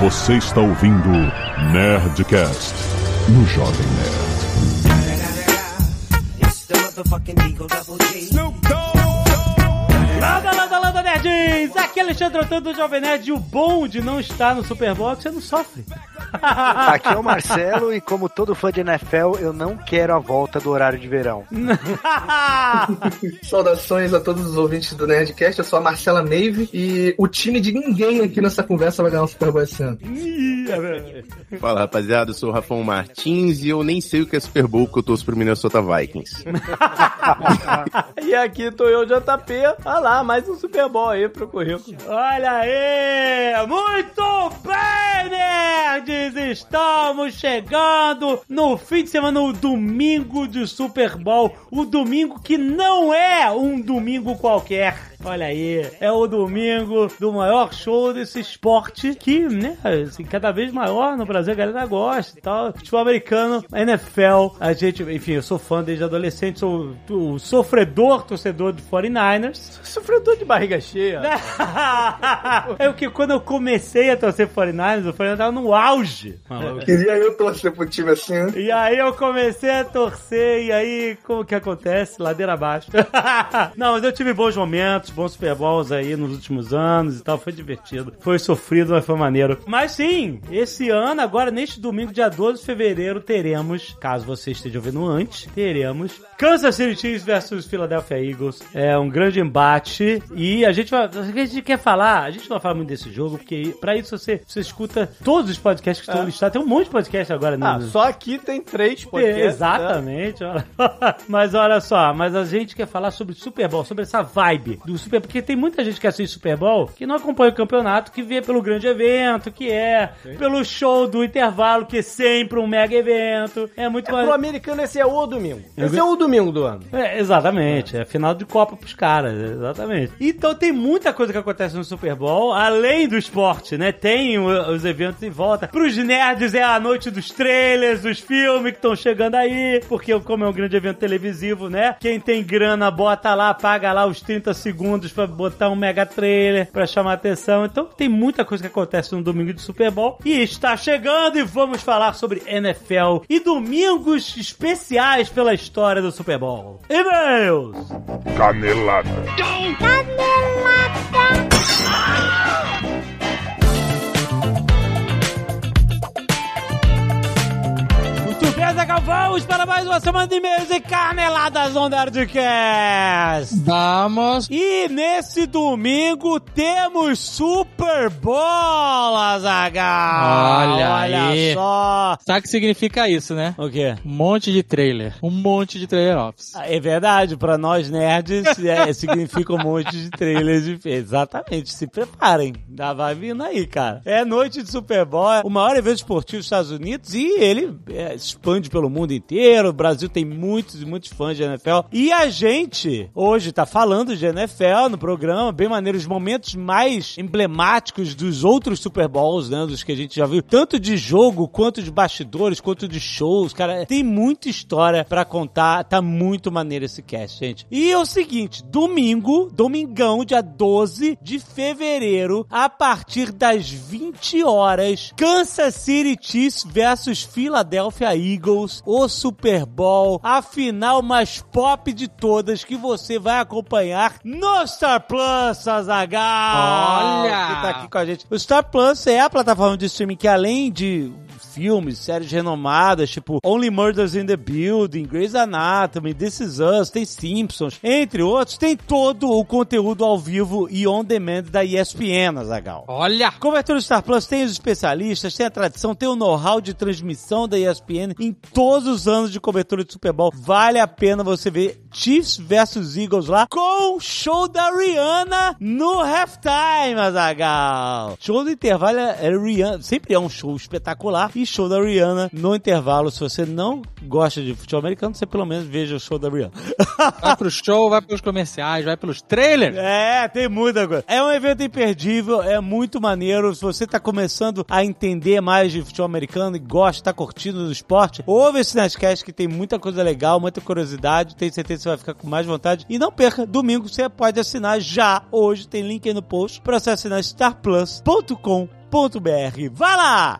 Você está ouvindo Nerdcast no Jovem Nerd. Landa, landa, landa, nerds! Aqui é Alexandre Antônio do Jovem Nerd e o bom de não estar no Super Bowl é que você não sofre. Aqui é o Marcelo e como todo fã de NFL, eu não quero a volta do horário de verão. Saudações a todos os ouvintes do Nerdcast, eu sou a Marcela Nave e o time de ninguém aqui nessa conversa vai ganhar o Super Bowl esse ano. Fala rapaziada, eu sou o Rafão Martins e eu nem sei o que é Super Bowl que eu torço pro Minnesota Vikings. E aqui tô eu, JP. Olha lá, mais um Super Bowl aí pro currículo. Olha aí! Muito bem, nerds! Estamos chegando no fim de semana, no domingo de Super Bowl. O domingo que não é um domingo qualquer. Olha aí, é o domingo do maior show desse esporte que, né, assim, cada vez maior no Brasil, a galera gosta e tal. Futebol americano, NFL, a gente, enfim, eu sou fã desde adolescente, sou o sofredor torcedor do 49ers. Sofredor de barriga cheia. é o que quando eu comecei a torcer 49ers, o 49ers tava no auge. Queria eu torcer pro time assim. né? E aí eu comecei a torcer, e aí, como que acontece? Ladeira abaixo. Não, mas eu tive bons momentos, bons Super Bowls aí nos últimos anos e tal, foi divertido. Foi sofrido, mas foi maneiro. Mas sim, esse ano, agora, neste domingo, dia 12 de fevereiro, teremos, caso você esteja ouvindo antes, teremos Kansas City Chiefs versus Philadelphia Eagles. É um grande embate e a gente vai, a gente quer falar, a gente não vai falar muito desse jogo, porque pra isso você, você escuta todos os podcasts que estão listados. Tem um monte de podcast agora, né? Ah, só aqui tem três podcasts. É, Exatamente. olha. Mas olha só, mas a gente quer falar sobre Super Bowl, sobre essa vibe do Super porque tem muita gente que assiste Super Bowl que não acompanha o campeonato, que vê pelo grande evento, que é pelo show do intervalo, que é sempre um mega evento. É muito É, mais. pro americano esse é o domingo. Esse é o domingo do ano. É, exatamente, é final de Copa pros caras, exatamente. Então tem muita coisa que acontece no Super Bowl, além do esporte, né? Tem os eventos em volta. Pros nerds é a noite dos trailers, dos filmes que estão chegando aí, porque como é um grande evento televisivo, né? Quem tem grana bota lá, paga lá os 30 segundos pra botar um mega trailer pra chamar atenção. Então tem muita coisa que acontece no domingo de Super Bowl e está chegando e vamos falar sobre NFL e domingos especiais pela história do Super Bowl. E-mails! Canelada. Muito bem, Zagal, vamos para mais uma semana de e-mails e caneladas no Nerdcast! Vamos. E nesse domingo temos Super Bowl, Azagal! Olha Olha aí. só! Sabe o que significa isso, né? O quê? Um monte de trailer. Um monte de trailer office. É verdade, pra nós nerds é, significa um monte de trailers de Exatamente, se preparem. Já vai vindo aí, cara. É noite de Super Bowl, é o maior evento esportivo dos Estados Unidos e ele é, expande pelo mundo inteiro. O Brasil tem muitos e muitos fãs de NFL. E a gente hoje tá falando de NFL no programa, bem maneiro, os momentos mais emblemáticos dos outros Super Bowls, né? Dos que a gente já viu, tanto de jogo quanto de bastidores, quanto de shows, cara. Tem muita história pra contar, tá muito maneiro esse cast, gente. E é o seguinte, domingo, domingão, dia 12 de fevereiro, a partir das 20 horas, Kansas City Chiefs versus Philadelphia Eagles, o Super Bowl, a final mais pop de todas que você vai acompanhar no Star Plus, Azagal. Olha! Que tá aqui com a gente. O Star Plus é a plataforma de streaming que além de filmes, séries renomadas, tipo Only Murders in the Building, Grey's Anatomy, This Is Us, tem Simpsons, entre outros, tem todo o conteúdo ao vivo e on demand da ESPN, Azagal. Olha! Cobertura do Star Plus tem os especialistas, tem a tradição, tem o know-how de transmissão da ESPN em todos os anos de cobertura de Super Bowl. Vale a pena você ver Chiefs versus Eagles lá com o show da Rihanna no halftime, Azagal. Show do intervalo é é Rihanna, sempre é um show espetacular e show da Rihanna no intervalo. Se você não gosta de futebol americano, você pelo menos veja o show da Rihanna. Vai pro show, vai pelos comerciais, vai pelos trailers. É, tem muita coisa. É um evento imperdível, é muito maneiro. Se você tá começando a entender mais de futebol americano e gosta, tá curtindo do esporte, ouve esse Nerdcast que tem muita coisa legal, muita curiosidade. Tenho certeza que você vai ficar com mais vontade. E não perca, domingo você pode assinar já. Hoje tem link aí no post pra você assinar starplus.com Vai lá!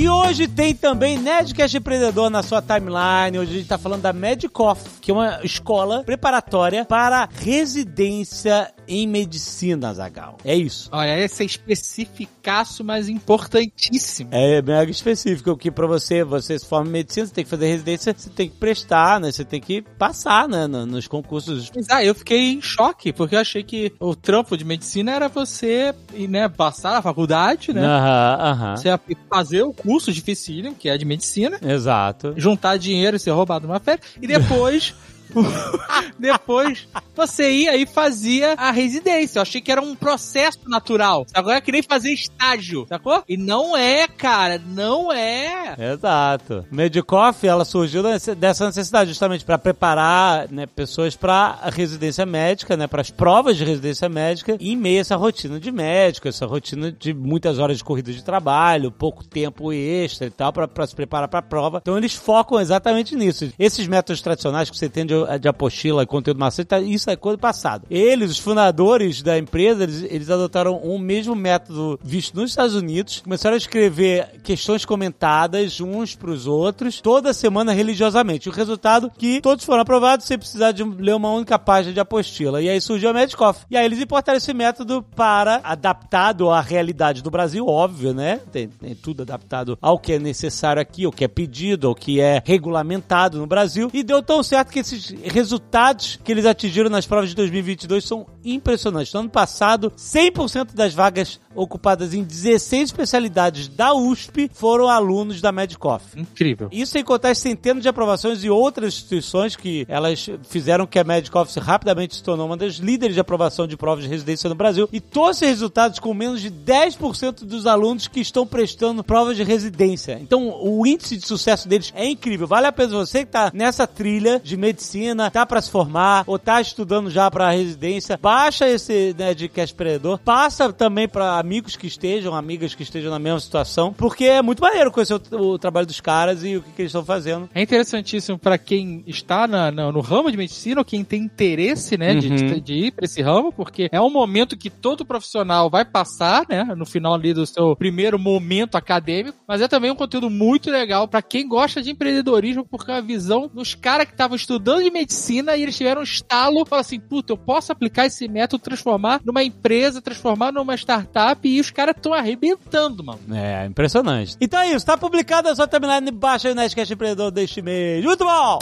E hoje tem também Nerdcast Empreendedor na sua timeline. Hoje a gente tá falando da Medicoff, que é uma escola preparatória para residência em medicina, Zagal. É isso. Olha, esse é especificaço, mas importantíssimo. É mega específico, que pra você, você se forma em medicina, você tem que fazer residência, você tem que prestar, né? Você tem que passar, né? no- Nos concursos. Ah, eu fiquei em choque, porque eu achei que o trampo de medicina era você né, passar na faculdade, né? Aham, aham. Você ia fazer o curso dificílimo, que é de medicina, Exato. juntar dinheiro e ser roubado numa férias, e depois. depois você ia e fazia a residência. Eu achei que era um processo natural. Agora é que nem fazer estágio, sacou? E não é, cara, não é. Exato. Medicoff, ela surgiu dessa necessidade justamente para preparar né, pessoas para a residência médica, né, para as provas de residência médica, em meio a essa rotina de médico, essa rotina de muitas horas de corrida de trabalho, pouco tempo extra e tal, para se preparar para a prova. Então eles focam exatamente nisso. Esses métodos tradicionais que você tem de, de apostila, conteúdo macete, isso é coisa do passado. Eles, os fundadores da empresa, eles, eles adotaram o mesmo método visto nos Estados Unidos, começaram a escrever questões comentadas uns pros outros, toda semana religiosamente. O resultado que todos foram aprovados sem precisar de ler uma única página de apostila. E aí surgiu a Medicoff. E aí eles importaram esse método para adaptado à realidade do Brasil, óbvio, né? Tem, tem tudo adaptado ao que é necessário aqui, ao que é pedido, ao que é regulamentado no Brasil. E deu tão certo que esses resultados que eles atingiram nas provas de 2022 são impressionantes. No ano passado, 100% das vagas ocupadas em 16 especialidades da USP foram alunos da Medicoff. Incrível. Isso sem contar as centenas de aprovações e outras instituições que elas fizeram que a Medical Office rapidamente se tornou uma das líderes de aprovação de provas de residência no Brasil. E todos esses resultados com menos de 10% dos alunos que estão prestando provas de residência. Então, o índice de sucesso deles é incrível. Vale a pena você que tá nessa trilha de medicina, tá para se formar ou tá estudando já para residência, baixa esse Nerdcast Predador, passa também para amigos que estejam, amigas que estejam na mesma situação, porque é muito maneiro conhecer o, o trabalho dos caras e o que, que eles estão fazendo. É interessantíssimo pra quem está na- na- no ramo de medicina ou quem tem interesse, né, de, Uhum. de- de ir pra esse ramo, porque é um momento que todo profissional vai passar, né, no final ali do seu primeiro momento acadêmico, mas é também um conteúdo muito legal pra quem gosta de empreendedorismo, porque é uma visão dos caras que estavam estudando de medicina e eles tiveram um estalo, fala assim, puta, eu posso aplicar esse método, transformar numa empresa, transformar numa startup e os caras estão arrebentando, mano. É, impressionante. Então é isso, tá publicado a sua timeline, baixa aí o Nerdcast Empreendedor deste mês. Muito bom!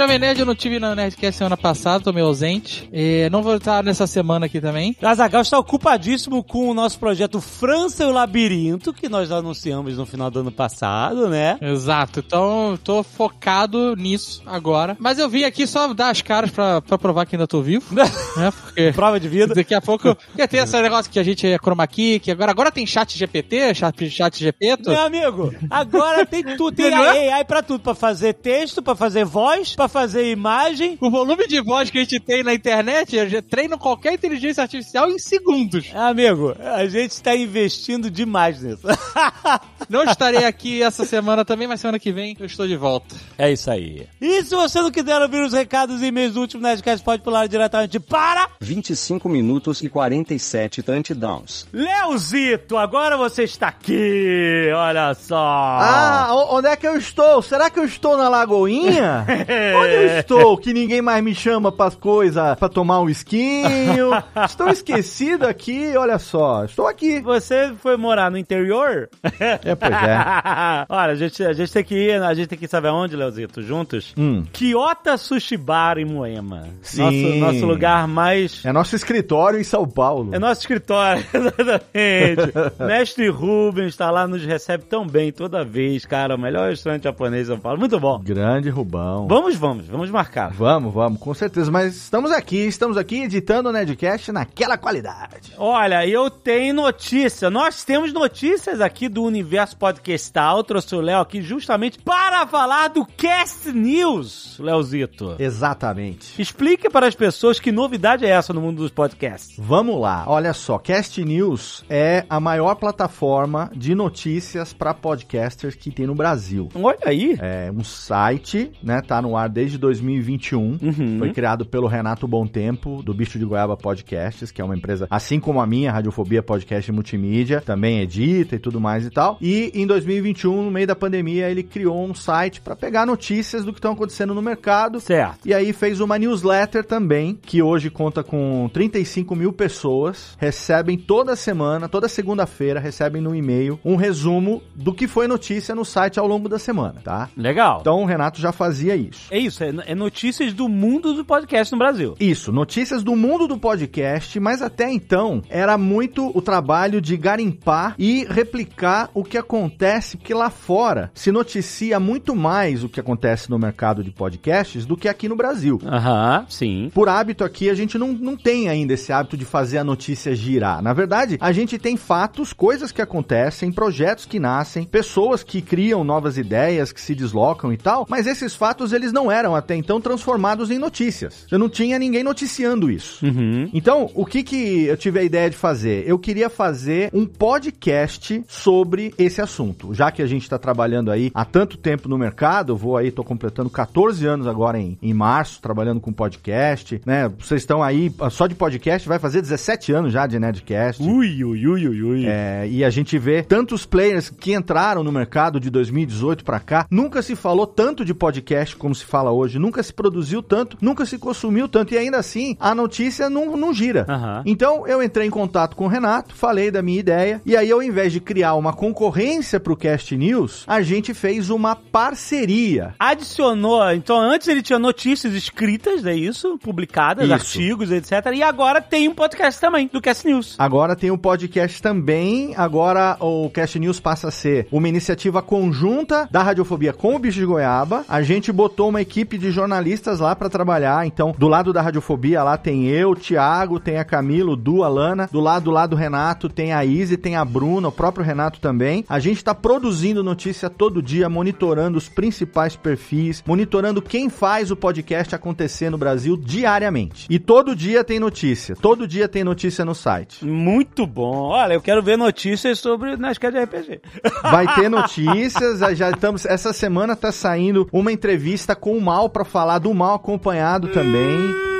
E Jovem Nerd eu não tive na Nerdcast semana passada, tô meio ausente. É, não vou estar nessa semana aqui também. Azagal está ocupadíssimo com o nosso projeto França e o Labirinto, que nós anunciamos no final do ano passado, né? Exato, então tô focado nisso agora. Mas eu vim aqui só dar as caras pra, pra provar que ainda tô vivo, né? Porque Prova de vida. daqui a pouco ia ter esse negócio que a gente é chroma key, que agora, agora tem chat GPT, chat, chat GPT. Meu amigo, agora tem tudo, tem é? AI pra tudo, pra fazer texto, pra fazer voz, pra fazer imagem. O volume de voz que a gente tem na internet, eu já treino qualquer inteligência artificial em segundos. Amigo, a gente está investindo demais nisso. Não estarei aqui essa semana também, mas semana que vem eu estou de volta. É isso aí. E se você não quiser ouvir os recados e e-mails do último Nerdcast, pode pular diretamente para 25 minutos e 47 touchdowns. Leozito. Agora você está aqui. Olha só. Ah, onde é que eu estou? Será que eu estou na Lagoinha? onde eu estou? Que ninguém mais me chama pras coisas, pra tomar um esquinho. estou esquecido aqui, olha só. Estou aqui. Você foi morar no interior? É, pois é. Olha, a gente, a gente tem que ir, a gente tem que saber aonde, Leozito, juntos? Hum. Kyoto Sushi Bar em Moema. Sim. Nosso, nosso lugar mais... É nosso escritório em São Paulo. É nosso escritório, exatamente. Mestre Rubens tá lá, nos recebe tão bem toda vez, cara. O melhor restaurante japonês de São Paulo. Muito bom. Grande Rubão. Vamos, vamos, vamos marcar. Vamos, vamos, com certeza. Mas estamos aqui, estamos aqui editando o Nerdcast naquela qualidade. Olha, eu tenho notícia. Nós temos notícias aqui do Universo Podcastal. Trouxe o Léo aqui justamente para falar do Cast News, Leozito. Exatamente. Explique para as pessoas que novidade é essa no mundo dos podcasts. Vamos lá, olha só, Cast News é a maior plataforma de notícias para podcasters que tem no Brasil. Olha aí. É um site, né? Tá no ar desde 2021. Uhum. Foi criado pelo Renato Bom Tempo, do Bicho de Goiaba Podcasts, que é uma empresa, assim como a minha, Radiofobia Podcast e Multimídia, também edita e tudo mais e tal. E em 2021, no meio da pandemia, ele criou um site para pegar notícias do que estão acontecendo no mercado. Certo. E aí fez uma newsletter também, que hoje conta com 35 mil pessoas, recebem toda semana, toda segunda-feira, recebem no e-mail um resumo do que foi notícia no site ao longo da semana, tá? Legal. Então o Renato já fazia isso. É isso, é, é notícias do mundo do podcast no Brasil. Isso, notícias do mundo do podcast, mas até então era muito o trabalho de garimpar e replicar o que acontece, porque lá fora se noticia muito mais o que acontece no mercado de podcasts do que aqui no Brasil. Aham, sim. Por hábito aqui, a gente não, não tem ainda esse hábito de fazer a notícia girar. Na verdade, a gente tem fatos, coisas que acontecem, projetos que nascem, pessoas que criam novas ideias, que se deslocam e tal, mas esses fatos eles não eram até então transformados em notícias. Você não tinha ninguém noticiando isso. Uhum. Então, o que que eu tive a ideia de fazer? Eu queria fazer um podcast sobre esse assunto. Já que a gente está trabalhando aí há tanto tempo no mercado, eu vou aí, tô completando 14 anos agora em, em março, trabalhando com podcast, né? Vocês estão aí, só de podcast, vai fazer 17 anos já de Nerdcast. Ui, ui, ui, ui, ui. É, e a gente vê tantos players que entraram no mercado de 2018 pra cá. Nunca se falou tanto de podcast como se fala hoje. Nunca se produziu tanto, nunca se consumiu tanto. E ainda assim, a notícia não, não gira. Aham. Então eu entrei em contato com o Renato, falei da minha ideia. E aí, ao invés de criar uma concorrência pro Cast News, a gente fez uma parceria. Adicionou, então antes ele tinha notícias escritas, é isso? Publicadas, Isso. artigos, etc. E agora tem um podcast também, do Cast News. Agora tem o podcast também. Agora o Cast News passa a ser uma iniciativa conjunta da Radiofobia com o Bicho de Goiaba. A gente botou uma equipe de jornalistas lá pra trabalhar. Então, do lado da Radiofobia lá tem eu, o Thiago, tem a Camila, o Du, a Lana. Do lado lá do Renato tem a Izzy, tem a Bruna, o próprio Renato também. A gente tá produzindo notícia todo dia, monitorando os principais perfis, monitorando quem faz o podcast acontecer no Brasil diariamente. E todo dia tem notícia. Todo dia tem notícia no site. Muito bom. Olha, eu quero ver notícias sobre Nascar de RPG. Vai ter notícias, já estamos. Essa semana tá saindo uma entrevista com Mal pra falar do Mal acompanhado também.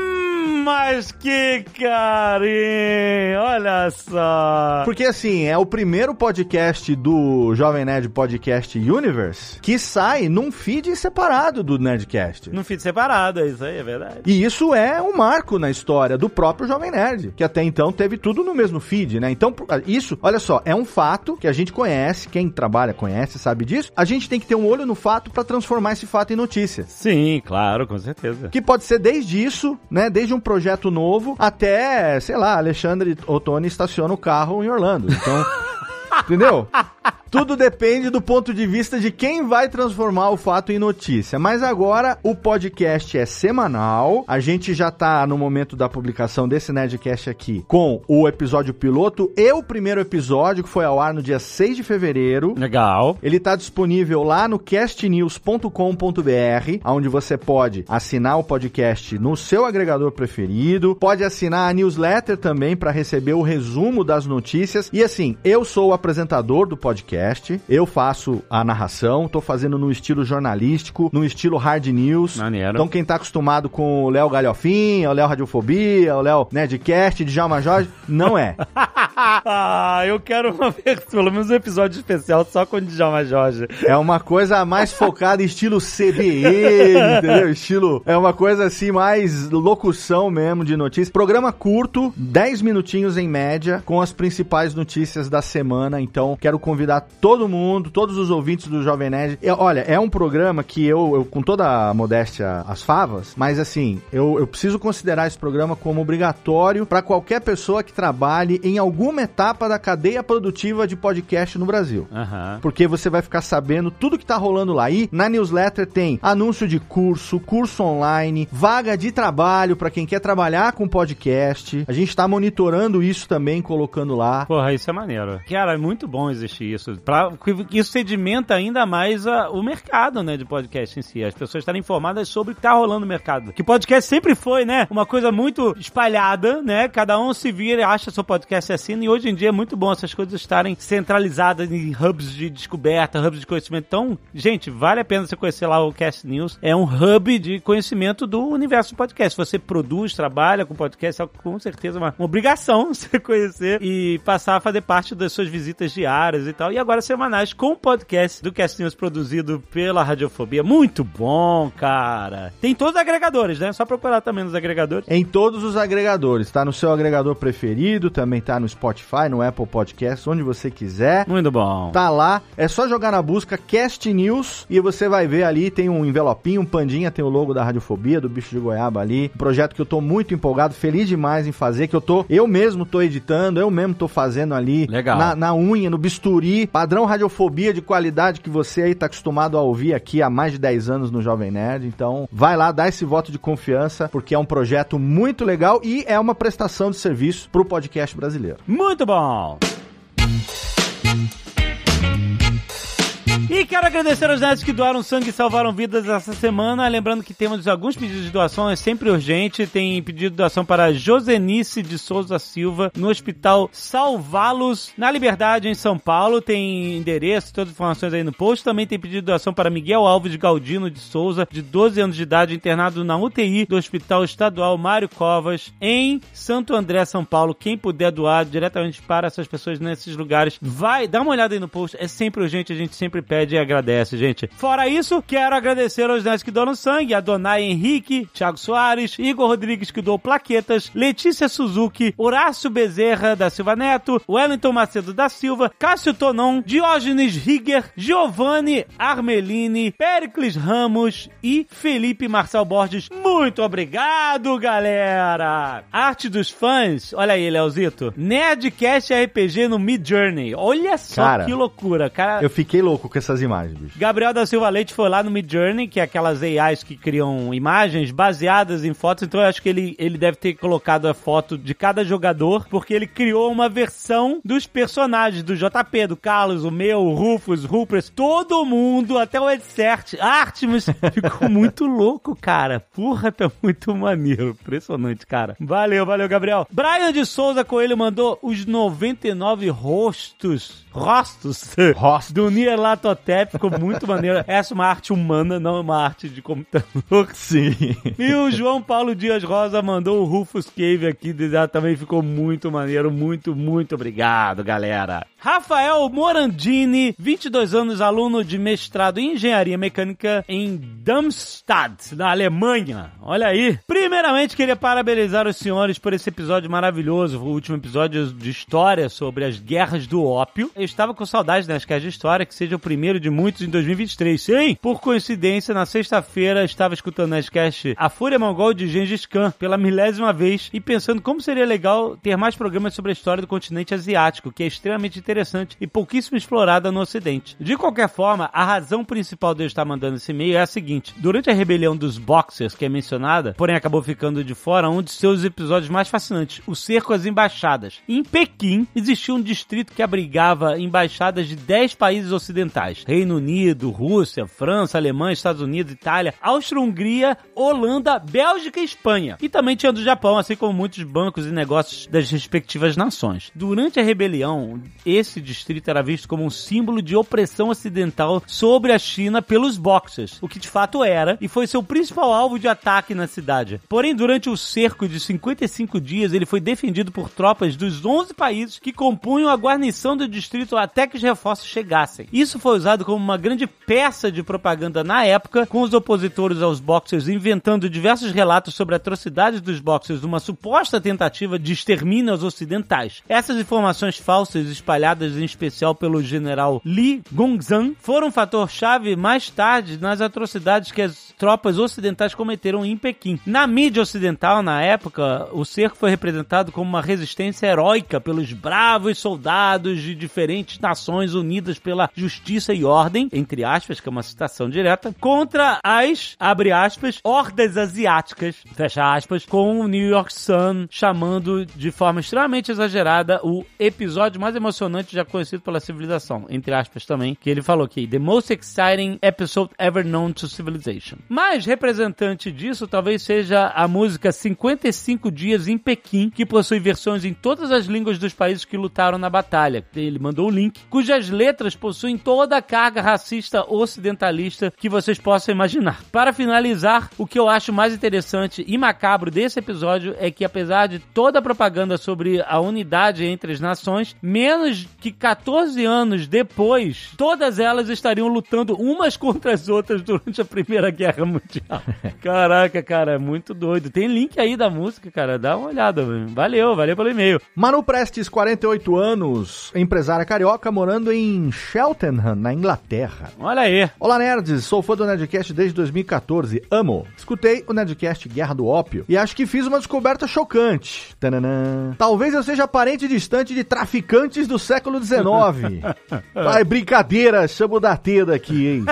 Mas que carinho! Olha só! Porque assim, é o primeiro podcast do Jovem Nerd Podcast Universe que sai num feed separado do Nerdcast. Num feed separado, é isso aí, é verdade. E isso é um marco na história do próprio Jovem Nerd, que até então teve tudo no mesmo feed, né? Então, isso, olha só, é um fato que a gente conhece, quem trabalha conhece, sabe disso. A gente tem que ter um olho no fato pra transformar esse fato em notícia. Sim, claro, com certeza. Que pode ser desde isso, né? Desde um projeto novo até, sei lá, Alexandre Ottoni estaciona o carro em Orlando. Então, entendeu? Tudo depende do ponto de vista de quem vai transformar o fato em notícia. Mas agora o podcast é semanal. A gente já tá no momento da publicação desse Nerdcast aqui com o episódio piloto e o primeiro episódio que foi ao ar no dia 6 de fevereiro. Legal. Ele tá disponível lá no castnews.com.br, onde você pode assinar o podcast no seu agregador preferido, pode assinar a newsletter também para receber o resumo das notícias. E assim, eu sou o apresentador do podcast, eu faço a narração, tô fazendo no estilo jornalístico, no estilo hard news. Maneiro. Então quem tá acostumado com o Léo Galhofinha, o Léo Radiofobia, o Léo Nerdcast, Djalma Jorge, não é. ah, eu quero uma vez, pelo menos um episódio especial só com o Djalma Jorge. É uma coisa mais focada em estilo CBE, entendeu? Estilo. É uma coisa assim, mais locução mesmo de notícias. Programa curto, 10 minutinhos em média, com as principais notícias da semana. Então, quero convidar todo mundo, todos os ouvintes do Jovem Nerd. E, olha, é um programa que eu, eu, com toda a modéstia, as favas, mas assim, eu, eu preciso considerar esse programa como obrigatório para qualquer pessoa que trabalhe em alguma etapa da cadeia produtiva de podcast no Brasil. Aham. Porque você vai ficar sabendo tudo que tá rolando lá. E na newsletter tem anúncio de curso, curso online, vaga de trabalho para quem quer trabalhar com podcast. A gente tá monitorando isso também, colocando lá. Porra, isso é maneiro. Cara, é muito bom existir isso. Pra, isso sedimenta ainda mais a- o mercado, né, de podcast em si. As pessoas estarem informadas sobre o que tá rolando no mercado. Que podcast sempre foi, né, uma coisa muito espalhada, né? Cada um se vira e acha seu podcast assim. e hoje em dia é muito bom essas coisas estarem centralizadas em hubs de descoberta, hubs de conhecimento. Então, gente, vale a pena você conhecer lá o Cast News. É um hub de conhecimento do universo do podcast. Você produz, trabalha com podcast, é com certeza uma, uma obrigação você conhecer e passar a fazer parte das suas visitas diárias e tal. E agora semanais com o podcast do Cast News produzido pela Radiofobia. Muito bom, cara. Tem todos os agregadores, né? Só procurar também nos agregadores. Em todos os agregadores. Tá no seu agregador preferido, também tá no Spotify, no Apple Podcast, onde você quiser. Muito bom. Tá lá. É só jogar na busca Cast News e você vai ver ali, tem um envelopinho, um pandinha, tem o logo da Radiofobia, do Bicho de Goiaba ali. Um projeto que eu tô muito empolgado, feliz demais em fazer, que eu tô, eu mesmo tô editando, eu mesmo tô fazendo ali. Legal. Na, na unha, no bisturi, padrão Radiofobia de qualidade que você aí tá acostumado a ouvir aqui há mais de 10 anos no Jovem Nerd. Então, vai lá, dá esse voto de confiança, porque é um projeto muito legal e é uma prestação de serviço pro podcast brasileiro. Muito bom. E quero agradecer aos nerds que doaram sangue e salvaram vidas essa semana. Lembrando que temos alguns pedidos de doação, é sempre urgente. Tem pedido de doação para Josenice de Souza Silva, no Hospital Salvalos, na Liberdade, em São Paulo. Tem endereço, todas as informações aí no post. Também tem pedido de doação para Miguel Alves Galdino de Souza, de 12 anos de idade, internado na UTI do Hospital Estadual Mário Covas, em Santo André, São Paulo. Quem puder doar diretamente para essas pessoas nesses lugares, vai, dá uma olhada aí no post. É sempre urgente, a gente sempre pede e agradece, gente. Fora isso, quero agradecer aos nerds que doam sangue, a Donai Henrique, Thiago Soares, Igor Rodrigues que doou plaquetas, Letícia Suzuki, Horácio Bezerra da Silva Neto, Wellington Macedo da Silva, Cássio Tonon, Diógenes Rigger, Giovanni Armelini, Pericles Ramos e Felipe Marçal Borges. Muito obrigado, galera! Arte dos fãs, olha aí, Leozito. Nerdcast RPG no Mid Journey. Olha só Cara, que loucura, cara. Eu fiquei louco com essas imagens, bicho. Gabriel da Silva Leite foi lá no Mid Journey, que é aquelas AIs que criam imagens baseadas em fotos. Então eu acho que ele, ele deve ter colocado a foto de cada jogador, porque ele criou uma versão dos personagens, do JP, do Carlos, o meu, o Rufus, Rupert, todo mundo, até o Edsert, Artemis. Ficou muito louco, cara. Porra, tá muito maneiro. Impressionante, cara. Valeu, valeu, Gabriel. Brian de Souza Coelho mandou os 99 rostos. Rostos. Rostos. Do Nier Latotep. Ficou muito maneiro. Essa é uma arte humana, não uma arte de computador. Sim. E o João Paulo Dias Rosa mandou o Rufus Cave aqui, também ficou muito maneiro. Muito, muito obrigado, galera. Rafael Morandini, 22 anos, aluno de mestrado em Engenharia Mecânica em Darmstadt, na Alemanha. Olha aí. Primeiramente, queria parabenizar os senhores por esse episódio maravilhoso, o último episódio de história sobre as guerras do ópio. Eu estava com saudade das guerras de história, que seja o primeiro de muitos em 2023. Sim, por coincidência, na sexta-feira estava escutando Nerdcast A Fúria Mongol de Gengis Khan pela milésima vez e pensando como seria legal ter mais programas sobre a história do continente asiático, que é extremamente interessante e pouquíssimo explorada no ocidente. De qualquer forma, a razão principal de eu estar mandando esse e-mail é a seguinte. Durante a rebelião dos Boxers, que é mencionada, porém acabou ficando de fora, um de seus episódios mais fascinantes, o cerco às embaixadas. Em Pequim, existia um distrito que abrigava embaixadas de 10 países ocidentais. Reino Unido, Rússia, França, Alemanha, Estados Unidos, Itália, Áustria-Hungria, Holanda, Bélgica e Espanha. E também tinha do Japão, assim como muitos bancos e negócios das respectivas nações. Durante a rebelião, esse distrito era visto como um símbolo de opressão ocidental sobre a China pelos Boxers, o que de fato era, e foi seu principal alvo de ataque na cidade. Porém, durante o cerco de 55 dias, ele foi defendido por tropas dos 11 países que compunham a guarnição do distrito até que os reforços chegassem. Isso foi usado como uma grande peça de propaganda na época, com os opositores aos Boxers inventando diversos relatos sobre atrocidades dos Boxers numa suposta tentativa de extermínio aos ocidentais. Essas informações falsas, espalhadas em especial pelo general Li Gongzhang, foram um fator chave mais tarde nas atrocidades que as tropas ocidentais cometeram em Pequim. Na mídia ocidental, na época, o cerco foi representado como uma resistência heróica pelos bravos soldados de diferentes nações unidas pela justiça e ordem, entre aspas, que é uma citação direta, contra as, abre aspas, hordas asiáticas, fecha aspas, com o New York Sun chamando de forma extremamente exagerada o episódio mais emocionante já conhecido pela civilização, entre aspas também, que ele falou que the most exciting episode ever known to civilization. Mais representante disso talvez seja a música 55 Dias em Pequim, que possui versões em todas as línguas dos países que lutaram na batalha. Ele mandou o link, cujas letras possuem toda a carga racista ocidentalista que vocês possam imaginar. Para finalizar, o que eu acho mais interessante e macabro desse episódio é que apesar de toda a propaganda sobre a unidade entre as nações, menos que 14 anos depois, todas elas estariam lutando umas contra as outras durante a Primeira Guerra Mundial. Caraca, cara, é muito doido. Tem link aí da música, cara. Dá uma olhada. Valeu, valeu pelo e-mail. Manu Prestes, 48 anos, empresária carioca, morando em Cheltenham, na Inglaterra. Olha aí. Olá, nerds. Sou fã do Nerdcast desde 2014. Amo. Escutei o Nerdcast Guerra do Ópio e acho que fiz uma descoberta chocante. Tananã. Talvez eu seja parente distante de traficantes do século XIX. Ai, brincadeira, chamo da teda aqui, hein?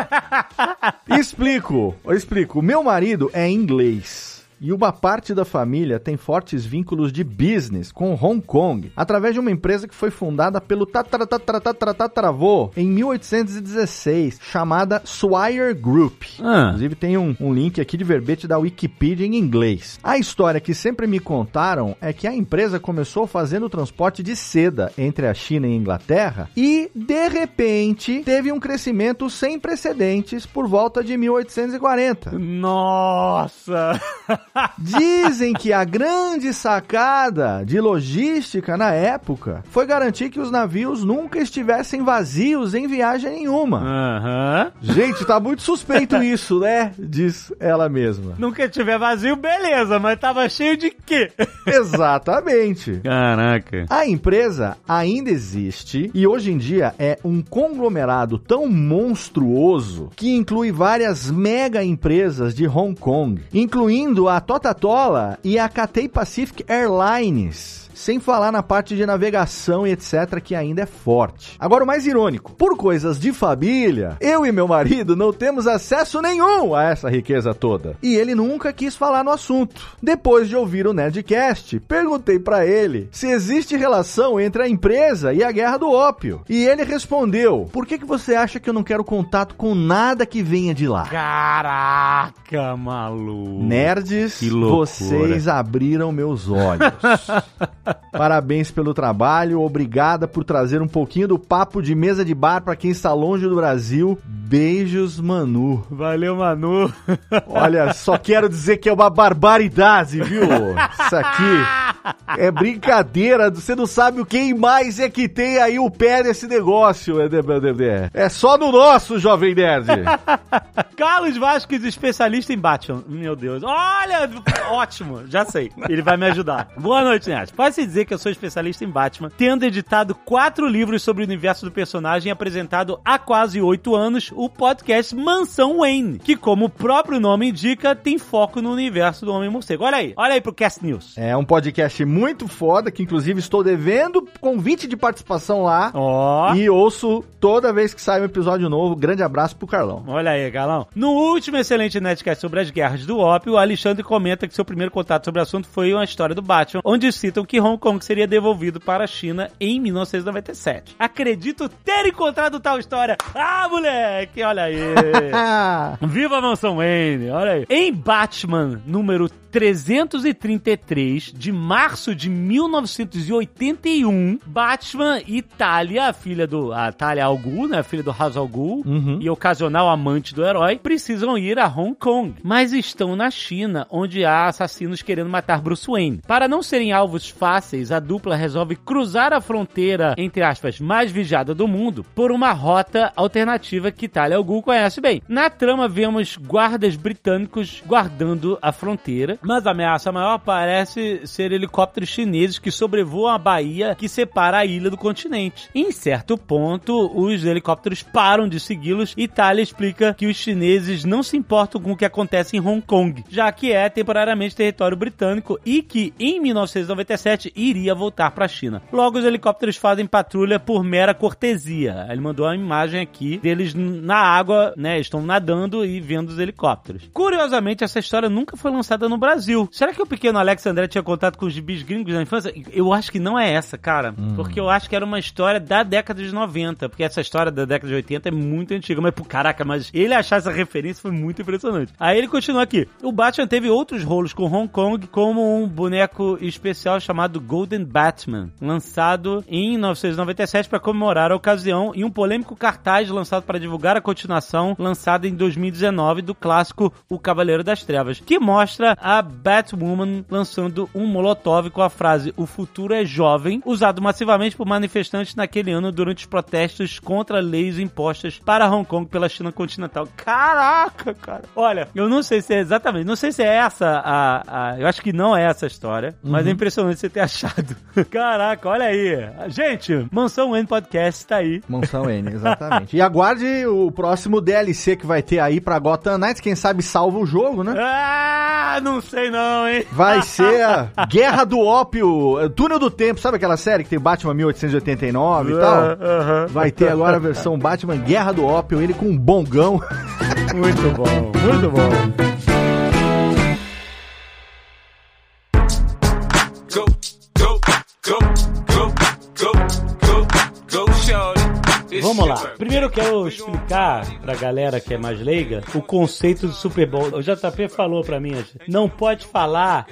Explico, eu explico. Meu marido é inglês. E uma parte da família tem fortes vínculos de business com Hong Kong, através de uma empresa que foi fundada pelo tataravô em 1816, chamada Swire Group. Ah. Inclusive tem um, um link aqui de verbete da Wikipedia em inglês. A história que sempre me contaram é que a empresa começou fazendo o transporte de seda entre a China e a Inglaterra e, de repente, teve um crescimento sem precedentes por volta de 1840. Nossa! Dizem que a grande sacada de logística na época foi garantir que os navios nunca estivessem vazios em viagem nenhuma. Aham. Gente, tá muito suspeito isso, né? Diz ela mesma. Nunca tiver vazio, beleza, mas tava cheio de quê? Exatamente. Caraca. A empresa ainda existe e hoje em dia é um conglomerado tão monstruoso que inclui várias mega empresas de Hong Kong, incluindo a Totatola e a Cathay Pacific Airlines. Sem falar na parte de navegação e etc, que ainda é forte. Agora, o mais irônico: por coisas de família, eu e meu marido não temos acesso nenhum a essa riqueza toda. E ele nunca quis falar no assunto. Depois de ouvir o Nerdcast, perguntei pra ele se existe relação entre a empresa e a guerra do ópio. E ele respondeu: Por que, que você acha que eu não quero contato com nada que venha de lá? Caraca, maluco. Nerds, vocês abriram meus olhos. Parabéns pelo trabalho, obrigada por trazer um pouquinho do papo de mesa de bar pra quem está longe do Brasil. Beijos, Manu. Valeu, Manu. Olha, só quero dizer que é uma barbaridade, viu? Isso aqui é brincadeira. Você não sabe o quem mais é que tem aí o pé nesse negócio. É só no nosso, Jovem Nerd. Carlos Vasquez, especialista em Batman. Meu Deus. Olha, ótimo. Já sei. Ele vai me ajudar. Boa noite, Nerd. Pode-se dizer que eu sou especialista em Batman, tendo editado quatro livros sobre o universo do personagem apresentado há quase oito anos o podcast Mansão Wayne, que, como o próprio nome indica, tem foco no universo do Homem-Morcego. Olha aí. Olha aí pro Cast News. É um podcast muito foda, que inclusive estou devendo convite de participação lá. Ó. E ouço toda vez que sai um episódio novo. Grande abraço pro Carlão. Olha aí, Galão. No último excelente Netcast sobre as guerras do ópio, o Alexandre comenta que seu primeiro contato sobre o assunto foi uma história do Batman, onde citam que Hong Kong seria devolvido para a China em 1997. Acredito ter encontrado tal história. Ah, moleque, olha aí. Viva a Mansão Wayne, olha aí. Em Batman número 333 de março de 1981, Batman e Talia, a filha do a Talia Al Ghul, né, a filha do Ra's al Ghul Uhum. e ocasional amante do herói, precisam ir a Hong Kong, mas estão na China, onde há assassinos querendo matar Bruce Wayne. Para não serem alvos fáceis, a dupla resolve cruzar a fronteira, entre aspas, mais vigiada do mundo, por uma rota alternativa que Talia Al Ghul conhece bem. Na trama, vemos guardas britânicos guardando a fronteira, mas a ameaça maior parece ser ele helicópteros chineses que sobrevoam a baía que separa a ilha do continente. Em certo ponto, os helicópteros param de segui-los e Talia explica que os chineses não se importam com o que acontece em Hong Kong, já que é temporariamente território britânico e que em 1997 iria voltar para a China. Logo, os helicópteros fazem patrulha por mera cortesia. Ele mandou uma imagem aqui deles na água, né? Estão nadando e vendo os helicópteros. Curiosamente, essa história nunca foi lançada no Brasil. Será que o pequeno Alex André tinha contato com os gibis gringos na infância? Eu acho que não é essa, cara. Porque eu acho que era uma história da década de 90. Porque essa história da década de 80 é muito antiga. Mas, pô, caraca, mas ele achar essa referência foi muito impressionante. Aí ele continua aqui. O Batman teve outros rolos com Hong Kong, como um boneco especial chamado Golden Batman, lançado em 1997 para comemorar a ocasião, e um polêmico cartaz lançado para divulgar a continuação, lançada em 2019 do clássico O Cavaleiro das Trevas, que mostra a Batwoman lançando um molotov com a frase O futuro é jovem, usado massivamente por manifestantes naquele ano durante os protestos contra leis impostas para Hong Kong pela China continental. Caraca, cara. Olha, eu não sei se é exatamente, não sei se é essa a, a eu acho que não é essa a história, mas é impressionante você ter achado. Caraca, olha aí. Gente, Mansão N Podcast tá aí. Mansão N, exatamente. e aguarde o próximo DLC que vai ter aí pra Gotham Knights, quem sabe salva o jogo, né? Ah, não sei não, hein? Vai ser a Guerra do Ópio, eh, Túnel do Tempo, sabe aquela série que tem Batman 1889 e tal? Aham. Vai ter agora a versão Batman Guerra do Ópio, ele com um bongão. Muito bom, muito bom. Vamos lá. Primeiro eu quero explicar pra galera que é mais leiga o conceito do Super Bowl. O JP falou pra mim, não pode falar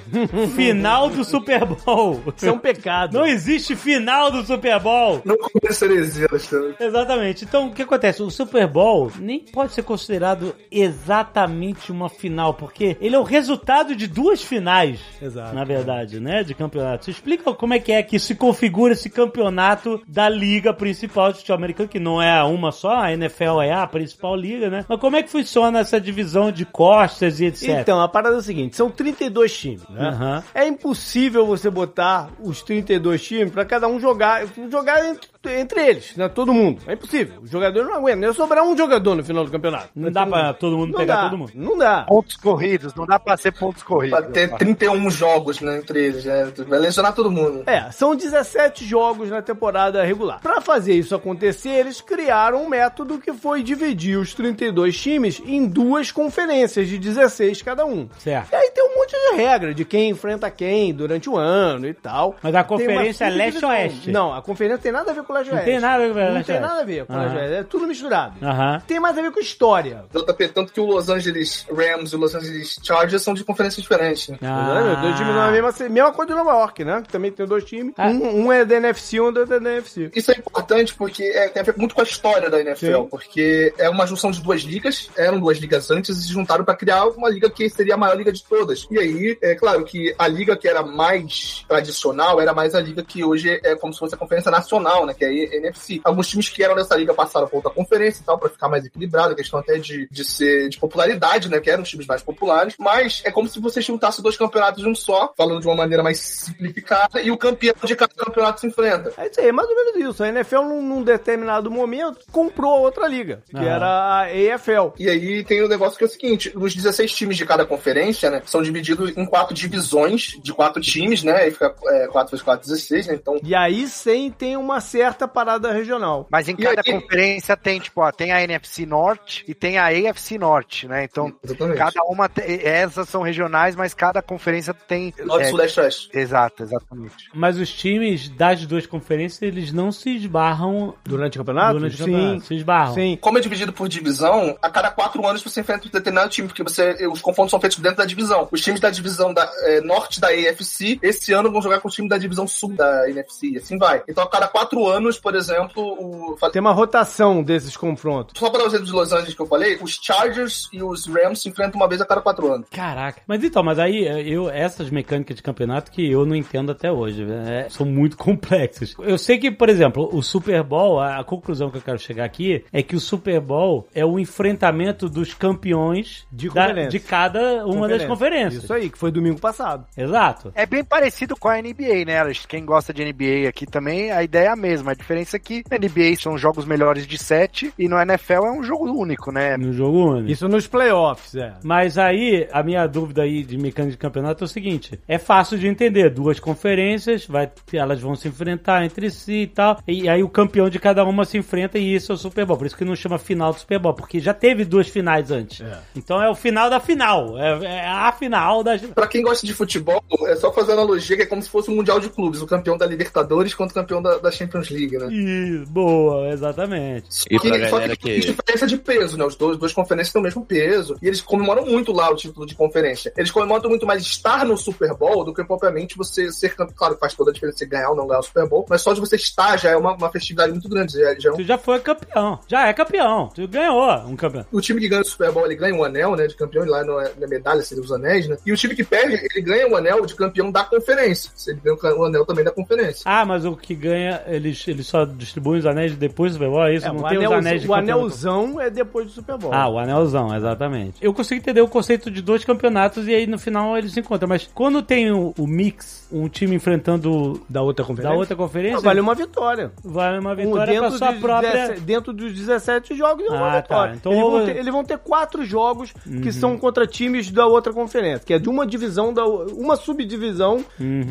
final do Super Bowl. Isso é um pecado. Não existe final do Super Bowl. Não conheço heresia, Alexandre. Exatamente. Então, o que acontece? O Super Bowl nem pode ser considerado exatamente uma final, porque ele é o resultado de duas finais, Exato. na verdade, né? De campeonatos. Explica como é que é que se configura esse campeonato da liga principal de futebol americano, que não é uma só, a NFL é a principal liga, né? Mas como é que funciona essa divisão de costas e etc? Então, a parada é o seguinte, são 32 times, né? Aham. É impossível você botar os 32 times pra cada um jogar, jogar entre, entre eles, né? Todo mundo. É impossível. Os jogadores não aguentam. Ia sobrar um jogador no final do campeonato. Não dá pra todo mundo Não pegar dá. todo mundo. Não dá. Pontos corridos, não dá pra ser pontos corridos. Pra ter 31 jogos, né, entre eles. né? Vai lesionar todo mundo. É, são 17 jogos na temporada regular. Pra fazer isso acontecer, eles criaram um método que foi dividir os 32 times em duas conferências de 16 cada um. Certo. E aí tem um monte de regra de quem enfrenta quem durante o ano e tal. Mas a conferência é leste-oeste? Não, a conferência tem nada a ver com o leste Não tem nada a ver com o Não tem nada a ver com o leste Aham. oeste. É tudo misturado. Aham. Tem mais a ver com história. JP, tanto que o Los Angeles Rams e o Los Angeles Chargers são de conferências diferentes. né? Ah. Os dois times na mesma, mesma coisa de Nova York, né? Que também tem dois times. Ah. Um, um é da NFC, um é da NFC. Isso é importante porque é, tem a ver muito com a história da NFL, Sim. porque é uma junção de duas ligas, eram duas ligas antes e se juntaram para criar uma liga que seria a maior liga de todas. E aí, é claro que a liga que era mais tradicional era mais a liga que hoje é como se fosse a conferência nacional, né, que é a NFC. Alguns times que eram dessa liga passaram para outra conferência e tal, para ficar mais equilibrado, a questão até de, de ser de popularidade, né, que eram os times mais populares, mas é como se você juntasse dois campeonatos de um só, falando de uma maneira mais simplificada, e o campeão de cada campeonato se enfrenta. É isso aí, é mais ou menos isso. A NFL, num, num determinado momento, comprou a outra liga, que Ah. era a AFL. E aí tem o negócio que é o seguinte: os 16 times de cada conferência, né, são divididos em quatro divisões de quatro times, né? Aí fica é, 4 vezes 4, 16, né? Então. E aí sim tem uma certa parada regional. Mas em cada aí- conferência tem, tipo, ó, tem a NFC Norte e tem a AFC Norte, né? Então, Exatamente. cada uma, essas são regionais, mas cada conferência tem... Norte, é, Sul, Leste, Oeste. Exato, exatamente. Mas os times das duas conferências, eles não se esbarram Durante o campeonato? durante o sim. campeonato. Se esbarram. Sim. Como é dividido por divisão, a cada quatro anos você enfrenta um determinado time, porque você, os confrontos são feitos dentro da divisão. Os times da divisão da, é, norte da AFC, esse ano vão jogar com o time da divisão sul da NFC, e assim vai. Então, a cada quatro anos, por exemplo, o, Tem uma rotação desses confrontos. só para exemplo de Los Angeles que eu falei, os Chargers e os Rams se enfrentam uma vez a cada quatro anos. Caraca. Mas então, mas aí eu essas mecânicas de campeonato que eu não entendo até hoje, né? são muito complexas. Eu sei que, por exemplo, o Super Bowl, a, a conclusão que eu quero chegar aqui é que o Super Bowl é o enfrentamento dos campeões De da- de cada uma das Conferência. conferências. Isso aí. aí, que foi domingo passado. Exato. É bem parecido com a NBA, né? Quem gosta de NBA aqui também, a ideia é a mesma. A diferença é que na NBA são jogos melhores de sete e no NFL é um jogo único, né? No jogo único. Isso nos playoffs, é. Mas aí, a minha dúvida aí de mecânica de campeonato é o seguinte: é fácil de entender. Duas conferências, vai, elas vão se enfrentar entre si e tal. E aí o campeão de cada uma se enfrenta e isso é o Super Bowl. Por isso que não chama final do Super Bowl, porque já teve duas finais antes. Então é o final da final. É, é a final da. Pra quem gosta de futebol, é só fazer analogia que é como se fosse um Mundial de Clubes, o campeão da Libertadores contra o campeão da, da Champions League, né? Ih, boa, exatamente. E pra Que- só galera que tem que. diferença de peso, né? Os dois, duas conferências têm o mesmo peso. E eles comemoram muito lá o título de conferência. Eles comemoram muito mais estar no Super Bowl do que propriamente você ser campeão. Claro faz toda a diferença você ganhar ou não ganhar o Super Bowl, mas só de você estar já é uma, uma festividade muito grande. Já, já é um- Tu já foi campeão. Já é campeão. Tu ganhou um campeão. O time que ganha o Super Bowl, ele ganha um anel, né, de campeão, e lá não é, na medalha seria os anéis, né? E o time que perde, ele ganha um anel de campeão da conferência. Ele ganha o anel também da conferência. Ah, mas o que ganha, eles, eles só distribuem os anéis depois do Super Bowl, é isso? É, não o, tem anel, os anéis de o anelzão é depois do Super Bowl. Ah, o anelzão, exatamente. Eu consigo entender o conceito de dois campeonatos e aí no final eles se encontram. Mas quando tem o, o mix, um time enfrentando da outra conferência. da outra conferência, Ah, vale uma vitória. vale uma Um vitória pra sua dos própria... 17 dentro dos 17 jogos é uma Ah, vitória. tá. Então eles, vão ter, eles vão ter quatro jogos que são contra times da outra conferência, que é de uma divisão, da, uma subdivisão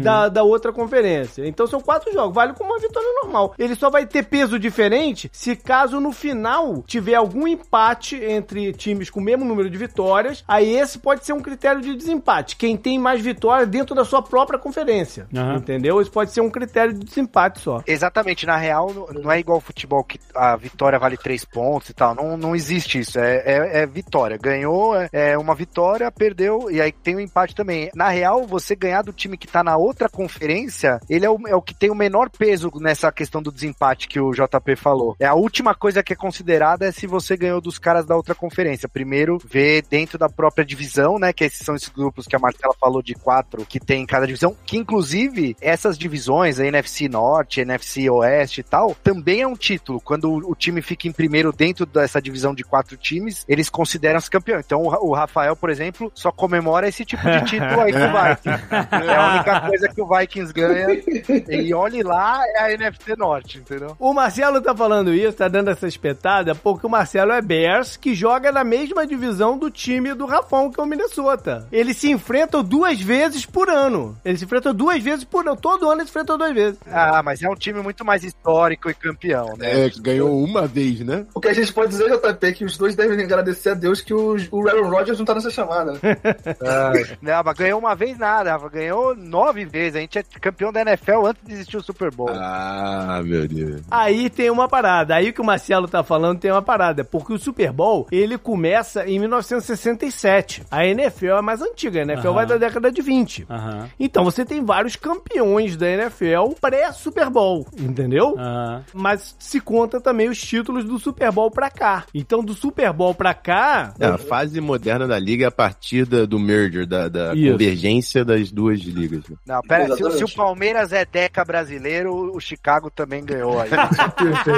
da, da outra conferência. Então são quatro jogos, vale como uma vitória normal. Ele só vai ter peso diferente se caso no final tiver algum empate entre times com o mesmo número de vitórias, aí esse pode ser um critério de desempate. Quem tem mais vitórias dentro da sua própria conferência. Aham. Entendeu? Isso pode ser um critério de desempate só. Exatamente, na real, não- é igual ao futebol que a vitória vale três pontos e tal. Não, não existe isso. É, é, é vitória. Ganhou é, é uma vitória, perdeu, e aí tem o empate também. Na real, você ganhar do time que tá na outra conferência, ele é o, é o que tem o menor peso nessa questão do desempate que o JP falou. É a última coisa que é considerada é se você ganhou dos caras da outra conferência. Primeiro, ver dentro da própria divisão, né? Que esses são esses grupos que a Marcela falou de quatro que tem em cada divisão, que inclusive essas divisões, a NFC Norte, NFC Oeste e tal, também é um título. Quando o, time fica em primeiro dentro dessa divisão de quatro times, eles consideram-se campeão. Então o Rafael, por exemplo, só comemora esse tipo de título aí com o Vikings. É a única coisa que o Vikings ganha. E olhe lá, é a NFC Norte, entendeu? O Marcelo tá falando isso, tá dando essa espetada, porque o Marcelo é Bears, que joga na mesma divisão do time do Rafão, que é o Minnesota. Eles se enfrentam duas vezes por ano. Eles se enfrentam duas vezes por ano. Todo ano eles se enfrentam duas vezes. Ah, mas é um time muito mais histórico e campeão, né? É, ganhou uma vez, né? O que a gente pode dizer, JP, é que os dois devem agradecer a Deus que o, o Aaron Rodgers não tá nessa chamada. né? Não, mas ganhou uma vez nada, Rafa. Ganhou nove vezes. A gente é campeão da NFL antes de existir o Super Bowl. Ah, meu Deus. Aí tem uma parada. Aí o que o Marcelo tá falando tem uma parada. Porque o Super Bowl, ele começa em 1967. A NFL é mais antiga. A NFL vai da década de 20. Aham. Então você tem vários campeões da NFL pré-Super Bowl, entendeu? Mas se conta também os títulos do Super Bowl pra cá. Então do Super Bowl pra cá, É, a fase moderna da liga é a partir da- do merger, da, da convergência das duas ligas. Não, pera, se, se o Palmeiras é Deca brasileiro, o Chicago também ganhou aí. Perfeito.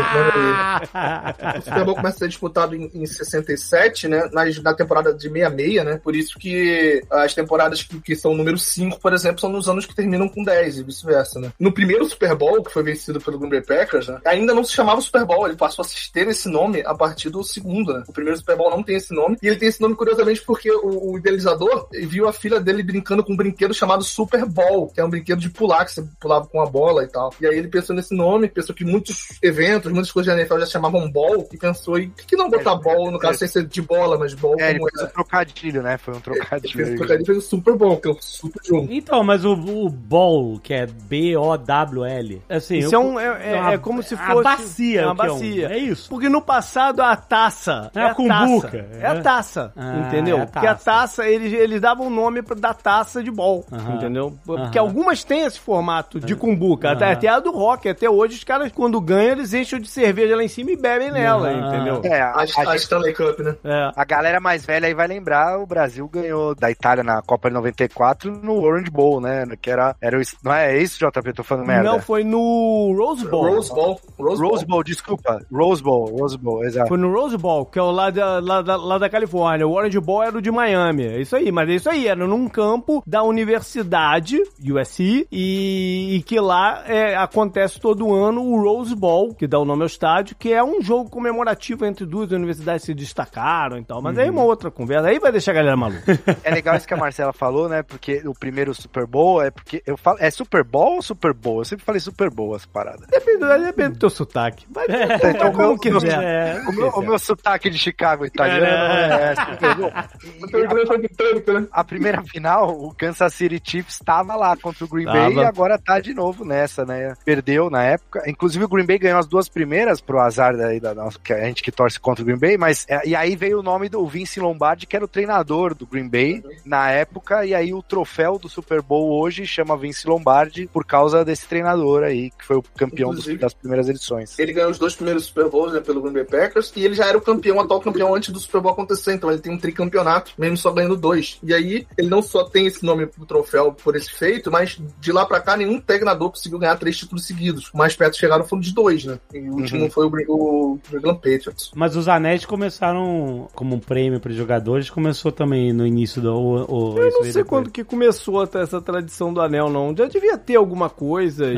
O Super Bowl começa a ser disputado em, em 67, né? Nas, na temporada de 66, né? Por isso que as temporadas que, que são número 5, por exemplo, são nos anos que terminam com 10 e vice-versa, né? No primeiro Super Bowl, que foi vencido pelo Green Bay Packers, né? Ainda não se chamava Super Bowl, ele passou a ter esse nome a partir do segundo, né? O primeiro Super Bowl não tem esse nome, e ele tem esse nome curiosamente porque o, o idealizador viu a filha dele brincando com um brinquedo chamado Super Bowl, que é um brinquedo de pular, que você pulava com a bola e tal. E aí ele pensou nesse nome, pensou que muitos eventos, muitas coisas da NFL já chamavam ball, e pensou, e por que não botar É, ball, no é. caso, sem ser de bola, mas ball É, ele como fez um trocadilho, né? Foi um Ele trocadilho. fez, aí. trocadilho, fez o Super Bowl, que é um super jogo. Então, mas o, o Bowl, que é B-O-W-L, assim... isso eu- é, um, é, é- uma- é como se a fosse... bacia, É uma é um- bacia. é isso. Porque no passado a taça É a a cumbuca, taça. é. É a taça, Ah, entendeu? é a Porque a taça. taça, eles, eles davam o nome pra- da taça de bol, Aham. entendeu? Porque Aham. algumas têm esse formato de cumbuca. Até, Aham. até a do rock. Até hoje os caras, quando ganham, eles enchem de cerveja lá em cima e bebem nela, Aham. entendeu? É, a, A, a a gente- Stanley Cup, né? É. a galera mais velha aí vai lembrar, o Brasil ganhou da Itália na Copa de 94 no Orange Bowl, né? Que era, era o, não é isso, JP? Tô falando merda. Não, foi no Rose Bowl. Rose Bowl. Rose, Rose Bowl. Bowl, desculpa. Rose Bowl, Rose Bowl, exato. Foi no Rose Bowl, que é o lá da, lá, da, lá da Califórnia. O Orange Bowl era o de Miami. É isso aí, mas é isso aí. era num campo da universidade, USC, e, e que lá é, acontece todo ano o Rose Bowl, que dá o nome ao estádio, que é um jogo comemorativo entre duas universidades que se destacaram e tal. Mas aí é uma outra conversa, aí vai deixar a galera maluca. É legal isso que a Marcela falou, né? Porque o primeiro Super Bowl é porque eu falo. É Super Bowl ou Super Bowl? Eu sempre falei Super Bowl essa parada. Depende, depende do teu sotaque. Vai, Então, como meu- quiser. É, O meu, o meu sotaque de Chicago italiano é, Super Bowl. Então, né? A primeira final, o Kansas City Chiefs estava lá contra o Green Bay Tava. e agora tá de novo nessa, né? Perdeu na época. Inclusive o Green Bay ganhou as duas primeiras pro azar daí da nossa, que a gente que torce contra o Green Bay, mas é, e aí veio o nome do Vince Lombardi, que era o treinador do Green Bay na época, e aí o troféu do Super Bowl hoje chama Vince Lombardi por causa desse treinador aí, que foi o campeão dos- das primeiras edições. Ele ganhou os dois primeiros Super Bowls né, pelo Green Bay Packers e ele já era o campeão, atual campeão antes do Super Bowl acontecer. Então ele tem um tricampeonato, mesmo só ganhando dois. E aí ele não só tem esse nome pro troféu por esse feito, mas de lá pra cá nenhum treinador conseguiu ganhar três títulos seguidos. O mais perto chegaram foram de dois, né? E o último foi o, o New England Patriots. Mas os anéis começaram como um prêmio para os jogadores, começou também no início do. O, o, Eu não sei depois. quando que começou até essa tradição do anel, não. Já devia ter alguma coisa e...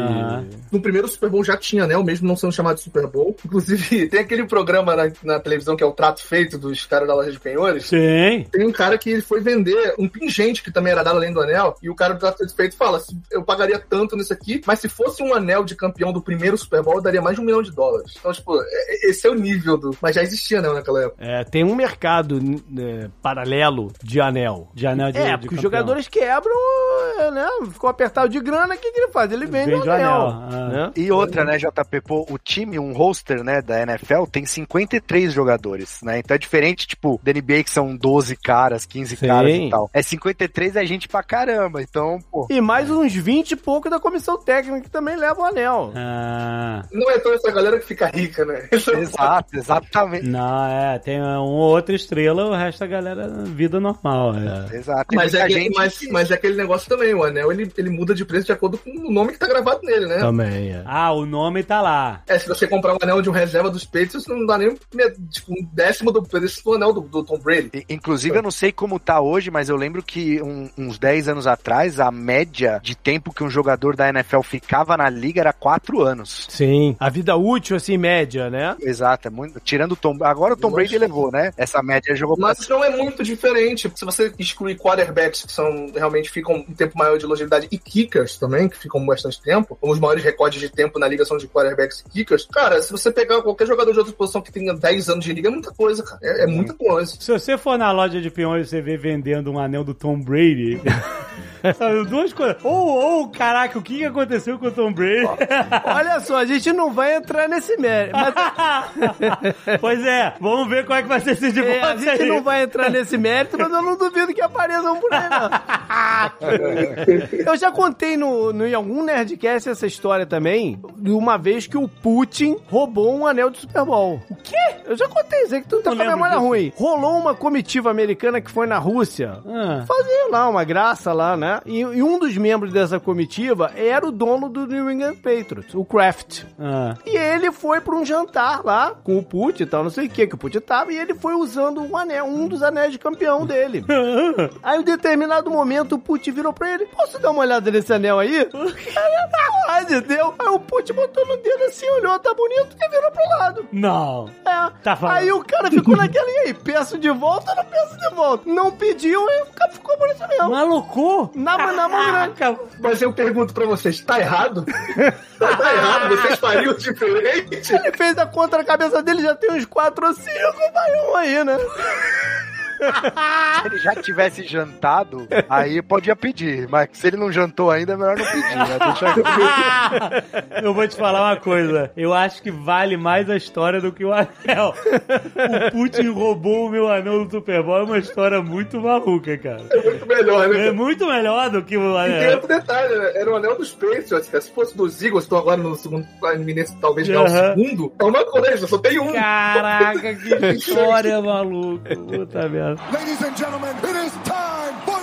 No primeiro Super Bowl já tinha? O mesmo não sendo chamado de Super Bowl. Inclusive, tem aquele programa na, na televisão que é o Trato Feito dos caras da loja de penhores. Sim. Tem um cara que ele foi vender um pingente que também era dado além do anel, e o cara do Trato Feito fala: "Se eu pagaria tanto nisso aqui, mas se fosse um anel de campeão do primeiro Super Bowl, daria mais de um milhão de dólares. Então, tipo, é- é- esse é o nível do. Mas já existia, né, naquela época. É, tem um mercado né, paralelo de anel. De anel de é, de porque os jogadores quebram, é, né? Ficou apertado de grana, o que, que ele faz? Ele vende, Vende o anel. anel, ah. né? E outra, né, JP, pô, o time, um roster, né, da NFL tem 53 jogadores, né? Então é diferente, tipo, da NBA que são 12 caras, 15 Sim. caras e tal. É 53 é gente pra caramba, então, pô. E mais uns 20 e pouco da comissão técnica que também leva o anel. Ah, Não é toda essa galera que fica rica, né? Exato, exatamente. não, é, tem uma ou outra estrela, o resto da galera vida normal. É. Exato. Tem Mas é, aquele, gente mas, mas é aquele negócio também, o anel ele, ele muda de preço de acordo com o nome que tá gravado nele, né? Também, é. Ah, o nome tá lá. É, se você comprar um anel de um reserva dos Patriots, não dá nem tipo, um décimo do preço do anel do, do Tom Brady. Inclusive, eu não sei como tá hoje, mas eu lembro que um- uns 10 anos atrás, a média de tempo que um jogador da NFL ficava na liga era 4 anos. Sim. A vida útil, assim, média, né? Exato, é muito, tirando o Tom. Agora o Tom Brady levou, né? Essa média jogou pra Mas não é muito diferente. Se você excluir quarterbacks que são realmente ficam um tempo maior de longevidade e kickers também, que ficam bastante tempo, os maiores recordes de tempo na liga são de quarterbacks e kickers. Cara, se você pegar qualquer jogador de outra posição que tenha 10 anos de liga, é muita coisa, cara. É, é muita coisa. Se você for na loja de peões e você vê vendendo um anel do Tom Brady. sabe, duas coisas. Ou, ou, caraca, o que que aconteceu com o Tom Brady? Olha só, a gente não vai entrar nesse mérito. Mas pois é, vamos ver qual é que vai ser esse é, divórcio a gente aí. não vai entrar nesse mérito, mas eu não duvido que apareçam por aí, não. Eu já contei no, no, em algum Nerdcast essa história também, de uma vez que o Putin roubou um anel de Super Bowl. O quê? Eu já contei, sei que tu tá Não com a memória disso. ruim. Rolou uma comitiva americana que foi na Rússia Ah, fazer lá uma graça lá, né? E, e um dos membros dessa comitiva era o dono do New England Patriots, o Kraft. ah. E ele foi pra um jantar lá com o Putin e tal, não sei o que que o Putin tava, e ele foi usando um anel, um dos anéis de campeão dele. Aí, em um determinado momento, o Putin virou pra ele: Posso dar uma olhada nesse anel aí? Pode, deu. Aí o Putin botou no dedo assim, olhou, tá bonito, e virou pro lado. Não. É. Tá falando. Aí o cara ficou naquela, e aí, peço de volta ou não peço de volta? Não pediu, e ficou por isso mesmo. Maluco? Na, na mão grande. Mas eu pergunto pra vocês, tá errado? tá, errado, vocês fariam diferente? Ele fez a conta na cabeça dele, já tem uns 4 ou 5, vai um aí, né? Se ele já tivesse jantado, aí podia pedir. Mas se ele não jantou ainda, é melhor não pedir, né? Deixa Eu vou te falar uma coisa. Eu acho que vale mais a história do que o anel. O Putin roubou o meu anel do Super Bowl. É uma história muito maluca, cara. É muito melhor, né? É muito melhor do que o E tem anel. outro detalhe, né? Era o anel dos Patriots, cara. Se fosse dos Eagles, estão agora no segundo, talvez ganhar o segundo, é uma coisa, só tem um. Caraca, que história maluca. Puta merda. Ladies and gentlemen, it is time for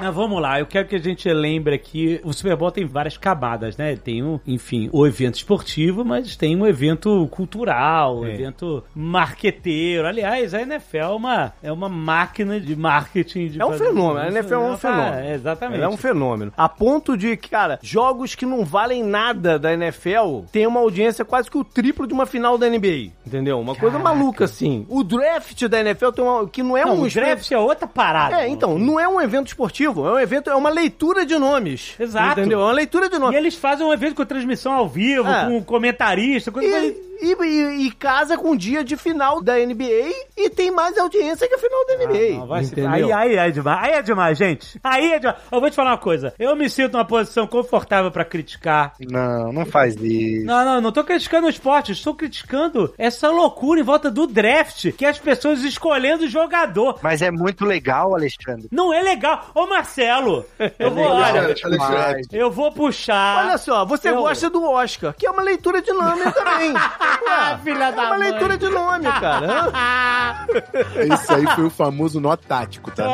Mas vamos lá, eu quero que a gente lembre aqui, o Super Bowl tem várias camadas, né? Tem, o, enfim, o evento esportivo, mas tem um evento cultural, um É. evento marqueteiro. Aliás, a NFL é uma, é uma máquina de marketing. De É um fenômeno, a isso, NFL é um né? fenômeno. É, exatamente. Ela é um fenômeno. A ponto de que, cara, jogos que não valem nada da NFL tem uma audiência quase que o triplo de uma final da NBA. Entendeu? Uma coisa maluca, assim. O draft da NFL tem uma. que não é Não, um. o draft é outra parada. É, então, não é um evento esportivo, é um evento, é uma leitura de nomes. Exato. Entendeu? É uma leitura de E nomes. eles fazem um evento com transmissão ao vivo, É. com comentarista, coisa E, e, e- e casa com o dia de final da NBA e tem mais audiência que a final da NBA. Ah, Não, vai se-? Aí, aí é demais. Aí é demais, gente. Aí é demais. Eu vou te falar uma coisa. Eu me sinto numa posição confortável pra criticar. Não, não faz isso. Não, não, não tô criticando o esporte. Estou criticando essa loucura em volta do draft, que é as pessoas escolhendo o jogador. Mas é muito legal, Alexandre. Não é legal. Ô, Marcelo, eu vou, olha, Alexandre. eu vou puxar. Olha só, você Eu- gosta do Oscar, que é uma leitura de nome também. Ué, Filha é da uma mãe. leitura de nome, cara. Esse aí foi o famoso nó tático, tá?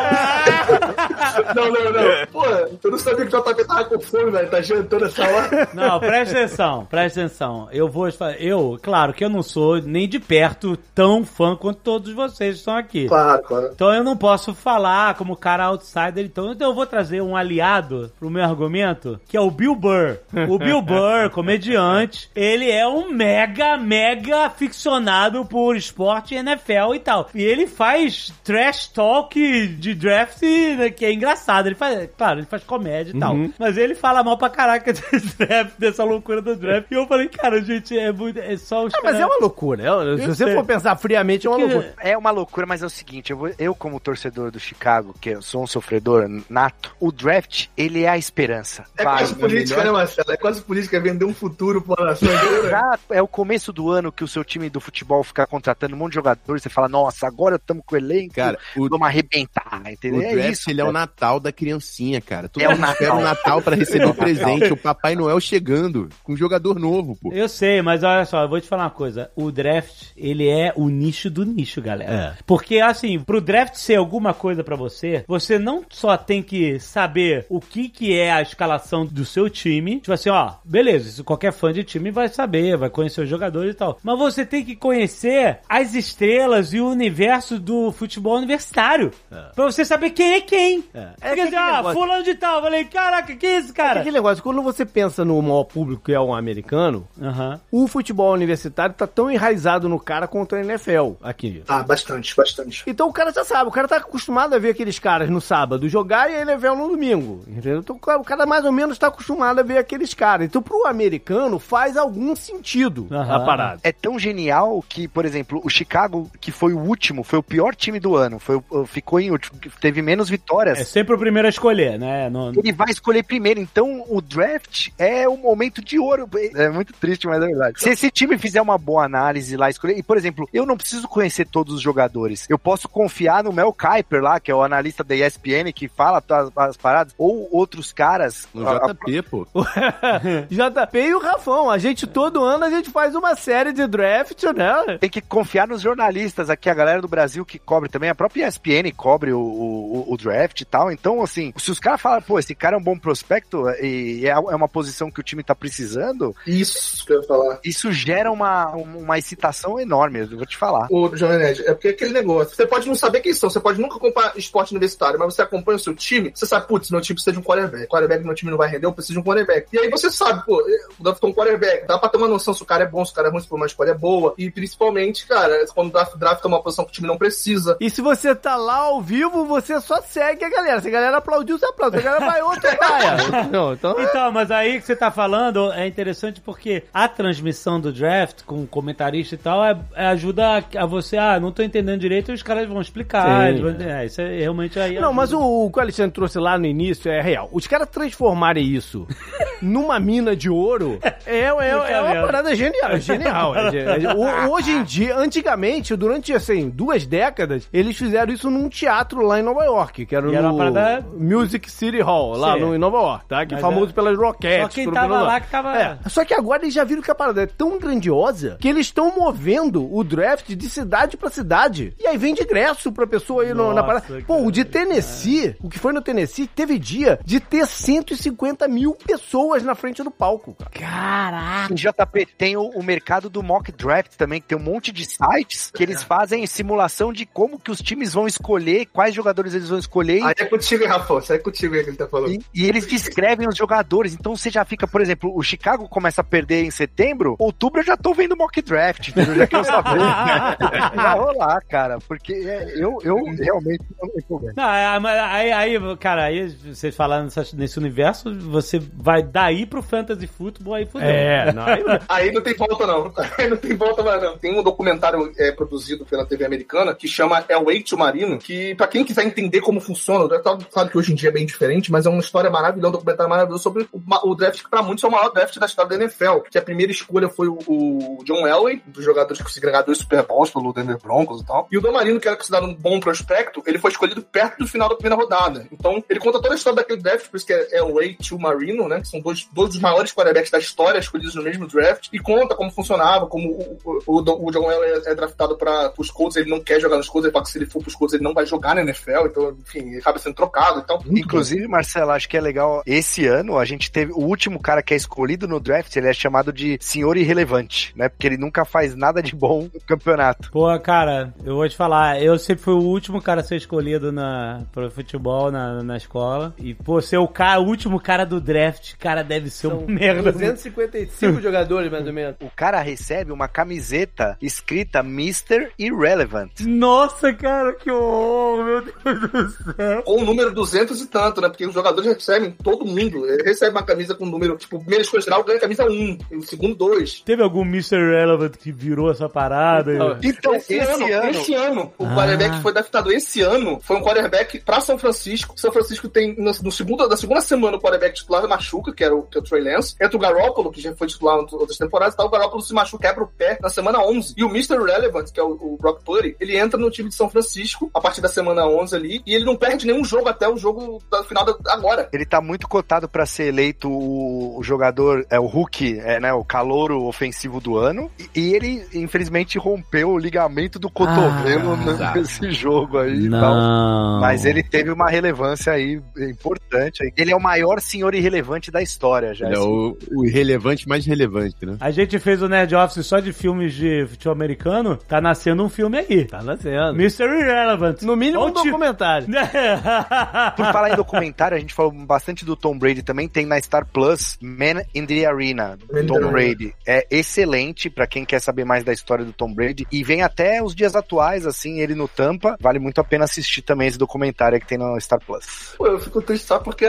Não, não, não. Pô, eu não sabia que o JP tava com fome, velho. Tá jantando essa hora. Não, presta atenção, presta atenção. Eu vou. Eu, claro que eu não sou nem de perto tão fã quanto todos vocês estão aqui. Claro, claro. Então eu não posso falar como cara outsider, então, então eu vou trazer um aliado pro meu argumento, que é o Bill Burr. O Bill Burr, comediante, ele é um mega, mega aficionado por esporte NFL e tal. E ele faz trash talk de draft né, que é engraçado. Ele faz, claro, ele faz comédia e tal. Mas ele fala mal pra caraca desse draft, dessa loucura do draft. E eu falei, cara, gente, é muito. É só os Ah, mas caras- é uma loucura. é- se você for pensar friamente, é uma Que- loucura. É uma loucura, mas é o seguinte, eu, vou- eu como torcedor do Chicago, que eu sou um sofredor nato, o draft, ele é a esperança. É Vai, quase política, né, Marcelo? É quase política, é vender um futuro pra uma nação. Exato, é o começo do ano que o seu time do futebol fica contratando um monte de jogadores, você fala, nossa, agora estamos com o elenco, Cara, o, vamos arrebentar, o entendeu? draft, é isso. ele é o cara. Natal da criancinha, cara. Todo É o espera Natal. o Natal pra receber o presente. O Papai Noel chegando com um jogador novo, pô. Eu sei, mas olha só, eu vou te falar uma coisa. O draft, ele é o nicho do nicho, galera. Porque, assim, pro draft ser alguma coisa pra você, você não só tem que saber o que que é a escalação do seu time. Tipo assim, ó, beleza, isso qualquer fã de time vai saber, vai conhecer os jogadores e tal. Mas você tem que conhecer as estrelas e o universo do futebol universitário. Pra você saber quem é quem. É. Porque É assim, aquele ah, negócio- fulano de tal. Eu falei, caraca, que é isso, É cara? aquele negócio, quando você pensa no maior público que é o americano, Aham. o futebol universitário tá tão enraizado no cara quanto a NFL aqui. Ah, bastante, bastante. Então o cara já sabe, o cara tá acostumado a ver aqueles caras no sábado jogar e a NFL no domingo, entendeu? Então o cara- mais ou menos tá acostumado a ver aqueles caras. Então pro americano faz algum sentido Aham. a parada. É tão genial que, por exemplo, o Chicago, que foi o último, foi o pior time do ano, foi, o- ficou em último, teve menos vitórias. É sempre o primeiro a escolher, né? No- Ele vai escolher primeiro, então o draft é o momento de ouro. É muito triste, mas é verdade. Se esse time fizer uma boa análise lá, escolher. E, por exemplo, eu não preciso conhecer todos os jogadores. Eu posso confiar no Mel Kiper lá, que é o analista da ESPN que fala as, as paradas, ou outros caras. No A- a- JP, pô. JP e o Rafão, a gente todo ano a gente faz uma série de draft, né? tem que confiar nos jornalistas aqui, a galera do Brasil que cobre também, a própria ESPN cobre o, o, o draft e tal. Então, assim, se os caras falam, pô, esse cara é um bom prospecto e é, é uma posição que o time tá precisando, Isso que eu ia falar. isso gera uma, uma excitação enorme, eu vou te falar. Ô, Jovem Nerd, é porque aquele negócio. Você pode não saber quem são, você pode nunca acompanhar esporte universitário, mas você acompanha o seu time, você sabe, putz, meu time precisa de um quarterback. Quarterback meu time não vai render, eu preciso de um quarterback. E aí você sabe, pô, o um quarterback, dá pra ter uma noção se o cara é bom, se o cara é ruim, se for uma escolha boa. E principalmente, cara, quando o draft, draft é uma posição que o time não precisa. E se você tá lá ao vivo, você só segue a galera. Se a galera aplaudiu, você aplaude. Se a galera vai outra, vai. Não, então... Então, mas aí que você tá falando é interessante porque a transmissão do draft com comentarista e tal é, é ajuda a, a você, ah, não tô entendendo direito, e os caras vão explicar. Sim. eles vão- é, isso é realmente aí. Não, ajuda. mas o, o que o Alexandre trouxe lá no início é real. Os caras transformarem isso numa mina de ouro é, é, é uma parada genial. Genial. é ge- é ho- hoje em dia, antigamente, durante assim, duas décadas, eles fizeram isso num teatro lá em Nova York, que era no parada- Music City Hall, lá Sim. no, em Nova York, tá? Que é Mas famoso é- pelas roquetes. Só quem tava lá que tava- É, só que agora eles já viram que a parada é tão grandiosa que eles estão movendo o draft de cidade pra cidade. E aí vende ingresso pra pessoa ir no- na Nossa, parada. Pô, o de Tennessee, o que foi no Tennessee, teve dia de ter 150 mil pessoas na frente do palco, cara. Em JP tem o, o mercado do mock draft também, que tem um monte de sites que eles fazem simulação de como que os times vão escolher, quais jogadores eles vão escolher. Aí é contigo, Rafa? Isso é contigo aí que ele tá falando. E, e eles descrevem os jogadores, então você já fica, por exemplo, o Chicago começa a perder em setembro, outubro eu já tô vendo mock draft, entendeu? Já quero saber. Vai rolar, cara, porque é, eu, eu realmente não me empolguei. Não, é, mas aí, aí, cara, aí vocês falando nesse universo, você vai daí pro fantasy football, aí fudeu. É, não, aí não- Aí não tem volta, não. Aí não tem volta mais, não. Tem um documentário é, produzido pela TV americana que chama El Way to Marino, que pra quem quiser entender como funciona, o draft, claro que hoje em dia é bem diferente, mas é uma história maravilhosa, um documentário maravilhoso sobre o, o draft que pra muitos é o maior draft da história da NFL, que a primeira escolha foi o, o John Elway, um dos jogadores que conseguiram ganhar dois Super Bowls pelo Denver Broncos e tal. E o Dan Marino, que era considerado um bom prospecto, ele foi escolhido perto do final da primeira rodada. Então, ele conta toda a história daquele draft, por isso que é Elway to Marino, né, que são dois, dois dos maiores quarterbacks da história escolhidos no mesmo draft, e conta como funcionava, como o, o, o- o John Elway é, é draftado para os Colts, ele não quer jogar nos Colts, ele fala que se ele for pros Colts, ele não vai jogar na NFL, então, enfim, ele acaba sendo trocado. Então, Inclusive, Marcelo, acho que é legal. Esse ano a gente teve o último cara que é escolhido no draft, ele é chamado de senhor irrelevante, né? Porque ele nunca faz nada de bom no campeonato. Pô, cara, eu vou te falar, eu sempre fui o último cara a ser escolhido na, pro futebol na, na escola. E, pô, ser o, cara, o último cara do draft, cara, deve ser São um merda. 255 jogadores, mais ou menos. O cara recebe uma camiseta escrita Mr. Irrelevant. Nossa, cara, que horror, meu Deus do céu. com o número 200 e tanto, né? Porque os jogadores recebem, todo mundo eh, recebe uma camisa com o número, tipo, escolha geral ganha camisa 1, e o segundo 2. Teve algum Mr. Relevant que virou essa parada? Então, Então, Esse, ano, esse ano, o quarterback que foi draftado esse ano foi um quarterback pra São Francisco. São Francisco tem, no, no segundo, na segunda semana, o quarterback titular machuca, que era o, que é o Trey Lance. Entra o Garoppolo, que já foi titular em outras temporadas, tá? O Garoppolo se machuca, quebra o pé na semana 11. E o Mr. Relevant, que é o, o Brock Purdy, ele entra no time de São Francisco a partir da semana 11 ali, e ele não perde nenhum jogo até o jogo da final da, agora. Ele tá muito cotado pra ser eleito o, o jogador, é o Hulk, é, né, o calouro ofensivo do ano. E, e ele, infelizmente, rompeu o ligamento do cotovelo Ah, nesse jogo aí e tal. Não. Mas ele teve uma relevância aí importante. aí. Ele é o maior senhor irrelevante da história já. Ele é o, o irrelevante mais relevante, né? A gente fez o Nerd Office só de filmes de futebol americano, tá nascendo um filme aí. Tá nascendo. Mr. Irrelevant. No mínimo Olha um documentário. Por falar em documentário, a gente falou bastante do Tom Brady também. Tem na Star Plus Man in the Arena, Man Tom. Brady. É excelente pra quem quer saber mais da história do Tom Brady. E vem até os dias atuais, assim, ele no Tampa. Vale muito a pena assistir também esse documentário que tem no Star Plus. Pô, eu fico triste só porque,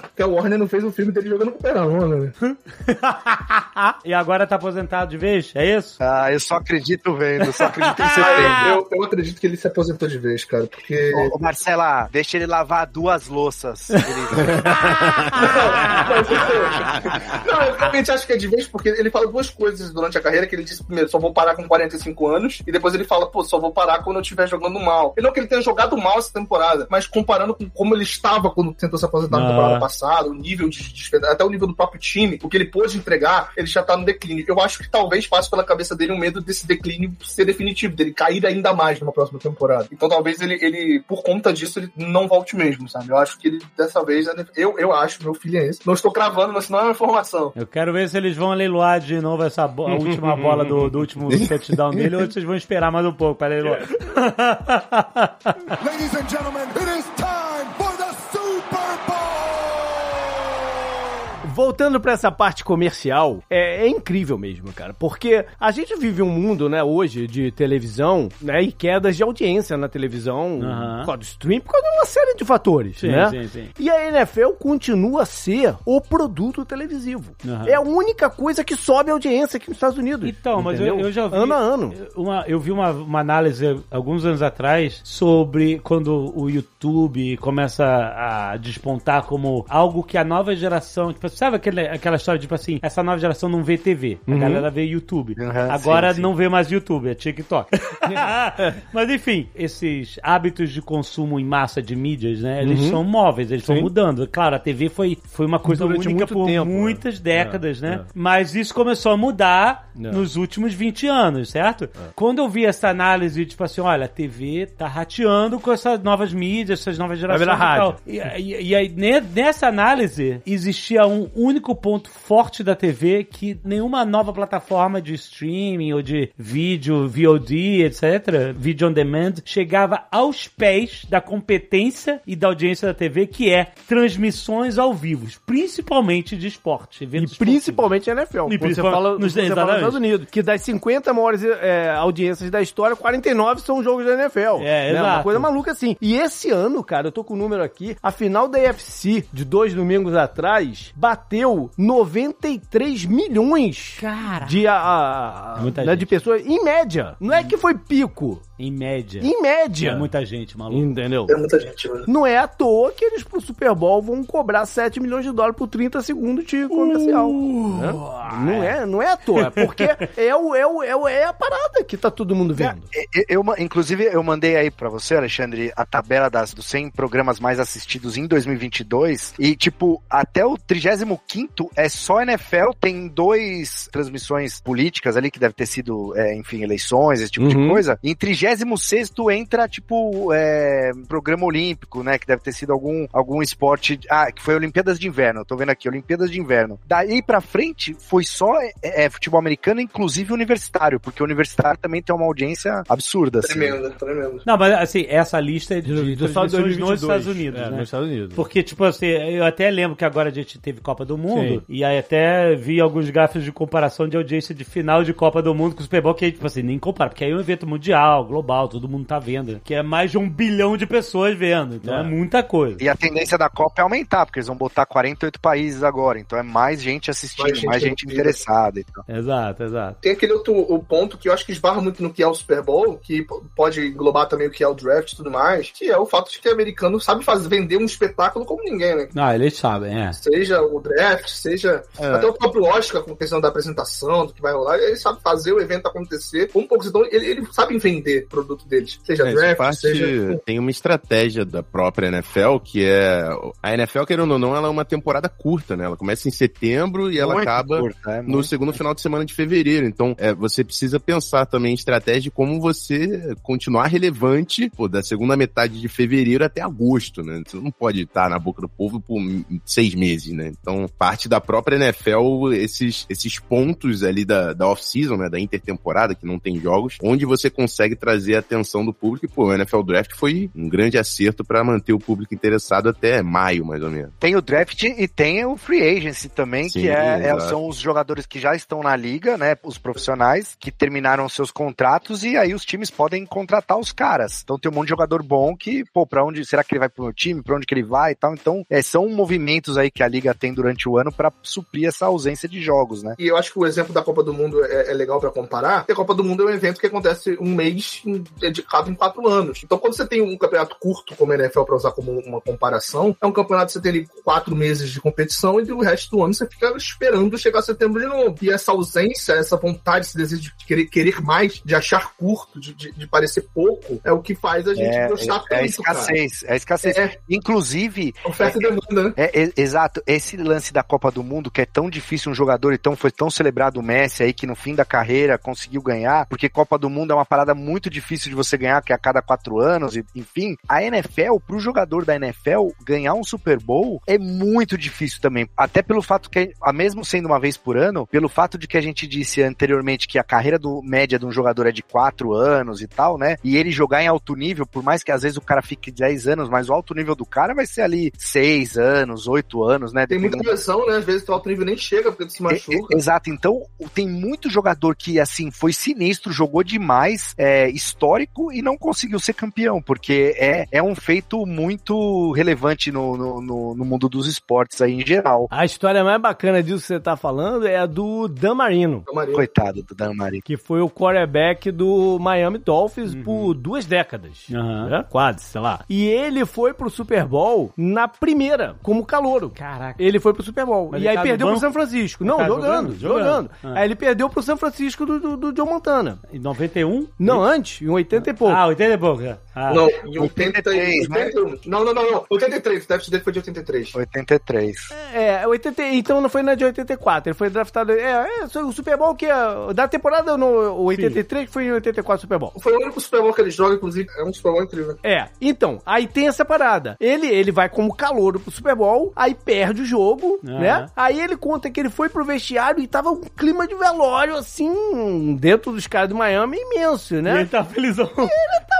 porque a Warner não fez um filme dele jogando com o pé na mão, né? e agora tá aposentado de vez? É isso? Ah, eu só acredito vendo, só acredito em setembro. eu, eu acredito que ele se aposentou de vez, cara, porque... Ô, ô, Marcela, deixa ele lavar duas louças. Ele- Não, eu realmente acho que é de vez, porque ele fala duas coisas durante a carreira, que ele disse primeiro, só vou parar com 45 anos, e depois ele fala, pô, só vou parar quando eu estiver jogando mal. E não que ele tenha jogado mal essa temporada, mas comparando com como ele estava quando tentou se aposentar na Ah. temporada passada, o nível de, de- até o nível do próprio time, o que ele pôde entregar, ele já tá no declínio. Eu acho que talvez passe pela cabeça dele um medo desse declínio ser definitivo, dele cair ainda mais numa próxima temporada. Então talvez ele, ele por conta disso, ele não volte mesmo, sabe? Eu acho que ele, dessa vez, eu, eu acho, meu filho é esse. Não estou cravando, mas não é uma informação. Eu quero ver se eles vão leiloar de novo essa bo- a última bola do, do último touchdown dele ou se vocês vão esperar mais um pouco pra leiloar. Ladies and gentlemen, it is Voltando pra essa parte comercial, é, é incrível mesmo, cara. Porque a gente vive um mundo, né, hoje, de televisão, né, e quedas de audiência na televisão, Aham. por causa do stream, por causa de uma série de fatores, Sim, né? sim, sim. E a NFL continua a ser o produto televisivo. Aham. É a única coisa que sobe a audiência aqui nos Estados Unidos. Então, mas eu, eu já vi. Ano a ano. Uma, eu vi uma, uma análise alguns anos atrás sobre quando o YouTube começa a despontar como algo que a nova geração. Tipo, sabe sabe aquele, aquela história, tipo assim, essa nova geração não vê TV. A Uhum. galera vê YouTube. Uhum, Agora sim, sim. não vê mais YouTube, é TikTok. Mas enfim, esses hábitos de consumo em massa de mídias, né? Eles Uhum. são móveis, eles estão mudando. Claro, a TV foi, foi uma coisa Durante única por tempo, né? muitas décadas, É, né? é. Mas isso começou a mudar É. nos últimos 20 anos, certo? Quando eu vi essa análise, tipo assim, olha, a TV tá rateando com essas novas mídias, essas novas gerações virar e tal. rádio. E, e- e aí, ne- nessa análise, existia um único ponto forte da TV que nenhuma nova plataforma de streaming ou de vídeo, VOD, etc., vídeo on demand, chegava aos pés da competência e da audiência da TV, que é transmissões ao vivo, principalmente de esporte. E principalmente NFL. Quando você fala, nos- você fala nos. Estados Unidos. Que das 50 maiores é, audiências da história, 49 são jogos da NFL. É, né? Uma exato. coisa maluca assim. E esse ano, cara, eu tô com o número aqui, a final da UFC, de dois domingos atrás, bateu 93 milhões Cara. de, a, a- Muita né, gente. de pessoas, em média. Não é que foi pico, Em média. em média. É muita gente, maluco. Entendeu? É muita gente, mano. Não é à toa que eles pro Super Bowl vão cobrar 7 milhões de dólares por 30 segundos de comercial. né? Não, é, não é à toa, porque é, o, é, o, é, o- é a parada que tá todo mundo vendo. Eu, eu ma- inclusive, eu mandei aí pra você, Alexandre, a tabela das, dos 100 programas mais assistidos em 2022. E, tipo, até o 35 é só NFL. Tem dois transmissões políticas ali, que deve ter sido, é, enfim, eleições, esse tipo Uhum. de coisa. Em 36 entra, tipo, é, programa olímpico, né? Que deve ter sido algum, algum esporte. Ah, que foi Olimpíadas de Inverno. Eu tô vendo aqui, Olimpíadas de Inverno. Daí pra frente, foi só é, é, futebol americano, inclusive universitário, porque o universitário também tem uma audiência absurda. Assim. Tremendo, tremendo. Não, mas assim, essa lista é de, do transmissões nos 2022. Estados Unidos, É, né? nos Estados Unidos. Porque, tipo assim, eu até lembro que agora a gente teve Copa do Mundo, Sim. e aí até vi alguns gráficos de comparação de audiência de final de Copa do Mundo com o Super Bowl, que aí, tipo assim, nem compara, porque aí é um evento mundial, global, todo mundo tá vendo, que é mais de um bilhão de pessoas vendo, então é, É. muita coisa. E a tendência da Copa é aumentar, porque eles vão botar 48 países agora. Então é mais gente assistindo, Mais mais gente gente, envolvida. interessada. Então. Exato, exato. Tem aquele outro o ponto que eu acho que esbarra muito no que é o Super Bowl, que pode englobar também o que é o draft e tudo mais, que é o fato de que o americano sabe fazer, vender um espetáculo como ninguém, né? Ah, eles sabem, é. Seja o draft, seja É. até o próprio Oscar, com a questão da apresentação, do que vai rolar, ele sabe fazer o evento acontecer. Um pouco, então, ele, ele sabe vender produto deles. Seja É, draft, parte seja. tem uma estratégia da própria NFL, que é. A NFL, querendo ou não, ela é uma temporada curta, né? Ela começa em setembro e ela Muito acaba curta, é, no segundo final de semana de fevereiro. Então, é, você precisa pensar também em estratégia de como você continuar relevante pô, da segunda metade de fevereiro até agosto, né? Você não pode estar na boca do povo por seis meses, né? Então, parte da própria NFL, esses, esses pontos ali da, da off-season, né? Da intertemporada, que não tem jogos, onde você consegue trazer a atenção do público. E, pô, o NFL Draft foi um grande acerto para manter o público interessado até maio, mais ou menos. Tem o draft e tem o free agency também, Sim, que é, é- são os jogadores que já estão na liga, né? Os profissionais que terminaram seus contratos e aí os times podem contratar os caras. Então tem um monte de jogador bom que, pô, pra onde será que ele vai pro meu time? Pra onde que ele vai e tal. Então, é, são movimentos aí que a liga tem durante o ano pra suprir essa ausência de jogos, né? E eu acho que o exemplo da Copa do Mundo é, é legal pra comparar, porque a Copa do Mundo é um evento que acontece um mês dedicado em quatro anos. Então, quando você tem um campeonato curto, como a NFL, pra usar como uma comparação, é um campeonato que você tem ali quatro meses de competição e o resto do ano você fica esperando chegar setembro de novo. E essa ausência, essa vontade, esse desejo de querer, querer mais, de achar curto, de, de, de parecer pouco, é o que faz a gente É, gostar é, é a tanto, cara. escassez, é a escassez. É. Inclusive, Oferta e demanda, né? É, é, exato. Esse lance da Copa do Mundo, que é tão difícil um jogador e tão, foi tão celebrado o Messi aí, que no fim da carreira conseguiu ganhar, porque Copa do Mundo é uma parada muito difícil de você ganhar, que é a cada quatro anos, enfim. A NFL, pro jogador da NFL, ganhar um Super Bowl é muito difícil também. Até pelo fato que, a mesmo sendo uma vez por ano, pelo fato de que a gente disse anteriormente que a carreira do média de um jogador é de quatro anos e tal, né? E ele jogar em alto nível, por mais que às vezes o cara fique 10 anos, mas o alto nível do cara vai ser ali seis anos, oito anos, né? Tem muita pressão, né? Às vezes o alto nível nem chega porque tu se É, machuca. é, exato, então tem muito jogador que, assim, foi sinistro, jogou demais, é, histórico e não conseguiu ser campeão, porque é, é um feito muito relevante no, no, no- no mundo dos esportes aí em geral. A história mais bacana disso que você tá falando é a do Dan Marino. Coitado do Dan Marino. Que foi o quarterback do Miami Dolphins por duas décadas. Aham. né? Quase, sei lá. E ele foi pro Super Bowl na primeira, como calouro. Caraca. Ele foi pro Super Bowl. Mas e aí tá perdeu pro? São Francisco. Não, tá jogando, jogando? jogando. Jogando. Ah. Aí ele perdeu pro São Francisco do, do, do Joe Montana. Em 91? Não, antes, em 80 e pouco. Ah, 80 e pouco. é. Ah. Não, em 83, 83, 81. Não, não, não, não. 83, o draft dele foi de 83. 83. É, 80, então não foi na de 84, ele foi draftado. É, é o Super Bowl que é. Da temporada no 83, que foi em 84 Super Bowl. Foi o único Super Bowl que ele joga, inclusive. É um Super Bowl incrível. É, então, aí tem essa parada. Ele, ele vai como calouro pro Super Bowl, aí perde o jogo, Aham. né? Aí ele conta que ele foi pro vestiário e tava um clima de velório, assim, dentro dos caras do Miami, imenso, E né? ele tá felizão.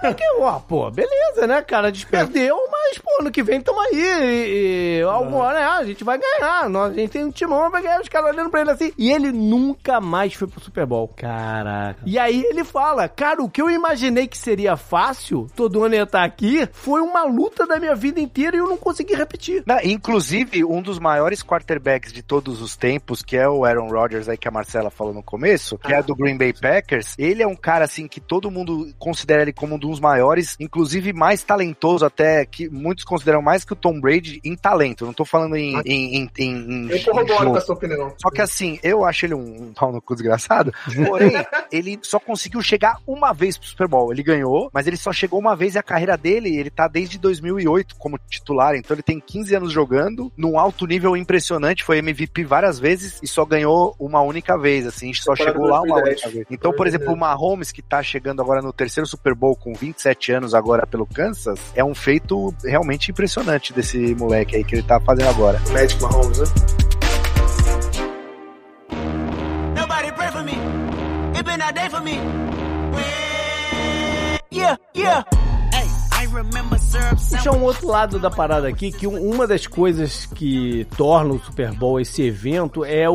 Tava que, ó, pô, beleza, né, cara? A gente perdeu, mas, pô, no que vem tamo aí. E, e alguma hora, né, a gente vai ganhar. Nós, a gente tem um timão, vai ganhar. Os caras olhando pra ele assim. E ele nunca mais foi pro Super Bowl. Caraca. E aí ele fala, cara, o que eu imaginei que seria fácil, todo ano ia estar aqui, foi uma luta da minha vida inteira e eu não consegui repetir. Não, inclusive, um dos maiores quarterbacks de todos os tempos, que é o Aaron Rodgers aí que a Marcela falou no começo, que é do Green Bay Packers, ele é um cara assim que todo mundo considera ele como um dos maiores, inclusive mais talentoso até, que muitos consideram mais que o Tom Brady em talento. Não tô falando em... em, em, em, em Eu corroboro com a sua opinião. Só que assim, eu acho ele um, um pau no cu desgraçado. Porém, ele só conseguiu chegar uma vez pro Super Bowl. Ele ganhou, mas ele só chegou uma vez e a carreira dele, ele tá desde 2008 como titular. Então ele tem 15 anos jogando, num alto nível impressionante. Foi MVP várias vezes e só ganhou uma única vez, assim. Só chegou lá uma 2010. única vez. Então, por exemplo, o Mahomes, que tá chegando agora no terceiro Super Bowl com 27 anos agora pelo Kansas, é um feito realmente impressionante desse moleque aí que ele tá fazendo agora. Magic Mahomes, né? Nobody pray for me. It been a day for me. Yeah, yeah. Hey, I remember syrup Puxa um outro lado da parada aqui, que um- uma das coisas que torna o Super Bowl esse evento é o,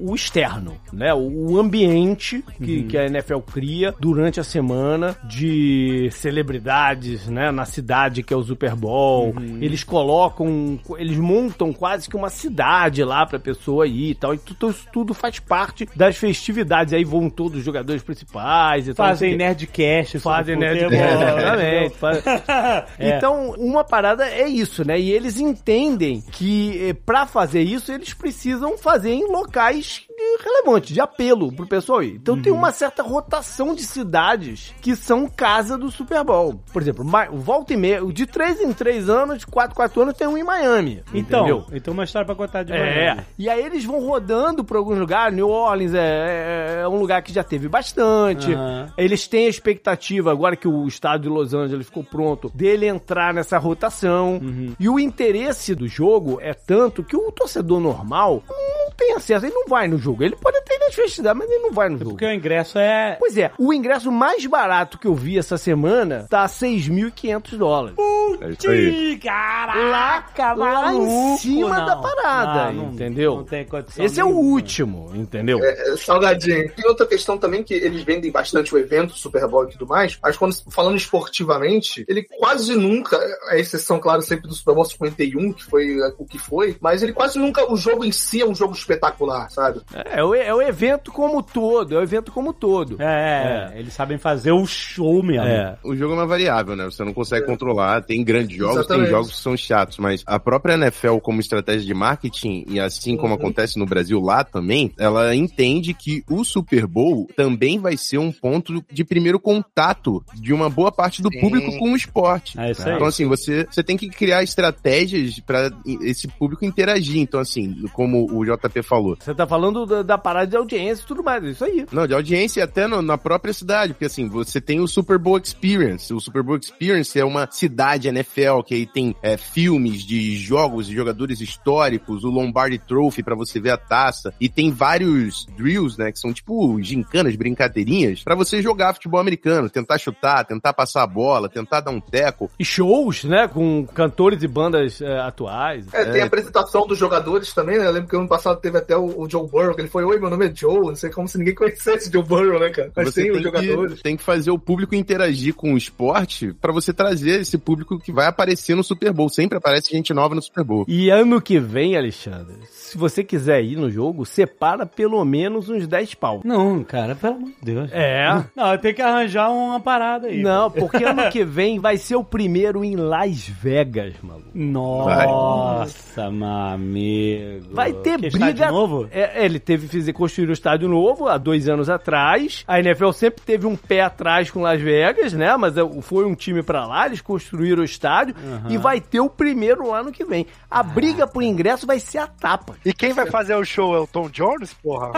o externo, né? O, ambiente que, que a NFL cria durante a semana de celebridades, né? Na cidade que é o Super Bowl. Eles colocam, eles montam quase que uma cidade lá pra pessoa ir e tal. E tudo, isso tudo faz parte das festividades. Aí vão todos os jogadores principais e tal. não sei Fazem. Nerdcast. sobre Fazem Nerdcast, exatamente. É. Então, uma parada é isso, né? E eles entendem que eh, pra fazer isso, eles precisam fazer em locais relevantes, de apelo pro pessoal ir. Então tem uma certa rotação de cidades que são casa do Super Bowl. Por exemplo, Ma- volta e meia, de 3 em 3 anos, de 4 em 4 anos, tem um em Miami. Então, entendeu? então uma história pra contar de É, Miami. e aí eles vão rodando por alguns lugares. New Orleans é, é- é um lugar que já teve bastante. Aham. Eles têm a expectativa, agora que o estado de Los Angeles ficou pronto, dele entrar nessa rotação. Uhum. E o interesse do jogo é tanto que o torcedor normal não tem acesso, ele não vai no jogo. Ele pode até ir festividades, mas ele não vai no jogo. Porque o ingresso é. Pois é, o ingresso mais barato que eu vi essa semana tá a 6.500 dólares. É aí. Ih, Caraca, lá em cima não. da parada, Não, não- entendeu? Não tem condição. Esse é o nenhuma. último, entendeu? É, salgadinho. Tem outra questão também que eles vendem bastante o evento, Super Bowl e tudo mais, mas quando falando esportivamente, ele quase nunca, a exceção, claro, sempre do Super Bowl 51, que foi é, o que foi, mas ele quase nunca, o jogo em si é um jogo espetacular, sabe? É, é o, é o evento como todo, é o evento como todo. É, é, eles sabem fazer o show mesmo. É. O jogo é uma variável, né? Você não consegue controlar. Tem grandes jogos, Exatamente. tem jogos que são chatos, mas a própria NFL, como estratégia de marketing, e assim como acontece no Brasil lá também, ela entende que o Super Bowl também vai ser um ponto de primeiro contato de uma boa parte do Sim. público com o esporte. É isso aí. Então, assim, você, você tem que criar estratégias para esse público interagir. Então, assim, como o JP falou, Você tá falando da, da parada de audiência e tudo mais, é isso aí. não, de audiência e até no- na própria cidade, porque assim, você tem o Super Bowl Experience. O Super Bowl Experience é uma cidade NFL que aí tem é, filmes de jogos e jogadores históricos, o Lombardi Trophy pra você ver a taça, e tem vários drills, né, que são tipo gincanas, brincadeirinhas, pra você jogar futebol americano, tentar chutar, tentar passar a bola, tentar dar um teco. E shows, né, com cantores e bandas é, atuais. É, tem a apresentação dos jogadores também, né? Eu lembro que ano passado teve até o, o Joe Burrow, que ele foi, oi, meu nome é Joe, não sei como se ninguém conhecesse Joe Burrow, né, cara? Mas Você tem os jogadores. que, tem que fazer o público interagir com o esporte pra você trazer esse público que vai aparecer no Super Bowl. Sempre aparece gente nova no Super Bowl. E ano que vem, Alexandre, se você quiser ir no jogo, separa pelo menos uns 10 pau. Não, cara, pelo amor de Deus. É. Não, tem que arranjar uma parada aí. Não, porque ano que vem vai ser o primeiro em Las Vegas, maluco. Nossa, meu amigo. Vai ter Que briga. estádio novo? É, ele teve que fazer- construir um estádio novo há dois anos atrás. A NFL sempre teve um pé atrás com Las Vegas, né? Mas é, foi um time pra lá, eles construíram o estádio e vai ter o primeiro lá no que vem. A briga por ingresso vai ser a tapa. E quem vai fazer o show é o Tom Jones, porra?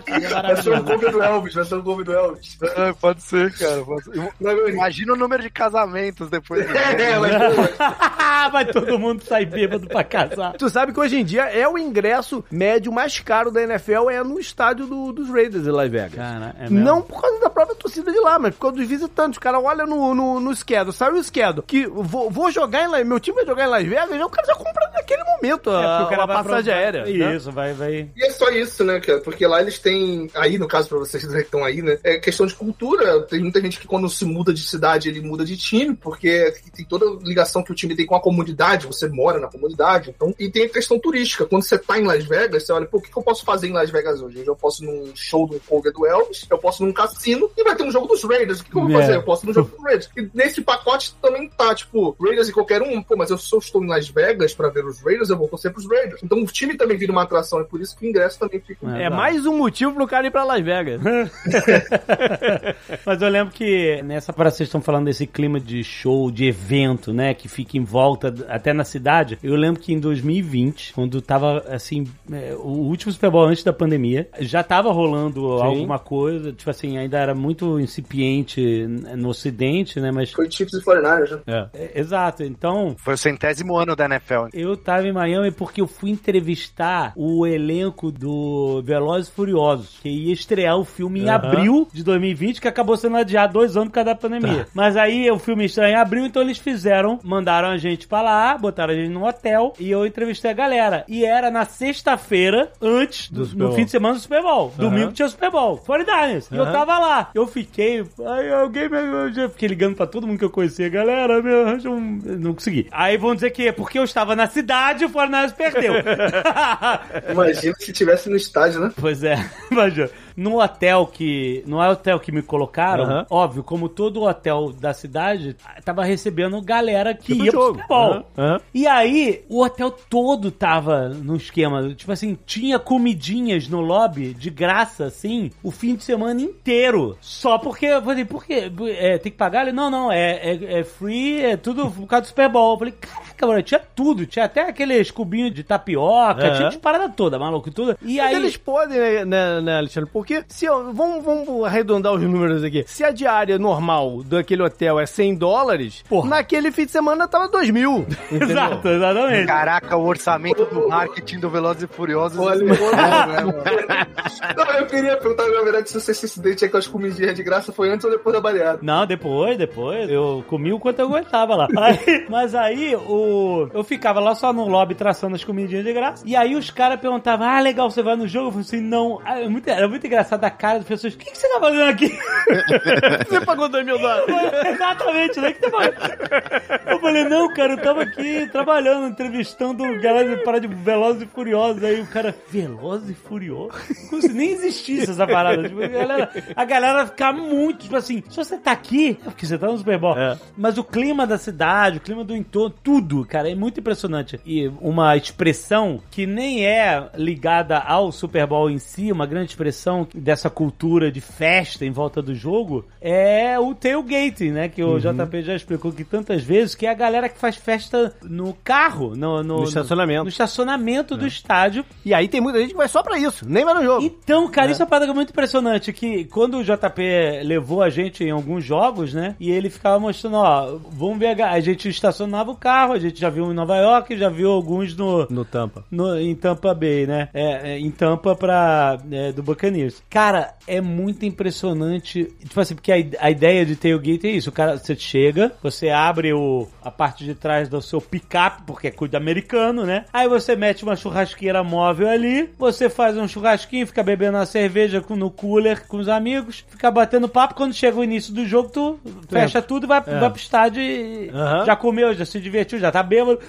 Vai ser o cover do Elvis, vai ser o cover do Elvis. É, pode ser, cara. pode ser. Imagina o número de casamentos depois. É, mas, pô, vai todo mundo sair bêbado pra casar. Tu sabe que hoje em dia é o ingresso médio mais caro da NFL é no estádio do- dos Raiders de Las Vegas. Cara, é mesmo. Não por causa da própria torcida de lá, mas por causa dos visitantes. O cara olha no, no, no schedule, o schedule, que vou, vou jogar em Las meu time vai jogar em Las Vegas, o cara já compra naquele momento a, É, porque o cara a passagem pra- aérea. né? Isso, vai, vai. E é só isso, né, cara? Porque lá eles têm. Aí, no caso, pra vocês que estão aí, né? É questão de cultura. Tem muita gente que, quando se muda de cidade, ele muda de time, porque tem toda a ligação que o time tem com a comunidade. Você mora na comunidade. Então, e tem a questão turística. Quando você tá em Las Vegas, você olha, pô, o que, que eu posso fazer em Las Vegas hoje? Eu posso ir num show do cover do Elvis, eu posso num cassino e vai ter um jogo dos Raiders. O que, que eu vou É. fazer? Eu posso ir no jogo dos Raiders. E nesse pacote também tá, tipo, Raiders e qualquer um. Pô, mas eu só estou em Las Vegas pra ver os Raiders, eu vou torcer pros Raiders. Então o time também vira uma atração. É por isso que o ingresso também fica. É mais um motivo pro cara ir pra Las Vegas. Mas eu lembro que nessa para vocês estão falando desse clima de show, de evento, né, que fica em volta até na cidade. Eu lembro que em 2020, quando tava assim, é, o último Super Bowl antes da pandemia, já tava rolando alguma coisa, tipo assim, ainda era muito incipiente no ocidente, né, mas Foi Chiefs e 49ers, né? é, exato. Então, Foi o centésimo ano da NFL. eu tava em Miami porque eu fui entrevistar o elenco do Velozes e Que ia estrear o filme em abril de 2020, que acabou sendo adiado dois anos por causa da pandemia. Mas aí o filme estreia em abril, então eles fizeram, mandaram a gente pra lá, botaram a gente num hotel e eu entrevistei a galera. E era na sexta-feira, antes, do, Super no fim de semana do Super Bowl. Domingo tinha o Super Bowl. 49ers. E eu tava lá. Eu fiquei. Aí alguém me. Eu já fiquei ligando pra todo mundo que eu conhecia. Galera, me arranja um. Não consegui. Aí vão dizer que é porque eu estava na cidade e o 49ers perdeu. Imagina se tivesse no estádio, né? Pois é, imagina. No hotel que. No hotel que me colocaram, Aham. óbvio, como todo hotel da cidade, tava recebendo galera que Tipo ia pro jogo. Super Bowl. Aham, aham. E aí, o hotel todo tava no esquema. Tipo assim, tinha comidinhas no lobby de graça, assim, o fim de semana inteiro. Só porque. Eu falei, por quê? É, tem que pagar? Ele, não, não, é, é, é free, é tudo por causa do Super Bowl. Eu falei, caraca, mano, tinha tudo. Tinha até aqueles cubinhos de tapioca, Aham. tinha de parada toda, maluco, e tudo. E Mas aí. eles podem, né, né, né, Alexandre? Porque se eu, vamos, vamos arredondar os números aqui. Se a diária normal daquele hotel é 100 dólares, Porra. naquele fim de semana tava 2 mil. Exato, exatamente. Caraca, o orçamento do marketing do Velozes e Furiosos. Olha, né, mano? Não, eu queria perguntar, na verdade, se esse acidente aí com as comidinhas de graça foi antes ou depois da baleada. Não, depois, depois. Eu comi o quanto eu aguentava lá. Aí- mas aí, o, eu ficava lá só no lobby traçando as comidinhas de graça. E aí os caras perguntavam, ah, legal, você vai no jogo? Eu falei assim, não. Ah, é muito, era muito engraçado a cara das pessoas. O que, que você tá fazendo aqui? Você pagou 2 mil dólares. Exatamente, né? Que você fazendo? Eu falei, não, cara, eu tava aqui trabalhando, entrevistando galera de parada de Velozes e Furiosos. Aí o cara, Velozes e Furiosos? Como se nem existisse essa parada. Tipo, a galera, a galera muito, tipo assim, se você tá aqui, é porque você tá no Super Bowl. É. Mas o clima da cidade, o clima do entorno, tudo, cara, é muito impressionante. E uma expressão que nem é ligada ao Super Bowl em si, uma grande expressão dessa cultura de festa em volta do jogo, é o tailgating, né? Que o JP já explicou aqui tantas vezes, que é a galera que faz festa no carro, no, no, No estacionamento. no estacionamento do estádio. E aí tem muita gente que vai só pra isso, nem vai no jogo. Então, cara, isso é uma parada muito impressionante, que quando o JP levou a gente em alguns jogos, né, e ele ficava mostrando, ó, vamos ver, a, a gente estacionava o carro, a gente já viu em Nova York, já viu alguns no... No Tampa. no- em Tampa Bay, né? É, é, em Tampa pra, é, do Buccaneers. Cara, é muito impressionante. Tipo assim, porque a, a ideia de tailgate é isso. O cara, você chega, você abre o, a parte de trás do seu picape, porque é cuida americano, né? Aí você mete uma churrasqueira móvel ali, você faz um churrasquinho, fica bebendo uma cerveja com- no cooler com os amigos, fica batendo papo. Quando chega o início do jogo, tu fecha tudo e vai, vai pro estádio e Aham. já comeu, já se divertiu, já tá bêbado.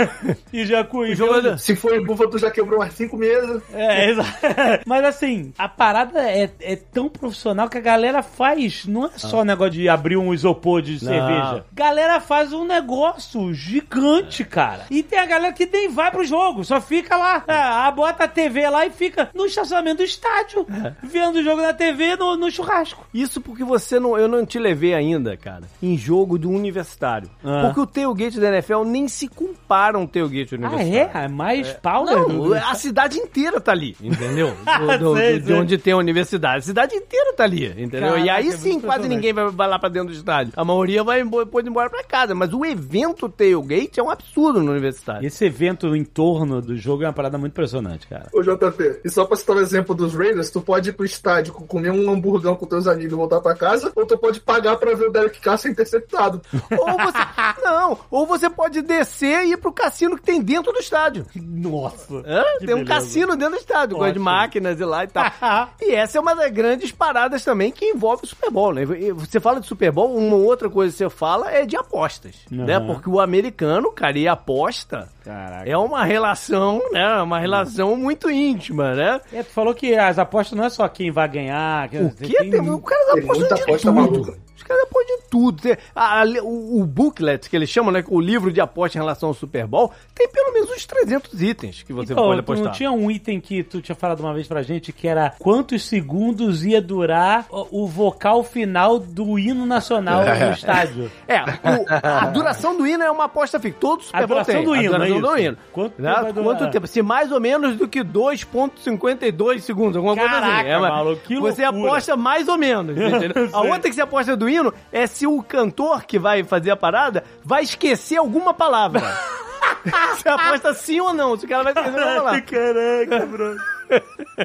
e já com jogo- Se for Bufa, tu já quebrou umas cinco mesas. é, exato. Mas assim, a parada é, é tão profissional que a galera faz. Não é só negócio de abrir um isopor de cerveja. Galera faz um negócio gigante, cara. E tem a galera que nem vai pro jogo, só fica lá. Ah, bota a TV lá e fica no estacionamento do estádio, vendo o jogo na TV no, no churrasco. Isso porque você não. Eu não te levei ainda, cara, em jogo do universitário. Ah. Porque o tailgate da NFL nem se compara um tailgate Ah, universitário. é? É mais power? Não, do- a cidade inteira tá ali, entendeu? Do- do- Sei, de sei. onde tem a universidade. A cidade inteira tá ali, entendeu? e Caraca, aí é sim, quase ninguém vai, vai lá pra dentro do estádio. A maioria vai embora- depois embora pra casa. Mas o evento tailgate é um absurdo no universitário. Esse evento em torno do jogo é uma parada muito impressionante, cara. Ô JP, e só pra citar o exemplo dos Raiders, tu pode ir pro estádio comer um hamburgão com teus amigos e voltar pra casa, ou tu pode pagar pra ver o Derek Carr ser interceptado. Ou você. não, ou você pode descer e ir pro cassino que tem dentro do estádio. Nossa. Hã? Tem um beleza. cassino dentro do estádio, com as máquinas e lá e tal. e essa é uma das grandes paradas também que envolve o Super Bowl, né? Você fala de Super Bowl, uma outra coisa que você fala é de apostas, né? Porque o americano, cara, e aposta Caraca. é uma relação, né? Uma relação muito íntima, né? É, tu falou que as apostas não é só quem vai ganhar. que- O quê? tem- Tem, o cara Tem aposta aposta tudo. maluca. Os caras apostam de tudo. Tem- a- a- o, o booklet, que eles chamam, né? O livro de aposta em relação ao Super Bowl, tem pelo menos uns 300 itens que você Então, pode apostar. não tinha um item que tu tinha falado uma vez pra gente que era quantos segundos ia durar o, o vocal final do hino nacional no estádio? É, o- a duração do hino é uma aposta fixa. Todo Super Bowl duração tem. do hino, a duração é do isso. hino. Quanto Né? tempo? Quanto tempo? Se mais ou menos do que 2.52 segundos, alguma coisa Caraca, assim. É maluco, que você loucura. aposta mais ou menos, entendeu? a outra que você aposta do hino é se o cantor que vai fazer a parada vai esquecer alguma palavra. você aposta sim ou não, se o cara vai esquecer alguma palavra. Caraca, bro.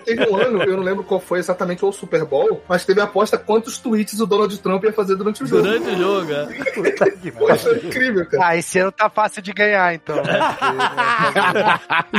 Teve um ano, eu não lembro qual foi exatamente o Super Bowl, mas teve a aposta quantos tweets o Donald Trump ia fazer durante o jogo. Durante o jogo, é. É incrível, cara. Ah, esse ano tá fácil de ganhar, então. né?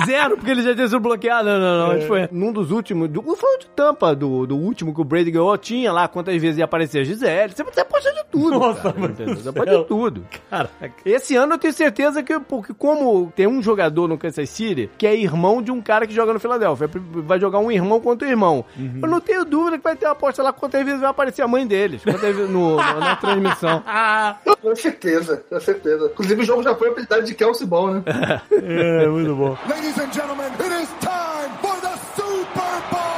Zero, porque ele já tinha sido bloqueado. Não, não, não. Que foi num dos últimos. Do, foi o de tampa, do, do último que o Brady ganhou. Tinha lá quantas vezes ia aparecer a Gisele. Você, você aposta de tudo. Nossa, cara, Você aposta de tudo. Caraca. Esse ano eu tenho certeza que, porque como tem um jogador no Kansas City que é irmão de um cara que joga no Philadelphia, vai jogar um irmão contra o irmão. Eu não tenho dúvida que vai ter uma aposta lá quantas vezes vai aparecer a mãe deles, quantas vezes no, no- na transmissão. Com certeza, com certeza. Inclusive o jogo já foi apelidado de Kelsey Ball, né? É, muito bom. Ladies and gentlemen, it is time for the Super Bowl!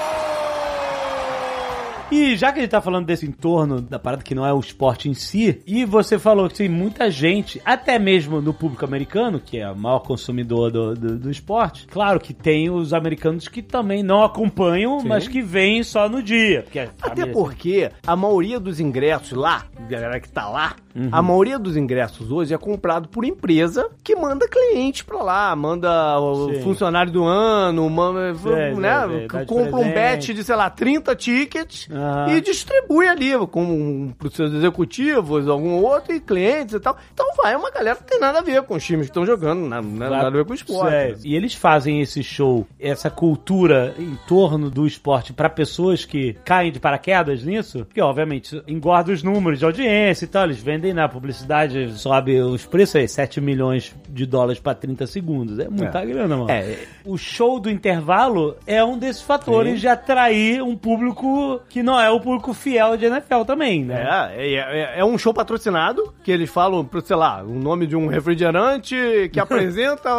E já que a gente tá falando desse entorno da parada que não é o esporte em si, e você falou que tem muita gente, até mesmo no público americano, que é o maior consumidor do, do, do esporte, claro que tem os americanos que também não acompanham, mas que vêm só no dia. Porque a Até porque a maioria dos ingressos lá, galera que tá lá, Uhum. a maioria dos ingressos hoje é comprado por empresa que manda cliente pra lá, manda o Sim. funcionário do ano, manda, Sei, né, de compra um batch de, sei lá, 30 tickets E distribui ali com um, pros seus executivos, algum outro, e clientes e tal. Então vai uma galera que tem nada a ver com os times que estão jogando, nada, nada a ver com o esporte. Sério. E eles fazem esse show, essa cultura em torno do esporte pra pessoas que caem de paraquedas nisso, que obviamente engorda os números de audiência e tal, eles vendem na publicidade, sobe os preços aí, 7 milhões de dólares pra 30 segundos. É muita grana, mano. É. O show do intervalo é um desses fatores de atrair um público que não é o público fiel de NFL também, né? É, é, é- é um show patrocinado, que eles falam, sei lá, o nome de um refrigerante que apresenta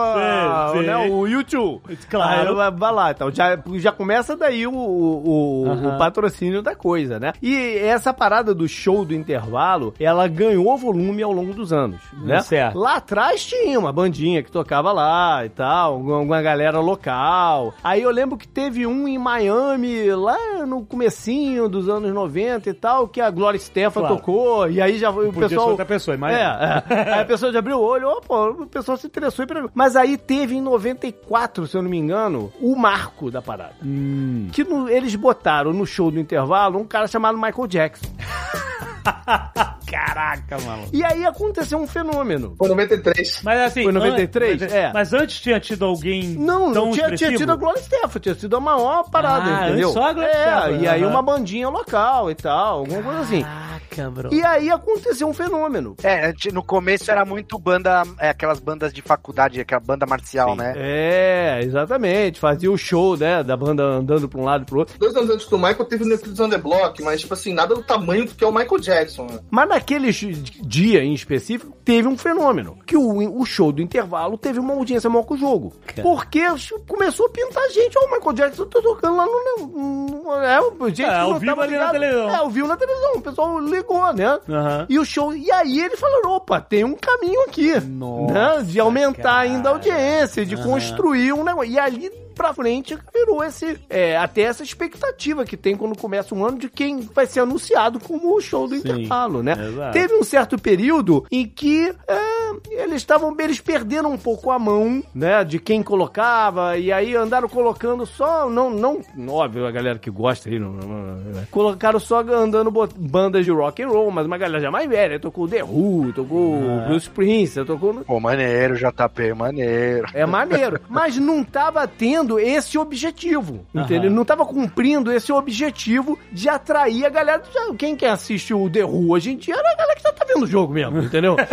Sim, sim. né, o YouTube. Claro. Aí vai, lá, então já, já começa daí o, o, o- patrocínio da coisa, né? E essa parada do show do intervalo, ela ganhou volume ao longo dos anos, né? Certo. Lá atrás tinha uma bandinha que tocava lá e tal, alguma galera local. Aí eu lembro que teve um em Miami, lá no comecinho dos anos 90 e tal, que a Gloria Stefan Claro. tocou, e aí já o Podia ser pessoal... outra pessoa, mas... É, é. Aí a pessoa já abriu o olho, ó, pô, o pessoal se interessou. e. Mas aí teve em 94, se eu não me engano, o marco da parada. Hum. Que no- eles botaram no show do intervalo um cara chamado Michael Jackson. Caraca, mano. E aí aconteceu um fenômeno. Foi 93. Mas assim. Foi 93? Mas, É. mas antes tinha tido alguém. Não, não tinha, tinha tido a Gloria Stefan, tinha sido a maior parada, Ah, entendeu? só a Gloria é, Estefan, e aí aham. uma bandinha local e tal, alguma coisa assim. Caraca, bro. E aí aconteceu um fenômeno. É, no começo era muito banda, é, aquelas bandas de faculdade, aquela banda marcial, né? É, exatamente. Fazia o show, né, da banda andando pra um lado e pro outro. Dois anos antes do Michael teve o Necrosis on the Block, mas, tipo assim, nada do tamanho do que é o Michael Jackson, né? Mas naquele dia em específico, teve um fenômeno. Que o, o show do intervalo teve uma audiência maior que o jogo. Porque começou a pintar gente. Ó, o Michael Jackson tá tocando lá no... no é, o gente É, tava ali na televisão. É, vivo na televisão. O pessoal ligou, né? Aham. E o show... E aí ele falou, opa, tem um caminho aqui. Nossa, né? De aumentar cara. ainda a audiência, de Aham. construir um negócio. E ali pra frente virou esse é, até essa expectativa que tem quando começa um ano de quem vai ser anunciado como o show do Sim, intervalo, né? exato. Teve um certo período em que é, eles estavam eles perderam um pouco a mão, né, de quem colocava e aí andaram colocando só não não óbvio a galera que gosta aí não, não- não- colocaram só andando bandas de rock and roll, mas uma galera já mais velha tocou The Who, tocou Bruce Springsteen, tocou Pô, maneiro, JP, maneiro. é maneiro. Mas não tava tendo esse objetivo. Entendeu? Não tava cumprindo esse objetivo de atrair a galera. Já, Quem que assiste o The Who hoje em dia era a galera que tá, tá vendo o jogo mesmo, entendeu?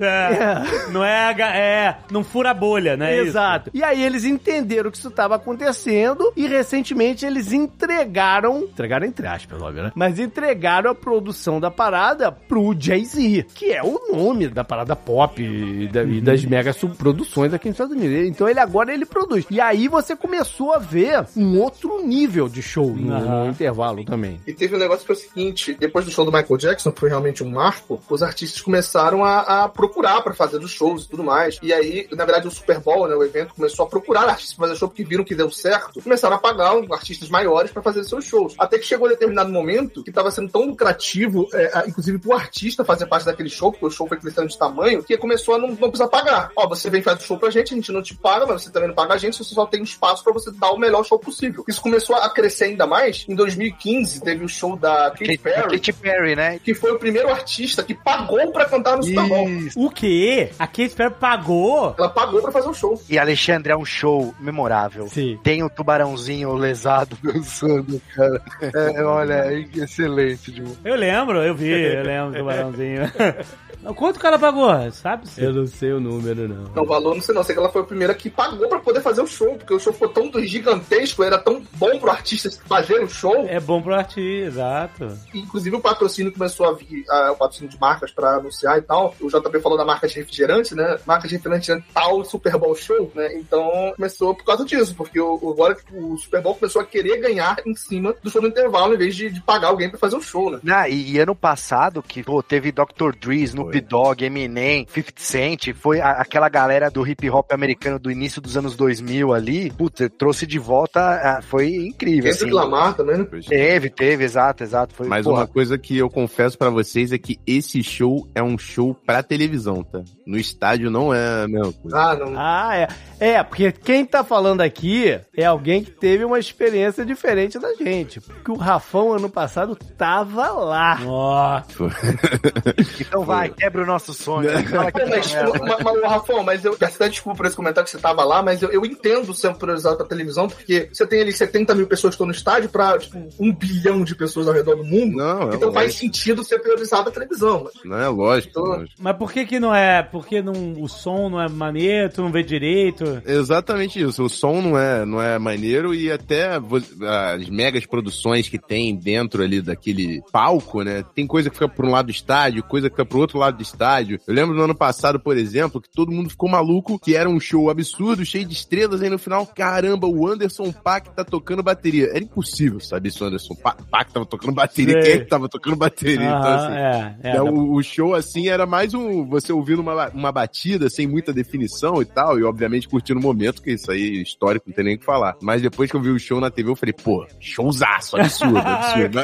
É. Não é, é. Não fura a bolha, né? Exato. E aí eles entenderam que isso estava acontecendo e recentemente eles entregaram, entregaram entre aspas, óbvio, né? Mas entregaram a produção da parada pro Jay-Z, que é o nome da parada pop e, da- e das mega subproduções aqui nos Estados Unidos. Então ele agora ele produz. E aí você começou a ver um outro nível de show no, Aham. no intervalo também. E teve um negócio que é o seguinte: depois do show do Michael Jackson, que foi realmente um marco, os artistas começaram a, a procurar pra fazer os shows e tudo mais. E aí, na verdade, o Super Bowl, né, o evento, começou a procurar artistas pra fazer show porque viram que deu certo. Começaram a pagar um- artistas maiores pra fazer seus shows. Até que chegou um determinado momento que tava sendo tão lucrativo, é, inclusive pro artista fazer parte daquele show, porque o show foi crescendo de tamanho, que começou a não, não precisar pagar. Ó, você vem fazer o show pra gente, a gente não te paga, mas você também não paga a gente, você só tem espaço pra você dar o melhor show possível. Isso começou a crescer ainda mais. Em 2015, teve o show da Katy Perry, Katy Perry, né? que foi o primeiro artista que pagou pra cantar no Super Bowl. O quê? A Kate Perry pagou? Ela pagou pra fazer o show. E Alexandre é um show memorável. Sim. Tem o tubarãozinho lesado dançando, cara. É, olha, é excelente. Tipo. Eu lembro, eu vi, eu lembro do barãozinho. Quanto o cara pagou? Sabe? Eu não sei o número, não. Não, o valor não sei não, sei que ela foi a primeira que pagou pra poder fazer o show, porque o show ficou tão gigantesco, era tão bom pro artista fazer o show, É bom pro artista, exato. inclusive o patrocínio começou a vir, ah, o patrocínio de marcas pra anunciar e tal. O JP falou da marca de refrigerante, né? Marca de refrigerante tal Super Bowl Show, né? Então começou por causa disso, porque o, agora o Super Bowl começou a querer ganhar em cima do show do intervalo, em vez de, de pagar alguém pra fazer o show, né? Ah, e, e ano passado, que pô, teve Dr. Dre, Snoop Dogg, Eminem, 50 Cent, foi a- aquela galera do hip hop americano do início dos anos 2000 ali, puta, trouxe de volta, ah, foi incrível, Kendrick assim. Lamar também, né? Teve, teve, exato, exato. Foi, Mas porra, uma coisa que eu confesso pra vocês é que esse show é um show pra televisão, tá? No estádio não é a mesma coisa. Ah, não. Ah, é. É, porque quem tá falando aqui é alguém que teve uma experiência diferente da gente. Porque o Rafão, ano passado, tava lá. Nossa. Então vai, quebra o nosso sonho. Mas, não é. ma- mas, Rafão, mas eu peço até desculpa por esse comentário que você tava lá, mas eu, eu entendo sempre priorizar a televisão, porque você tem ali 70 mil pessoas que estão no estádio pra, tipo, um bilhão de pessoas ao redor do mundo. Não, é então faz lógico. sentido ser priorizado a televisão. Mas, Não é lógico. Tô- lógico. Mas por que que não é? Porque não, o som não é maneiro, tu não vê direito? Exatamente isso. O som não é, não é maneiro e até as megas produções que tem dentro ali daquele palco, né? Tem coisa que fica por um lado do estádio, coisa que fica pro outro lado do estádio. Eu lembro no ano passado, por exemplo, que todo mundo ficou maluco, que era um show absurdo, cheio de estrelas, aí no final, caramba, o Anderson Paak tá tocando bateria. Era impossível saber se o Anderson Pa- Paak tava tocando bateria, Sei. quem é que tava tocando bateria. então, assim, é, é. é, o, o show, assim, era mais um. Você ouvindo uma, uma batida sem muita definição e tal, e obviamente curtindo o momento, que isso aí, histórico, não tem nem o que falar. Mas depois que eu vi o show na TV, eu falei, pô, showzaço, absurdo, absurdo.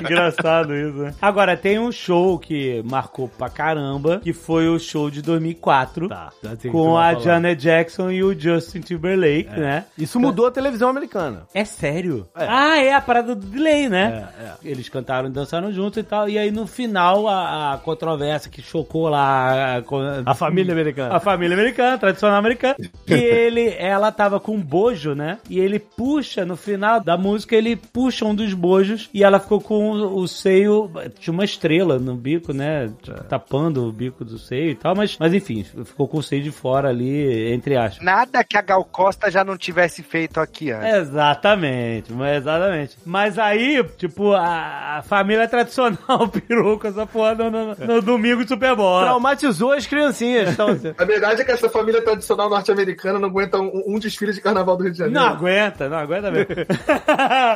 Engraçado isso, né? Agora, tem um show que marcou pra caramba, que foi o show de 2004, Tá, com a falar. Janet Jackson e o Justin Timberlake, né? Isso mudou a televisão americana. É sério? É. Ah, é a parada do delay, né? É, é. Eles cantaram e dançaram juntos e tal. E aí no final a, a controvérsia que chocou lá a, A família americana. a família americana, tradicional americana, que ele, ela tava com um bojo, né? E ele puxa, no final da música, ele puxa um dos bojos e ela ficou com o, o seio, tinha uma estrela no bico, né? Tipo, Tapando o bico do seio e tal, mas, mas enfim, ficou com o seio de fora ali, entre aspas. Nada que a Gal Costa já não tivesse feito aqui antes. Exatamente, exatamente. Mas aí, tipo, a, a família tradicional pirou com essa porra no, no- no domingo de Super Bowl. Traumatizou as criancinhas. Então, A verdade é que essa família tradicional norte-americana não aguenta um, um desfile de carnaval do Rio de Janeiro. Não aguenta, não aguenta mesmo.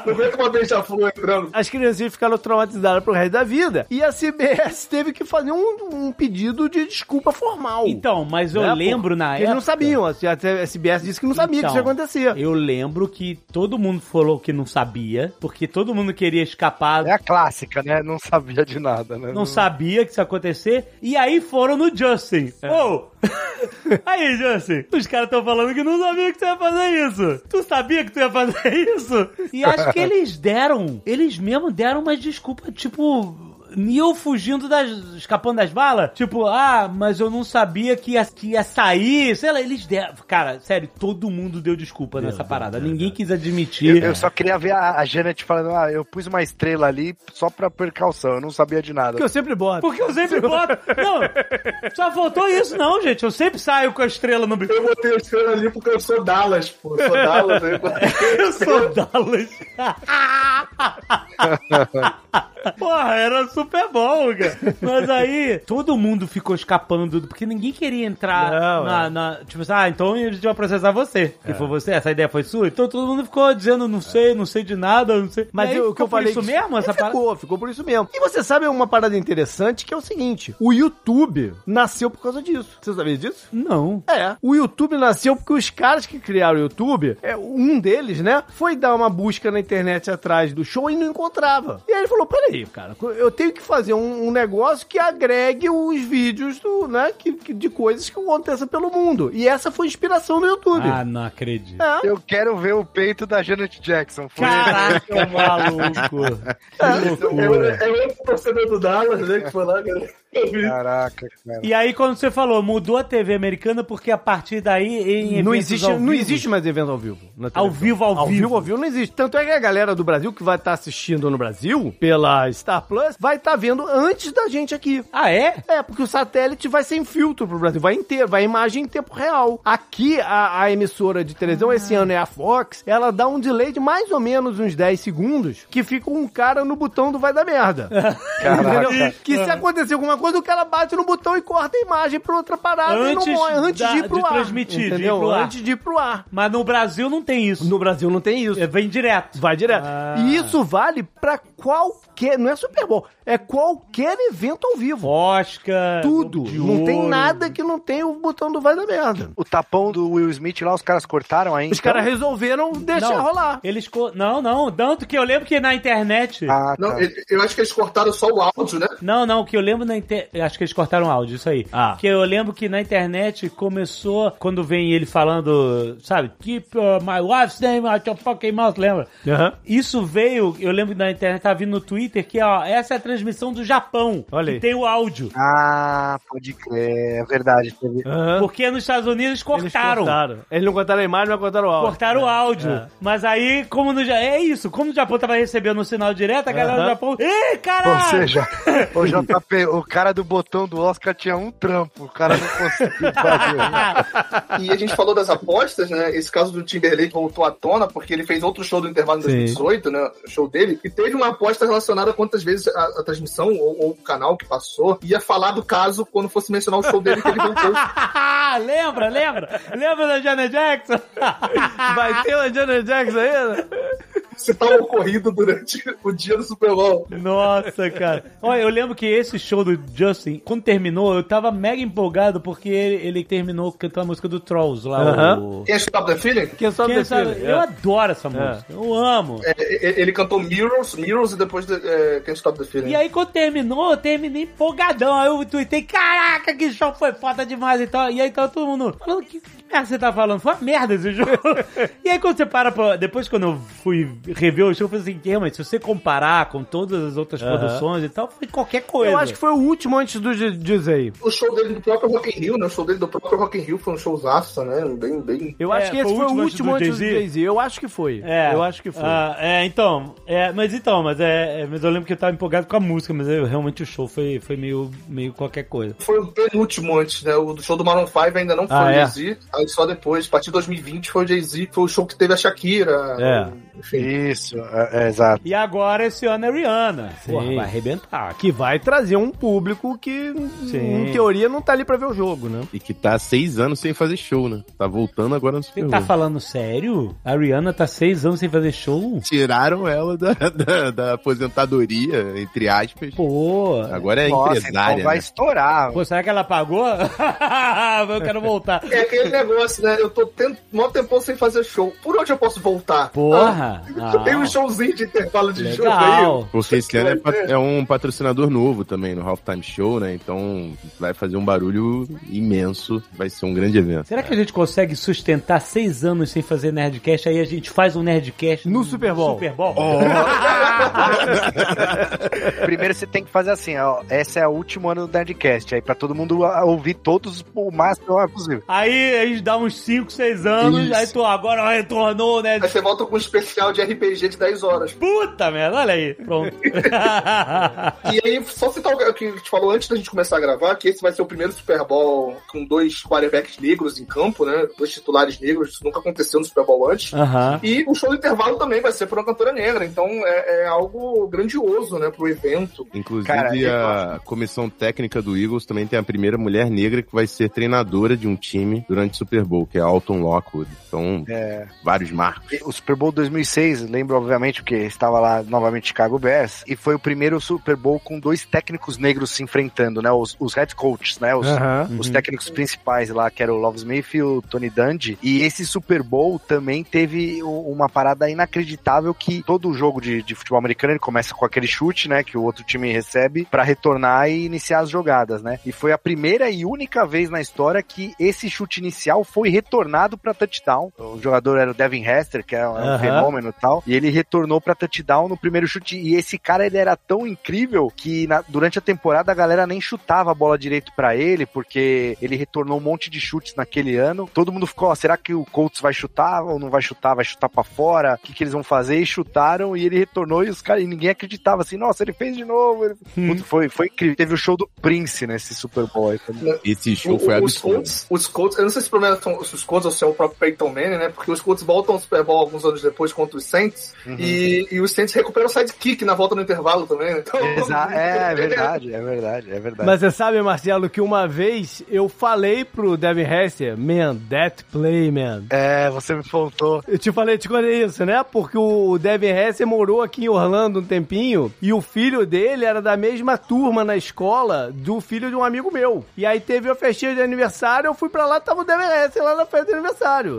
Não aguenta uma beija-flor entrando. as criancinhas ficaram traumatizadas pro resto da vida. E a CBS teve que fazer um, um pedido de desculpa formal. Então, mas eu Né, lembro na Eles época... não sabiam. A a CBS disse que não sabia que isso ia Então, acontecer. Eu lembro que todo mundo falou que não sabia, porque todo mundo queria escapar, É a clássica, né? Não sabia de nada, né? não sabia que isso ia acontecer, e aí foram no Justin. Ô! aí, Justin, os caras estão falando que não sabia que tu ia fazer isso. Tu sabia que tu ia fazer isso? E acho que eles deram, eles mesmo deram uma desculpa, tipo. Neo fugindo das. escapando das balas? Tipo, ah, mas eu não sabia que ia, que ia sair. Sei lá, eles deram. Cara, sério, todo mundo deu desculpa nessa parada. Ninguém quis Eu, admitir. eu só queria ver a, a Janet falando, ah, eu pus uma estrela ali só pra precaução, eu não sabia de nada. Que eu sempre boto. Porque eu sempre boto. Não, só faltou isso, não, gente. Eu sempre saio com a estrela no bico. Eu botei a estrela ali porque eu sou Dallas, pô. Eu sou Dallas. né? Eu sou Dallas. Porra, era super bom, cara. Mas aí, todo mundo ficou escapando, porque ninguém queria entrar Não, na, é. na- Tipo assim, ah, então a gente vai processar você. Que foi você, essa ideia foi sua. Então todo mundo ficou dizendo, não sei, não sei de nada, não sei. Mas o que ficou eu por falei. isso que- mesmo, essa É, parada? ficou, ficou por isso mesmo. E você sabe uma parada interessante que é o seguinte: o YouTube nasceu por causa disso. Você sabia disso? Não. É. O YouTube nasceu porque os caras que criaram o YouTube, é, um deles, né, foi dar uma busca na internet atrás do show e não encontrava. E aí ele falou: peraí, cara, eu tenho que fazer um, um negócio que agregue os vídeos do, né, que, que- de coisas que aconteçam pelo mundo. E essa foi a inspiração do YouTube. Ah, não acredito. É. Eu quero ver o peito da Janet Jackson. Foi Caraca, maluco. Que É, é outro torcedor do Dallas, né? Que foi lá, cara. Caraca, cara. E aí, quando você falou, mudou a TV americana porque a partir daí em Não existe, ao não vivo- existe mais evento ao vivo. na Ao vivo, ao ao vivo. vivo, ao vivo não existe. Tanto é que a galera do Brasil que vai estar assistindo no Brasil, pela Star Plus, vai estar vendo antes da gente aqui. Ah, é? É, porque o satélite vai sem filtro pro Brasil, vai inteiro, vai imagem em tempo real. Aqui, a, a emissora de televisão, esse ano é a Fox, ela dá um delay de mais ou menos uns 10 segundos, que fica um cara no botão do vai dar merda. Entendeu? Que se acontecer alguma coisa, o cara bate no botão e corta a imagem pra outra parada e Antes não antes da- de ir pro de ar. transmitir, de ir entendeu? pro ar. Antes de ir pro ar. Mas no Brasil não tem isso. No Brasil não tem isso. É, Vem direto. Vai direto. Ah. E isso vale pra qualquer. Não é Super Bowl, é qualquer evento ao vivo. Oscar. Tudo. Não tem Ouro. nada que não tenha o botão do vai da merda. O tapão do Will Smith lá, os caras cortaram ainda. Os caras resolveram deixar Não, rolar. Eles co... Não, não. Tanto que eu lembro que na internet. Ah, Não, tá. ele- eu acho que eles cortaram só o áudio, né? Não, não, que eu lembro na internet. Acho que eles cortaram o áudio, isso aí. Ah. Que eu lembro que na internet começou. Quando vem ele falando, sabe? Keep uh, my wife's name out your fucking mouth, lembra? Isso veio, eu lembro que na internet tava vindo no Twitter que, ó, essa é a transmissão do Japão. Olha que aí. tem o áudio. Ah, pode crer, é verdade. Aham. Porque nos Estados Unidos Eles cortaram. cortaram. Eles não cortaram a imagem, mas cortaram o áudio. Cortaram o áudio. É. Mas aí, como no Ja- É isso, como no Japão tava recebendo o sinal direto, a galera Aham. do Japão. Ou caralho! seja, o JP, o cara do botão do Oscar tinha um trampo, o cara não conseguiu fazer. E a gente falou das apostas, né? Esse caso do Timberlake voltou à tona porque ele fez outro show do intervalo em Sim. 2018, né? O show dele. E teve uma aposta relacionada a quantas vezes a, a transmissão ou, ou o canal que passou ia falar do caso quando fosse mencionar o show dele que ele voltou. lembra, lembra? Lembra da Janet Jackson? Vai ter uma Janet Jackson ainda? Se tá ocorrido durante o dia do Super Bowl. Nossa, cara. Olha, eu lembro que esse show do Justin, quando terminou, eu tava mega empolgado porque ele, ele terminou cantando a música do Trolls lá. Aham. o... Quem é Stop the Feeling? Quem sabe Quem desse sabe? filme? Eu É. adoro essa música. Eu amo. É, é, ele cantou Mirrors, Mirrors e depois de, é, Can't Stop the Feeling. E aí, quando terminou, eu terminei empolgadão. Aí eu tuitei, caraca, que show foi foda demais e tal. E aí tava todo mundo falando que, merda você tá falando? Foi uma merda esse jogo. e aí quando você para pra... Depois quando eu fui rever o jogo, eu falei assim, "É, mas se você comparar com todas as outras produções e tal, foi qualquer coisa. Eu acho que foi o último antes do Di- Disney. O show dele do próprio Rock in Rio, né? O show dele do próprio Rock in Rio foi um showzaço, né? Bem, bem... Eu acho É, que esse foi o foi o último último antes do Jay-Z? Eu acho que foi. É, Eu acho que foi. Ah, é, então, é, mas então, mas é, é, mas eu lembro que eu tava empolgado com a música, mas eu, realmente o show foi, foi meio, meio qualquer coisa. Foi o penúltimo antes, né? O show do Maroon 5 ainda não foi Ah, o é? Jay-Z. Aí só depois, a partir de 2020, foi o Jay-Z. Foi o show que teve a Shakira. É. Enfim. Isso, é, é, exato. E agora esse ano é Rihanna. Sim. Porra, vai arrebentar. Que vai trazer um público que, Sim. em teoria, não tá ali pra ver o jogo, né? E que tá há seis anos sem fazer show, né? Tá voltando agora no Super Você tá Bowl. falando sério? A Rihanna tá seis anos sem fazer show? Tiraram ela da, da, da aposentadoria, entre aspas. Pô. Agora é Nossa, empresária. então vai né? estourar. Pô, será que ela pagou? eu quero voltar. É aquele negócio, né? Eu tô tendo mó tempão sem fazer show. Por onde eu posso voltar? Porra. Ah, Tem um showzinho de intervalo de jogo Legal. aí. Porque esse ano é, é um patrocinador novo também no Halftime Show, né? Então vai fazer um barulho imenso. Vai ser um grande evento. Será que a gente consegue sustentar seis anos sem fazer Nerdcast? Aí a gente faz um Nerdcast No Super Bowl. Super Bowl? Primeiro você tem que fazer assim, ó. Esse é o último ano do Nerdcast. Aí pra todo mundo ah, ouvir todos o máximo possível. Aí dá uns 5, 6 anos, Isso. aí tu agora retornou, né? Aí você volta com um especial de RPG de 10 horas. Puta merda, olha aí. Pronto. E aí, só citar o que a gente falou antes da gente começar a gravar, que esse vai ser o primeiro Super Bowl com dois quarterbacks negros em campo, né? Dois titulares negros. Isso nunca aconteceu no Super Bowl antes. E o show do intervalo também vai ser por uma cantora negra. Então é, é algo grandioso, né, pro evento. Inclusive, Cara, a comissão técnica do Eagles também tem a primeira mulher negra que vai ser treinadora de um time durante o Super Bowl, que é Alton Lockwood. Então, É, vários marcos. o Super Bowl 2006, lembro obviamente porque estava lá novamente Chicago Bears, e foi o primeiro Super Bowl com dois técnicos negros se enfrentando, né? Os, os head coaches, né? Os, os técnicos principais lá, que era o Love Smith e o Tony Dungy. E esse Super Bowl também teve uma parada inacreditável que todo jogo de, de futebol americano ele começa com aquele chute, né? Que o outro time recebe pra retornar e iniciar as jogadas, né? E foi a primeira e única vez na história que esse chute inicial foi retornado pra touchdown. O jogador era o Devin Hester, que é um, é fenômeno e tal. E ele retornou pra touchdown no primeiro chute. E esse cara, ele era tão incrível que na- durante a temporada a galera nem chutava a bola direito pra ele, porque ele retornou um monte de chutes naquele ano. Todo mundo ficou, ó, será que o Colts vai chutar ou não vai chutar? Vai chutar pra fora? O que, que eles vão fazer? E chutaram e ele retornou e os caras, e ninguém acreditava assim, nossa, ele fez de novo. Ele- Putz, foi, foi incrível. Teve o show do Prince nesse Super Bowl. aí também. Esse show O- foi os, absurdo. Colts, os Colts, eu não sei se o problema são os Colts ou se é o próprio Peyton Manning, né? Porque os Colts voltam ao Super Bowl alguns anos depois contra os Saints e, e os Saints recuperam o sidekick na volta no intervalo também. né? Então, Exa- é, é verdade, é verdade, é verdade. Mas você sabe, Marcelo, que uma vez eu falei pro Devin Hester, man, that play, man. É, você me faltou. Eu te falei, te contei isso, né? Porque o Devin Hester morou aqui em Orlando um tempinho e o filho dele era da mesma turma na escola do filho de um amigo meu. E aí teve a festinha de aniversário, eu fui pra lá, tava o Devin Hester lá na festa de aniversário.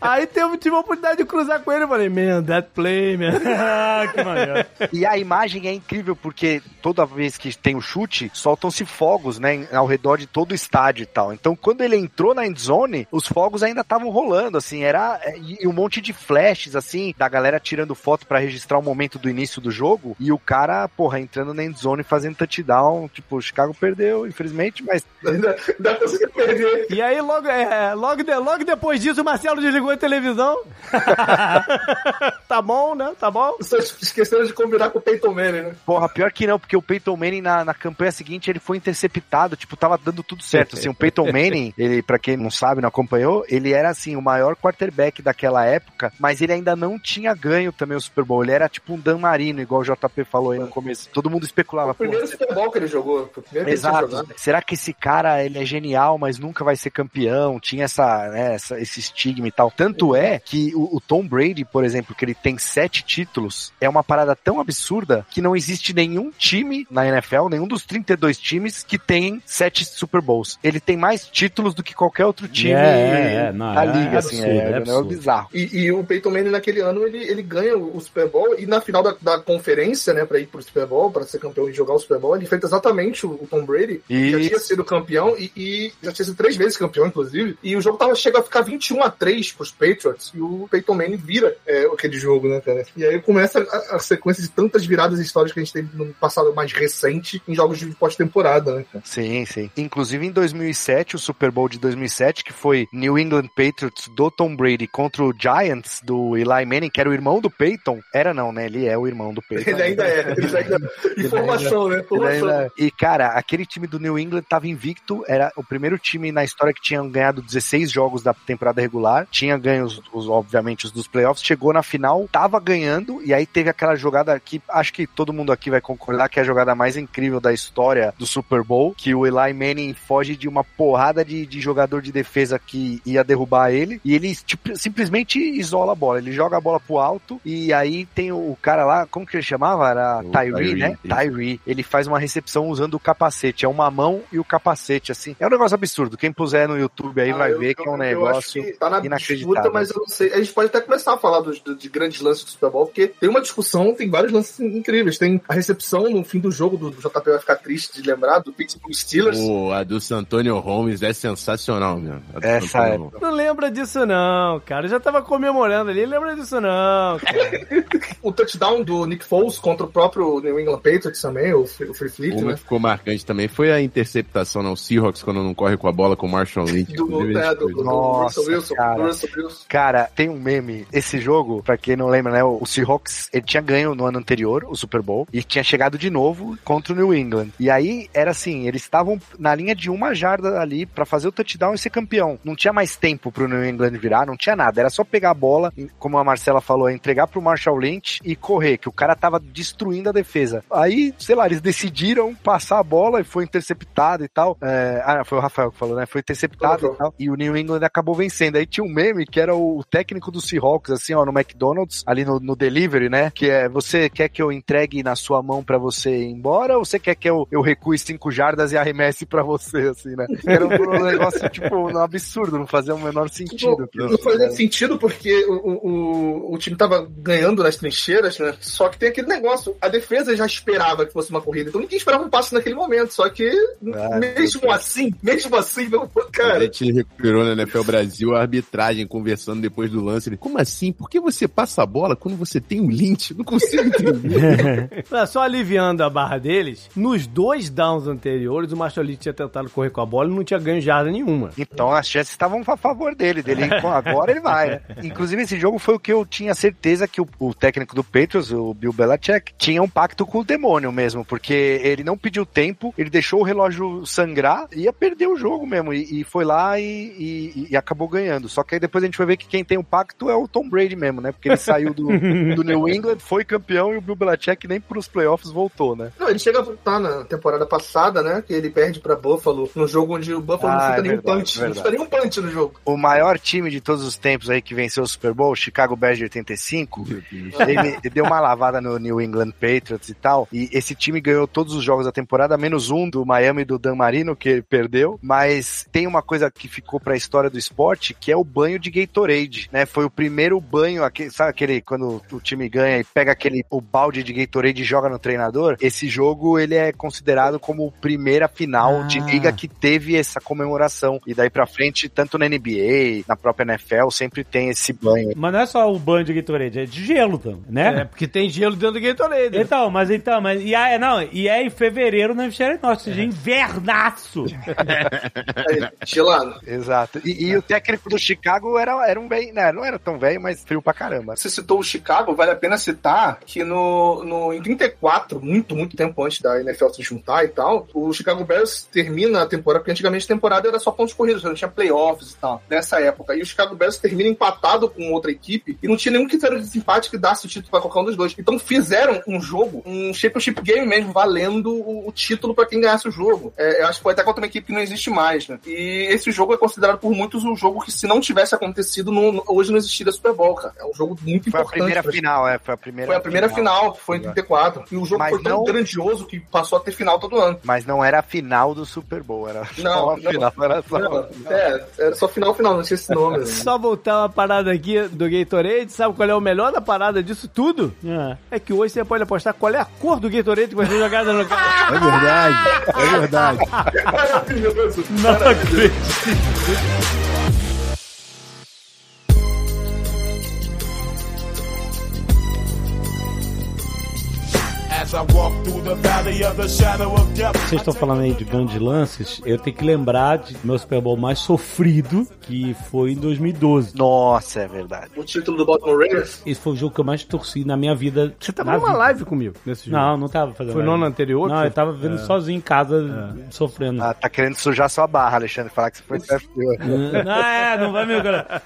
Aí teve, tive a oportunidade de cruzar com ele e falei, man, that play, man. ah, que maneiro. E a imagem é incrível porque toda vez que tem o chute, soltam-se fogos, né, ao redor de todo o estádio e tal. Então, quando ele entrou na endzone, os fogos ainda estavam rolando, assim, era é, e um monte de flashes assim, da galera tirando foto pra registrar o momento do início do jogo, e o cara, porra, entrando na endzone fazendo touchdown, tipo, o Chicago perdeu, infelizmente, mas Ainda, ainda consegui perder. E aí, logo, é, logo, de- logo depois disso, o Marcelo desligou a televisão. tá bom, né? Tá bom? Vocês esqueceram de combinar com o Peyton Manning, né? Porra, pior que não, porque o Peyton Manning na, na campanha seguinte ele foi interceptado, tipo, tava dando tudo certo. Assim, o Peyton Manning, ele, pra quem não sabe, não acompanhou, ele era assim, o maior quarterback daquela época, mas ele ainda não tinha ganho também o Super Bowl. Ele era tipo um Dan Marino, igual o JP falou aí no começo. Todo mundo especulava, O primeiro Super Bowl que ele jogou. Foi o primeiro que ele Exato. Será que esse cara ele é genial, mas nunca vai ser campeão? Tinha essa, né, essa- esse estigma e tal. Tanto é que o, o Tom Brady, por exemplo, que ele tem sete títulos, é uma parada tão absurda que não existe nenhum time na NFL, nenhum dos 32 times que tem sete Super Bowls. Ele tem mais títulos do que qualquer outro time É, é, é. Não, da é liga, assim, absurdo, é, é é absurdo. bizarro. E, e o Peyton Manning naquele ano ele, ele ganha o Super Bowl e na final da, da conferência, né, pra ir pro Super Bowl, pra ser campeão e jogar o Super Bowl, ele enfrenta exatamente o, o Tom Brady, que já tinha sido campeão e, e já tinha sido três vezes campeão, inclusive. E o jogo tava, chega a ficar 21 a 3 pros Patriots e o Peyton Manning vira é, aquele jogo, né, cara? E aí começa a, a sequência de tantas viradas históricas que a gente teve no passado mais recente em jogos de pós-temporada, né, cara? Sim, sim. Inclusive em 2007, o Super Bowl de 2007, que foi New England Patriots do Tom Brady contra o Giants do Eli Manning, que era o irmão do Peyton. Era não, né? Ele é o irmão do Peyton. Ele ainda é. Ele ainda... Informação, né? Informação. ainda- E, cara, aquele time do New England tava invicto, era o primeiro time na história que tinha ganhado 16 jogos da temporada regular, tinha ganho, os, os- obviamente, os dos playoffs, chegou na final, tava ganhando, e aí teve aquela jogada que acho que todo mundo aqui vai concordar que é a jogada mais incrível da história do Super Bowl, que o Eli Manning foge de uma porrada de, de jogador de defesa que ia derrubar ele, e ele tipo, simplesmente isola a bola, ele joga a bola pro alto, e aí tem o cara lá, como que ele chamava? Era O Tyree, Tyree, né? isso. Tyree. Ele faz uma recepção usando o capacete, é uma mão e o capacete, assim. É um negócio absurdo, quem puser no YouTube aí Ah, vai eu- ver que é um eu- negócio que tá na inacreditável. disputa, mas eu não sei. A gente pode até começar a falar dos, de grandes lances do Super Bowl, porque tem uma discussão, tem vários lances incríveis. Tem a recepção no fim do jogo do, do JP vai ficar triste de lembrar, do Pittsburgh Steelers. Pô, a do Santonio Holmes é sensacional, meu. A do Essa é-. Não lembra disso não, cara. Eu já tava comemorando ali. Lembra disso não, cara. O touchdown do Nick Foles contra o próprio New England Patriots também, o, Free- o Free Fleet, Uma né? que ficou marcante também foi a interceptação no Seahawks quando não corre com a bola com o Marshall Lynch. Do, é, do, do, Nossa, Wilson. cara. Wilson. Cara, tem um meme. Esse jogo, pra quem não lembra, né? O Seahawks, ele tinha ganho no ano anterior, o Super Bowl, e tinha chegado de novo contra o New England. E aí, era assim, eles estavam na linha de uma jarda ali pra fazer o touchdown e ser campeão. Não tinha mais tempo pro New England virar, não tinha nada. Era só pegar a bola, como a Marcela falou, entregar pro Marshall Lynch e correr, que o cara tava destruindo a defesa. Aí, sei lá, eles decidiram passar a bola e foi interceptado e tal. É, ah, foi o Rafael que falou, né? Foi interceptado e tal. E o New England acabou vencendo. Aí tinha um meme que era o técnico do Seahawks, assim, ó, no McDonald's, ali no, no delivery, né? Que é, você quer que eu entregue na sua mão pra você ir embora ou você quer que eu, eu recue cinco jardas e arremesse pra você, assim, né? Era um, um negócio, tipo, um absurdo, não fazia o menor sentido. Não, não fazia sentido porque o, o, o time tava ganhando nas trincheiras, né? Só que tem aquele negócio, a defesa já esperava que fosse uma corrida, então ninguém esperava um passe naquele momento. Só que, Ah, mesmo assim, mesmo assim, não, A cara. Recuperou na NFL Brasil a arbitragem conversando depois do lance. Ele, Como assim? Por que você passa a bola quando você tem um lynch? Não consigo entender. Só aliviando a barra deles, nos dois downs anteriores, o Lynch tinha tentado correr com a bola e não tinha ganho jarda nenhuma. Então as chances estavam a favor dele, dele agora ele vai. né? Inclusive esse jogo foi o que eu tinha certeza que o, o técnico do Patriots, o Bill Belichick, tinha um pacto com o demônio mesmo, porque ele não pediu tempo, ele deixou o relógio sangrar, ia perder o jogo mesmo e, e foi lá e, e- e acabou ganhando. Só que aí depois a gente vai ver que quem tem o pacto é o Tom Brady mesmo, né? Porque ele saiu do, do New England, foi campeão e o Bill Belichick nem pros playoffs voltou, né? Não, ele chega a voltar na temporada passada, né? Que ele perde pra Buffalo, no jogo onde o Buffalo Ah, não é fica nenhum verdade, punch. verdade. Não fica nenhum punch no jogo. o maior time de todos os tempos aí que venceu o Super Bowl, Chicago Bears de 85, ele deu uma lavada no New England Patriots e tal, e esse time ganhou todos os jogos da temporada, menos um do Miami do Dan Marino, que ele perdeu, mas tem uma coisa que ficou pra história do esporte, que é o banho de Gatorade, né? Foi o primeiro banho, aquele, sabe aquele, quando o time ganha e pega aquele, o balde de Gatorade e joga no treinador? Esse jogo, ele é considerado como a primeira final de Ah. liga que teve essa comemoração, e daí pra frente, tanto na NBA, na própria NFL, sempre tem esse banho. Mas não é só o banho de Gatorade, é de gelo também, né? É, porque tem gelo dentro do Gatorade. Então, mas então, mas e é, não, e é em fevereiro no hemisfério norte, seja, invernaço. Gelado. Exato. E, e o técnico do Chicago era, era um bem, né, não era tão velho, mas frio pra caramba. Você citou o Chicago, vale a pena citar que no, no, em 34, muito, muito tempo antes da NFL se juntar e tal, o Chicago Bears termina a temporada, porque antigamente a temporada era só pontos corridos, não tinha playoffs e tal, nessa época. E o Chicago Bears termina empatado com outra equipe e não tinha nenhum critério de desempate que desse o título pra qualquer um dos dois. Então fizeram um jogo, um championship game mesmo, valendo o, o título pra quem ganhasse o jogo. É, eu acho que foi até contra uma equipe que não existe mais, né? E esse jogo é considerado por muitos um jogo que se não tivesse acontecido, não- hoje não existiria Super Bowl, cara. É um jogo muito Foi a importante. primeira pra- final, é, foi a primeira foi a primeira final, que foi em 34. E o jogo Mas foi tão não- grandioso que passou a ter final todo ano. Mas não era a final do Super Bowl, era só Não, a não. final, era só... Não, é, era só final, final, não tinha esse nome. né? Só voltar uma parada aqui do Gatorade, sabe qual é o melhor da parada disso tudo? É. É que hoje você pode apostar qual é a cor do Gatorade que vai ser jogada no cara. É verdade, é verdade. Maravilhoso. Não acredito. As I Vocês estão falando aí de grandes lances, eu tenho que lembrar de meu Super Bowl mais sofrido, que foi em 2012. Nossa, é verdade. O título do Baltimore Ravens. Esse foi o jogo que eu mais torci na minha vida. Você tava numa vida. live comigo nesse jogo. Não, não tava fazendo Foi no ano anterior? Não, eu tava vendo É. sozinho em casa, sofrendo. Ah, tá querendo sujar sua barra, Alexandre. Falar que você foi não, é, não vai me.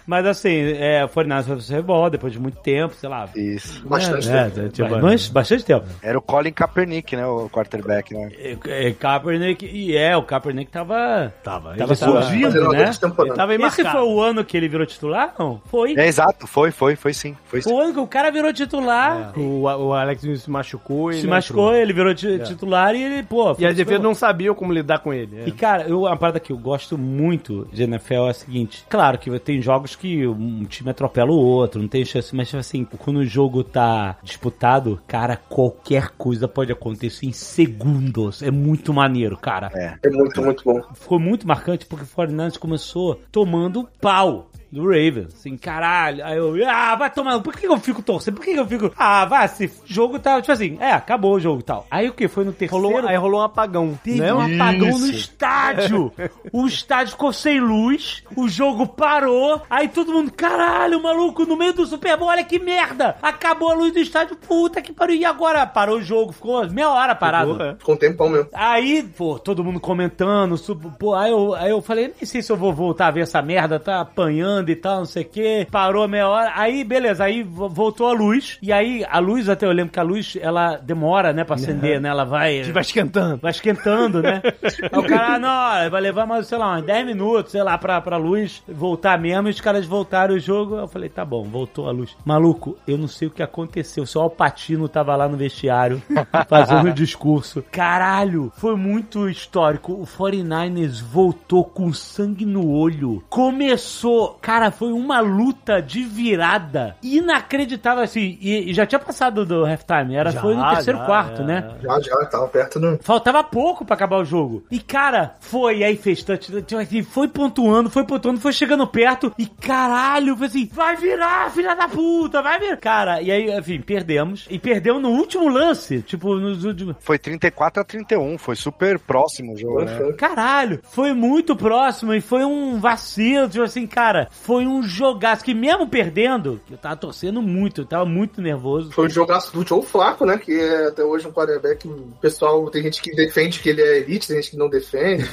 Mas assim, é, foi na Super Bowl, depois de muito tempo, sei lá. Isso. Bastante é, tempo. é, tipo, mas, bastante tempo. Era o Colin Kaepernick, né? O quarterback, né? É, é, Kaepernick, e é, o Kaepernick tava. Tava, Tava ele tava- né? grande temporada. Tava Esse foi o ano que ele virou titular? Não? Foi. É, exato. Foi, foi, foi sim. Foi sim. O ano que o cara virou titular. O, o Alex se machucou e Se ele machucou, entrou. ele virou ti- titular e ele, pô. E a defesa não sabia como lidar com ele. é. E, cara, eu, uma parada que eu gosto muito de NFL é a seguinte: claro que tem jogos que um time atropela o outro, não tem chance, mas tipo assim, quando o jogo tá disputado, cara, qualquer coisa pode acontecer em segundos. É muito maneiro, cara. É. É muito, muito bom. Ficou muito marcante porque o 49ers começou tomando pau. Do Ravens, assim, caralho. Aí eu, ah, vai tomar. Por que eu fico torcendo? Por que eu fico. Ah, vai, se jogo tá. Tipo assim, é, acabou o jogo e tal. Aí o que? Foi no terceiro. Rolou, aí rolou um apagão. Teve né? um apagão no estádio. o estádio ficou sem luz, o jogo parou. Aí todo mundo, caralho, maluco, no meio do Super Bowl, olha que merda. Acabou a luz do estádio, puta que pariu. E agora? Parou o jogo, ficou meia hora parado. Ficou, é. Com um tempão mesmo. Aí, pô, todo mundo comentando, pô, aí eu, aí eu falei, nem sei se eu vou voltar a ver essa merda, tá apanhando e tal, não sei o quê. Parou meia hora, aí beleza, aí vo- voltou a luz, e aí a luz, até eu lembro que a luz, ela demora, né, pra acender, né, ela vai... Vai esquentando. Vai esquentando, né? Aí o cara, ah, não, vai levar mais, sei lá, uns 10 minutos, sei lá, pra, pra luz voltar mesmo. E os caras voltaram o jogo. Eu falei, tá bom, voltou a luz. Maluco, eu não sei o que aconteceu. Só o Patino tava lá no vestiário fazendo o discurso. Caralho, foi muito histórico. O 49ers voltou com sangue no olho. Começou, cara, foi uma luta de virada inacreditável assim. E, e já tinha passado do halftime. Era, Já, foi no terceiro já, quarto, é. né? Já, já, tava perto do. Faltava pouco pra acabar o jogo. E, cara, foi, aí fez touch, e foi pontuando, foi pontuando, foi chegando perto. E, caralho, foi assim, vai virar, filha da puta, vai virar. Cara, e aí, enfim, perdemos. E perdeu no último lance, tipo, nos últimos... Foi 34 a 31. Foi super próximo o jogo, né? Caralho, foi muito próximo e foi um vacilo, tipo assim, cara, foi um jogaço que mesmo perdendo, que eu tava torcendo muito, eu tava muito nervoso. Foi um jogaço do Joe Flaco, né? Que é até hoje um quarterback. O pessoal, tem gente que defende que ele é elite, tem gente que não defende.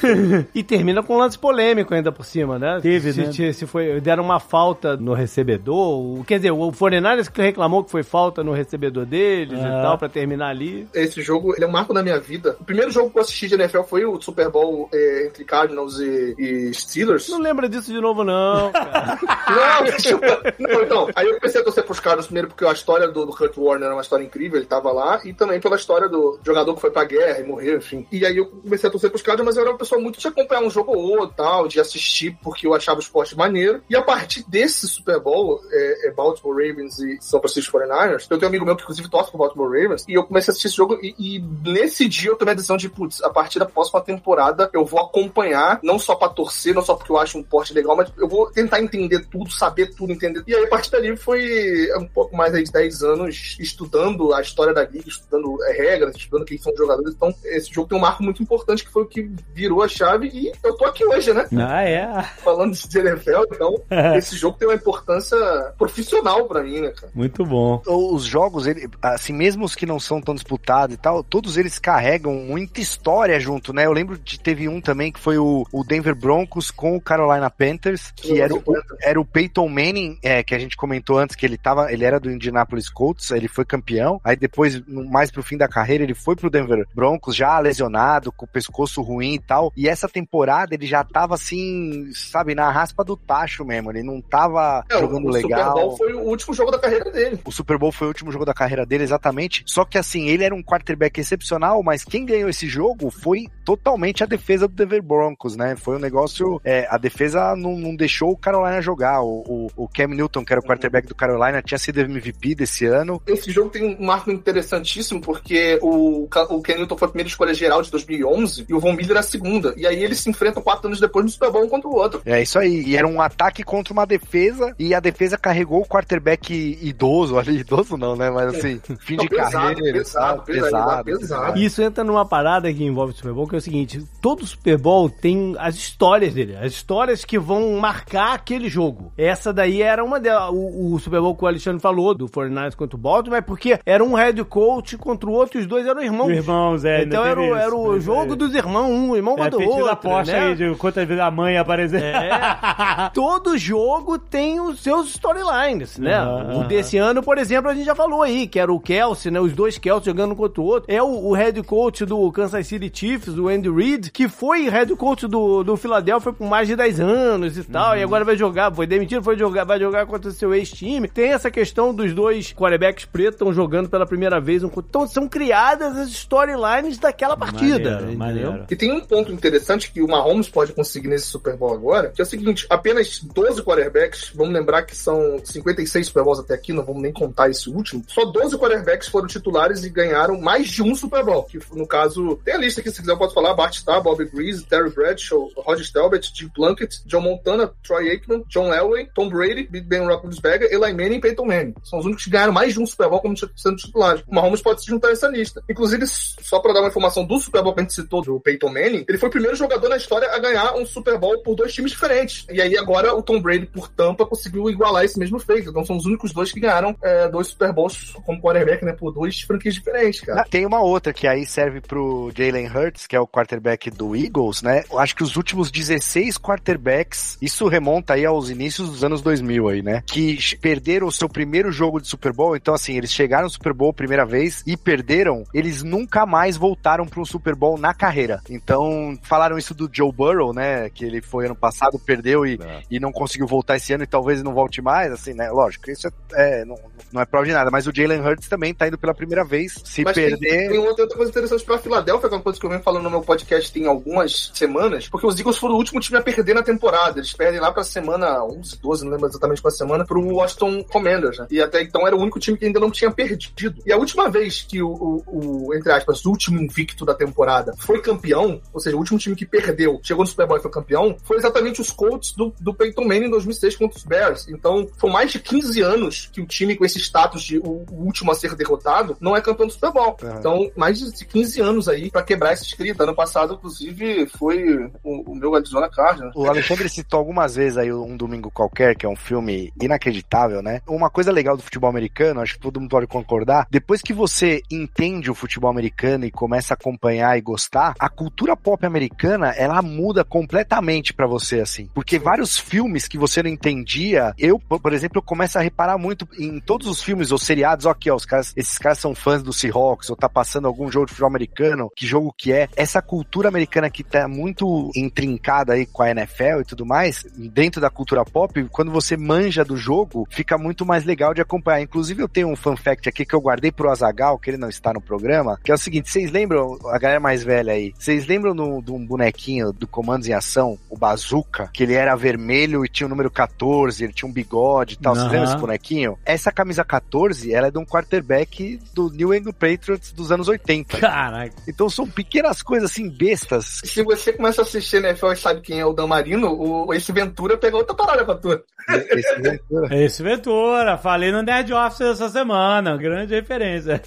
E termina com um lance polêmico ainda por cima, né? Teve, se, né? Se, se foi, deram uma falta no recebedor. Quer dizer, o Foreigners que reclamou que foi falta no recebedor deles e Ah. tal, pra terminar ali. Esse jogo, ele é um marco na minha vida. O primeiro jogo que eu assisti de NFL foi o Super Bowl é, entre Cardinals e, e Steelers. Não lembra disso de novo, não, cara. Não, deixa eu... não, então. Aí eu comecei a torcer pros caras primeiro porque a história do, do Kurt Warner era uma história incrível, ele tava lá, e também pela história do jogador que foi pra guerra e morreu, enfim. E aí eu comecei a torcer pros caras, mas eu era uma pessoa muito de acompanhar um jogo ou outro, tal, de assistir porque eu achava o esporte maneiro. E a partir desse Super Bowl, é, é Baltimore Ravens e São Francisco 49ers, eu tenho um amigo meu que inclusive torce pro Baltimore Ravens, e eu comecei a assistir esse jogo, e, e nesse dia eu tomei a decisão de, putz, a partir da próxima temporada eu vou acompanhar, não só pra torcer, não só porque eu acho um esporte legal, mas eu vou tentar entender tudo, saber tudo, entender. E aí a partir dali foi um pouco mais aí de 10 anos estudando a história da liga, estudando é, regras, estudando quem são os jogadores. Então, esse jogo tem um marco muito importante que foi o que virou a chave e eu tô aqui hoje, né? Ah, é? Falando de NFL, então esse jogo tem uma importância profissional pra mim, né, cara? Muito bom. Os jogos, ele, assim, mesmo os que não são tão disputados e tal, todos eles carregam muita história junto, né? Eu lembro de teve um também que foi o, o Denver Broncos com o Carolina Panthers, que era o, era o Peyton Manning, é, que a gente comentou antes que ele tava, ele era do Indianapolis Colts, ele foi campeão. Aí depois, mais pro fim da carreira, ele foi pro Denver Broncos já lesionado, com o pescoço ruim e tal. E essa temporada ele já tava assim, sabe, na raspa do tacho mesmo. Ele não tava É, jogando o legal. Super Bowl foi o último jogo da carreira dele. O Super Bowl foi o último jogo da carreira dele, exatamente. Só que assim, ele era um quarterback excepcional, mas quem ganhou esse jogo foi totalmente a defesa do Denver Broncos, né? Foi um negócio. é, a defesa não, não deixou o Carolina Carolina jogar. O, o, o Cam Newton, que era o quarterback do Carolina, tinha sido MVP desse ano. Esse jogo tem um marco interessantíssimo, porque o, o Ken Newton foi a primeira escolha geral de 2011 e o Von Miller a segunda. E aí eles se enfrentam quatro anos depois no Super Bowl um contra o outro. É isso aí. E era um ataque contra uma defesa, e a defesa carregou o quarterback idoso ali. Idoso não, né? Mas assim, fim Não, de pesado, carreira, pesado, pesado. pesado. Isso entra numa parada que envolve o Super Bowl, que é o seguinte: todo Super Bowl tem as histórias dele, as histórias que vão marcar aquele jogo. Essa daí era uma delas. O, o Super Bowl que o Alexandre falou, do 49ers contra o Baltimore, é porque era um head coach contra o outro, e os dois eram irmãos. Irmãos, é. Então era, teve o- era isso. o jogo dos irmãos, um irmão É, contra o tem tido outro. aposta né? aí de quantas vezes a mãe aparecer. É. Todo jogo tem os seus storylines, né? Aham, o desse ano, por exemplo, a gente já falou aí, que era o Kelsey, né? Os dois Kelsey jogando um contra o outro. É o, o head coach do Kansas City Chiefs, o Andy Reid, que foi head coach do, do Philadelphia por mais de 10 anos e tal, e agora vai jogar, foi demitido, foi jogar, vai jogar contra o seu ex-time. Tem essa questão dos dois quarterbacks pretos estão jogando pela primeira vez. Um, então são criadas as storylines daquela partida. Maneiro, entendeu? maneiro. E tem um ponto interessante que o Mahomes pode conseguir nesse Super Bowl agora, que é o seguinte, apenas 12 quarterbacks, vamos lembrar que são 56 Super Bowls até aqui, não vamos nem contar esse último, só 12 quarterbacks foram titulares e ganharam mais de um Super Bowl, que no caso, tem a lista aqui, se quiser eu posso falar, Bart Starr, Bobby Grease, Terry Bradshaw, Roger Staubach, Jim Plunkett, John Montana, Troy Aikman, John Elway, Tom Brady, Big Ben Roethlisberger, Eli Manning e Peyton Manning. São os únicos que ganharam mais de um Super Bowl como sendo titulares. O Mahomes pode se juntar a essa lista. Inclusive, só pra dar uma informação do Super Bowl que a gente citou, do Peyton Manning, ele foi o primeiro jogador na história a ganhar um Super Bowl por dois times diferentes. E aí agora o Tom Brady, por Tampa, conseguiu igualar esse mesmo feito. Então são os únicos dois que ganharam é, dois Super Bowls como quarterback, né, por dois franquias diferentes, cara. Ah, Tem uma outra que aí serve pro Jalen Hurts, que é o quarterback do Eagles, né? Eu acho que os últimos 16 quarterbacks, isso remonta aí aos inícios dos anos 2000 aí, né? Que perderam o seu primeiro jogo de Super Bowl, então assim, eles chegaram no Super Bowl primeira vez e perderam, eles nunca mais voltaram para um Super Bowl na carreira. Então, falaram isso do Joe Burrow, né? Que ele foi ano passado, perdeu e, É. e não conseguiu voltar esse ano e talvez não volte mais, assim, né? Lógico, isso é, é, não, não é prova de nada, mas o Jalen Hurts também tá indo pela primeira vez. Se Mas tem, perder. tem outra, outra coisa interessante pra Filadélfia, que é uma coisa que eu venho falando no meu podcast tem algumas semanas, porque os Eagles foram o último time a perder na temporada. Eles perdem lá pra semana 11, 12, não lembro exatamente qual semana, pro Washington Commanders, né? E até então era o único time que ainda não tinha perdido. E a última vez que o, o, o, entre aspas, o último invicto da temporada foi campeão, ou seja, o último time que perdeu, chegou no Super Bowl e foi campeão, foi exatamente os Colts do, do Peyton Manning em 2006 contra os Bears. Então, foram mais de 15 anos que o time com esse status de o, o último a ser derrotado não é campeão do Super Bowl. Uhum. Então, mais de 15 anos aí pra quebrar essa escrita. Ano passado, inclusive, foi o, o meu Arizona Cardinals. O Alexandre citou algumas vezes aí um domingo qualquer, que é um filme inacreditável, né? Uma coisa legal do futebol americano, acho que todo mundo pode concordar, depois que você entende o futebol americano e começa a acompanhar e gostar, a cultura pop americana, ela muda completamente pra você, assim. Porque vários filmes que você não entendia, eu, por por exemplo, eu começo a reparar muito em todos os filmes ou seriados, ó, aqui, ó, os caras, esses caras são fãs do Seahawks, ou tá passando algum jogo de futebol americano, que jogo que é. Essa cultura americana que tá muito intrincada aí com a NFL e tudo mais, dentro da cultura pop, quando você manja do jogo, fica muito mais legal de acompanhar. Inclusive, eu tenho um fun fact aqui que eu guardei pro Azagal, que ele não está no programa, que é o seguinte: vocês lembram, a galera mais velha aí, vocês lembram no- de um bonequinho do Comandos em Ação, o Bazooka, que ele era vermelho e tinha o número 14, ele tinha um bigode e tal? Vocês Aham. lembram desse bonequinho? Essa camisa 14, ela é de um quarterback do New England Patriots dos anos 80. Caraca. Então são pequenas coisas assim, bestas. Se você começa a assistir NFL e sabe quem é o Dan Marino, o, esse Ventura pegou outra parada pra tu. Esse- Esse Ventura, falei no Nerd Office essa semana, grande referência.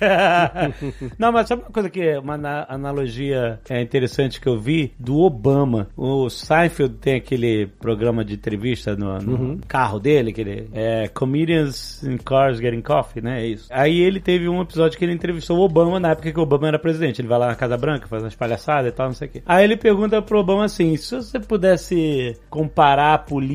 Não, mas sabe uma coisa que uma ana- analogia é interessante que eu vi do Obama. O Seinfeld tem aquele programa de entrevista no, no carro dele, que ele é Comedians in Cars Getting Coffee, né? É isso. Aí ele teve um episódio que ele entrevistou o Obama na época que o Obama era presidente. Ele vai lá na Casa Branca, faz umas palhaçadas e tal, não sei o quê. Aí ele pergunta pro Obama assim: se você pudesse comparar a política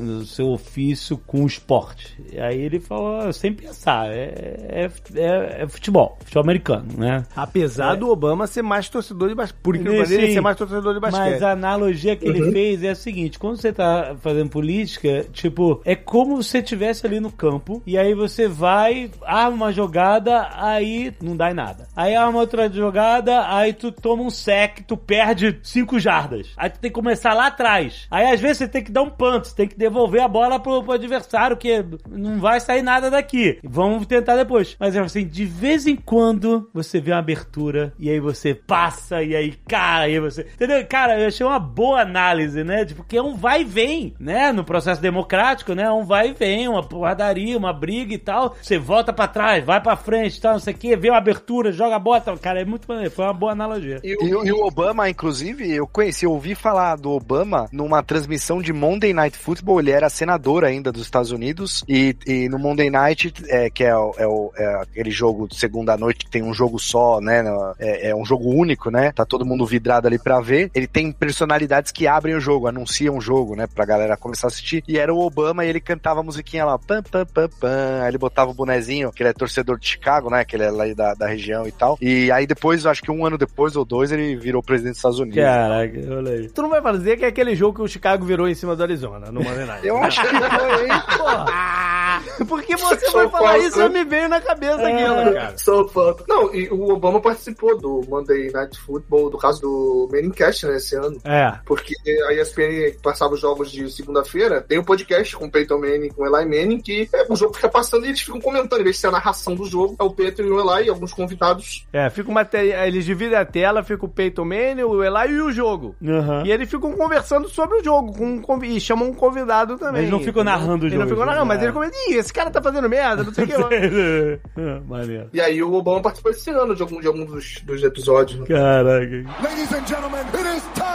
no seu ofício com o esporte. E aí ele falou, sem pensar, é, é, é- é futebol, futebol americano, né? Apesar do Obama ser mais torcedor de basquete. Por incrível que ele ser mais torcedor de basquete. Mas a analogia que ele fez é a seguinte: quando você tá fazendo política, tipo, é como se você estivesse ali no campo e aí você vai, arma uma jogada, aí não dá em nada. Aí arma outra jogada, aí tu toma um sec, tu perde cinco jardas. Aí tu tem que começar lá atrás. Aí às vezes você tem que dar um panto, tem que devolver a bola pro, pro adversário, que não vai sair nada daqui. Vamos tentar depois. Mas é assim, de vez em quando você vê uma abertura e aí você passa e aí, cara, aí você. Entendeu? Cara, eu achei uma boa análise, né? Tipo, que é um vai e vem, né? No processo democrático, né? Um vai e vem, uma porradaria, uma briga e tal. Você volta pra trás, vai pra frente, tal, não sei o quê, vê uma abertura, joga a bola. tal. Cara, é muito maneiro. Foi uma boa analogia. E, e o Obama, inclusive, eu conheci, eu ouvi falar do Obama numa transmissão de Monday Night Football. Ele era senador ainda dos Estados Unidos. E, e no Monday Night, é, que é, o- é o- é aquele jogo de segunda noite que tem um jogo só, né? no- É, é um jogo único, né? Tá todo mundo vidrado ali pra ver. Ele tem personalidades que abrem o jogo, anunciam o jogo, né? Pra galera começar a assistir. E era o Obama e ele cantava a musiquinha lá, pam, pam, pam, pam. Aí ele botava o bonezinho, que ele é torcedor de Chicago, né? Que ele é lá da, da região e tal. E aí depois, acho que um ano depois ou dois, ele virou presidente dos Estados Unidos. Caraca, olha aí. Tu não vai fazer que é aquele jogo que o Chicago virou em cima do Arizona, no Monday Night. Eu acho que ele foi, hein? Porque você Só foi falar falta- isso e me veio na cabeça aquilo, cara. Sou fã. Não, e o Obama participou do Monday Night Football, do caso do Manningcast, né, esse ano. É. Porque a ESPN passava os jogos de segunda-feira, tem um podcast com o Peyton Manning, com o Eli Manning, que é, o jogo fica passando e eles ficam comentando. Em vez de ser a narração do jogo, é o Peyton e o Eli e alguns convidados. É, fica uma te... eles dividem a tela, fica o Peyton Manning, o Eli e o jogo. Aham. E eles ficam conversando sobre o jogo, com um convi- e chamam um convidado também. Eles não ficam narrando o Eles não jogo, ficam narrando, mas né? ele comenta, ih, esse cara tá fazendo merda, não sei o que. lá." Maneiro. E aí o Obama participou esse ano de algum, de algum dos, dos episódios. né? Caraca. Ladies and gentlemen, it is time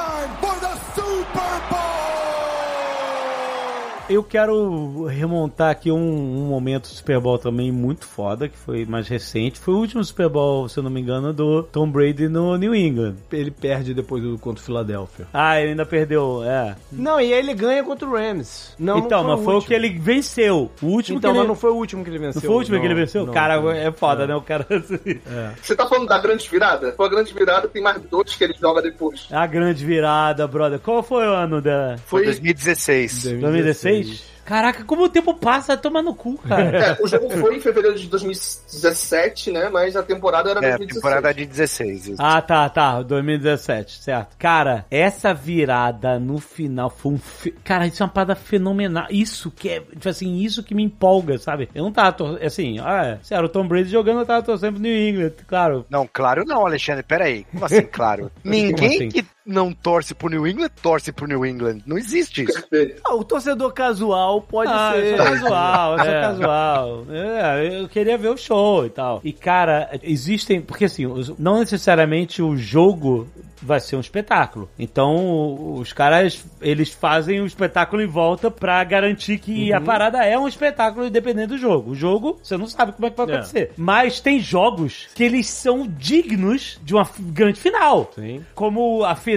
Eu quero remontar aqui um, um momento do Super Bowl também muito foda, que foi mais recente. Foi o último Super Bowl, se eu não me engano, do Tom Brady no New England. Ele perde depois do contra o Philadelphia. Ah, ele ainda perdeu, é. Não, e aí ele ganha contra o Rams. Não, então, não mas foi o que ele venceu. O último Então, que mas ele... não foi o último que ele venceu. Não foi o último que ele venceu? não, cara, não. é foda, né? O cara... Você tá falando da grande virada? Foi a grande virada, tem mais dois que ele joga depois. A grande virada, brother. Qual foi o ano. Foi Foi 2016. 2016? Caraca, como o tempo passa, toma no cu, cara. É, o jogo foi em fevereiro de 2017, né? Mas a temporada era É, 2016. temporada de 16. isso. Ah, tá, tá. 2017, certo. Cara, essa virada no final foi um. fe- Cara, isso é uma parada fenomenal. Isso que é. Tipo assim, isso que me empolga, sabe? Eu não tava. Tor... Assim, ah, é. Se era o Tom Brady jogando, eu tava torcendo pro New England, claro. Não, claro não, Alexandre. Peraí. Como assim, claro? Ninguém assim? que não torce pro New England, torce pro New England. Não existe isso. Ah, o torcedor casual pode ah, ser. eu sou casual, eu sou É. casual. É, eu queria ver o show e tal. E, cara, existem. Porque assim, não necessariamente o jogo vai ser um espetáculo. Então, os caras, eles fazem o espetáculo em volta pra garantir que Uhum. a parada é um espetáculo independente do jogo. O jogo, você não sabe como é que vai É. acontecer. Mas tem jogos que eles são dignos de uma grande final. Sim. Como a final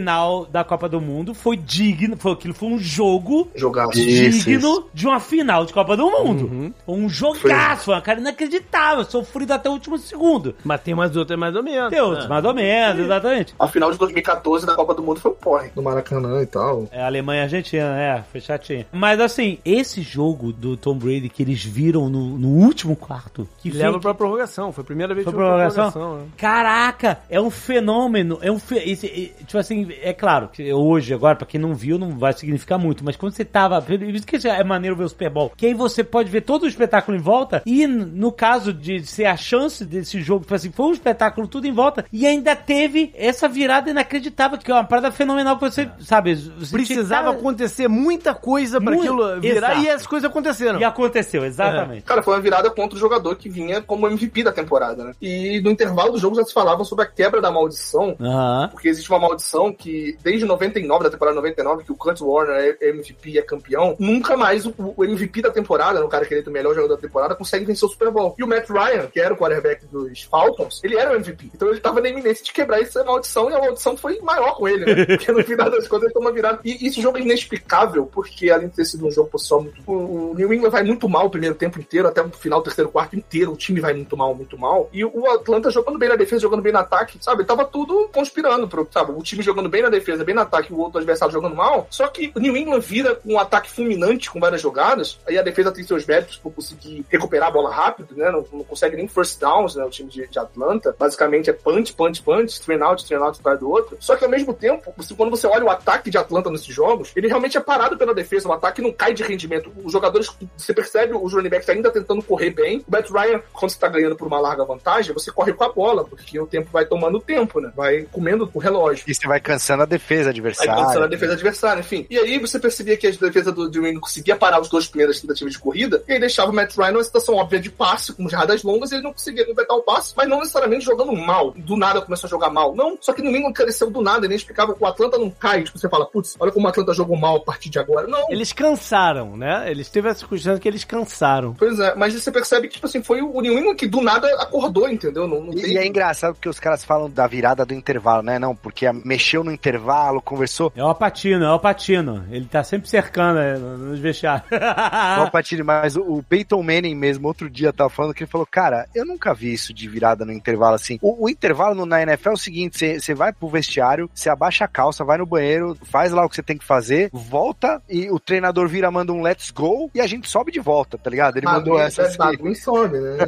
da Copa do Mundo foi digno, foi aquilo foi um jogo Jogaço. Digno isso. de uma final de Copa do Mundo. Uhum. Um jogaço, foi uma cara inacreditável, sofrido até o último segundo. Mas tem umas outras mais ou menos. Deus, É. mais ou menos, exatamente. A final de 2014 da Copa do Mundo foi um porre. No Maracanã e tal. É Alemanha e Argentina, é, foi chatinho. Mas assim, esse jogo do Tom Brady que eles viram no, no último quarto, que Leva foi- pra prorrogação. Foi a primeira vez Foi que foi pra prorrogação? prorrogação. né? Caraca, é um fenômeno. É um fe... esse- tipo assim, é claro que hoje, agora, pra quem não viu, não vai significar muito. Mas quando você tava. Por isso que é maneiro ver o Super Bowl. Que aí você pode ver todo o espetáculo em volta. E no caso de ser a chance desse jogo, tipo assim, foi um espetáculo tudo em volta. E ainda teve essa virada inacreditável, que é uma parada fenomenal que você, sabe, você Precisava tinha- acontecer muita coisa pra Muito- aquilo virar Exato. e as coisas aconteceram. E aconteceu, exatamente. Cara, foi uma virada contra o jogador que vinha como MVP da temporada, né? E no intervalo do jogo já se falava sobre a quebra da maldição. Aham. Porque existe uma maldição que, desde 99, da temporada 99, que o Kurt Warner é MVP e é campeão, nunca mais o, o MVP da temporada, no cara que é eleito o melhor jogador da temporada, consegue vencer o Super Bowl. E o Matt Ryan, que era o quarterback dos Falcons, ele era o MVP. Então ele tava na iminência de quebrar essa maldição, e a maldição foi maior com ele, né? Porque no final das contas ele tomou uma virada. E esse jogo é inexplicável, porque além de ter sido um jogo pessoal muito. O o New England vai muito mal o primeiro tempo inteiro, até o final, terceiro, quarto inteiro, o time vai muito mal, muito mal. E o Atlanta jogando bem na defesa, jogando bem no ataque, sabe? Tava tudo conspirando pro, sabe? O time jogando jogando bem na defesa, bem no ataque, o outro adversário jogando mal. Só que o New England vira com um ataque fulminante com várias jogadas. Aí a defesa tem seus méritos por conseguir recuperar a bola rápido, né? Não, não consegue nem first downs, né? O time de, de Atlanta. Basicamente é punch, punch, punch, train out, train out atrás do outro. Só que ao mesmo tempo, você- quando você olha o ataque de Atlanta nesses jogos, ele realmente é parado pela defesa. O ataque não cai de rendimento. Os jogadores, você percebe os running backs ainda tentando correr bem. O Matt Ryan, quando você tá ganhando por uma larga vantagem, você corre com a bola, porque o tempo vai tomando tempo, né? Vai comendo o relógio. E você vai cansando a defesa Aí adversária. cansando a defesa adversária, enfim. E aí você percebia que a defesa do New England conseguia parar os dois primeiros tentativas de corrida, e aí deixava o Matt Ryan numa situação óbvia de passe, com jardas longas, e ele não conseguia completar o passe, mas não necessariamente jogando mal. Do nada começou a jogar mal. Não, só que no England cresceu do nada, ele nem explicava que o Atlanta não cai. Tipo, você fala, putz, olha como o Atlanta jogou mal a partir de agora. Não. Eles cansaram, né? Eles teve a circunstância que eles cansaram. Pois é, mas você percebe que, tipo assim, foi o New England que do nada acordou, entendeu? Não, não E, tem... e é engraçado porque os caras falam da virada do intervalo, né? Não, porque mexeu no intervalo, conversou. É o Patino, é o Patino. Ele tá sempre cercando é, nos vestiários. Não, Patini, mas o, o Peyton Manning mesmo, outro dia, tava falando que ele falou, cara, eu nunca vi isso de virada no intervalo assim. O, o intervalo no- na NFL é o seguinte, você- você vai pro vestiário, você abaixa a calça, vai no banheiro, faz lá o que você tem que fazer, volta e o treinador vira, manda um let's go e a gente sobe de volta, tá ligado? Ele mandou Bagunça, essa assim. bagunça some, né?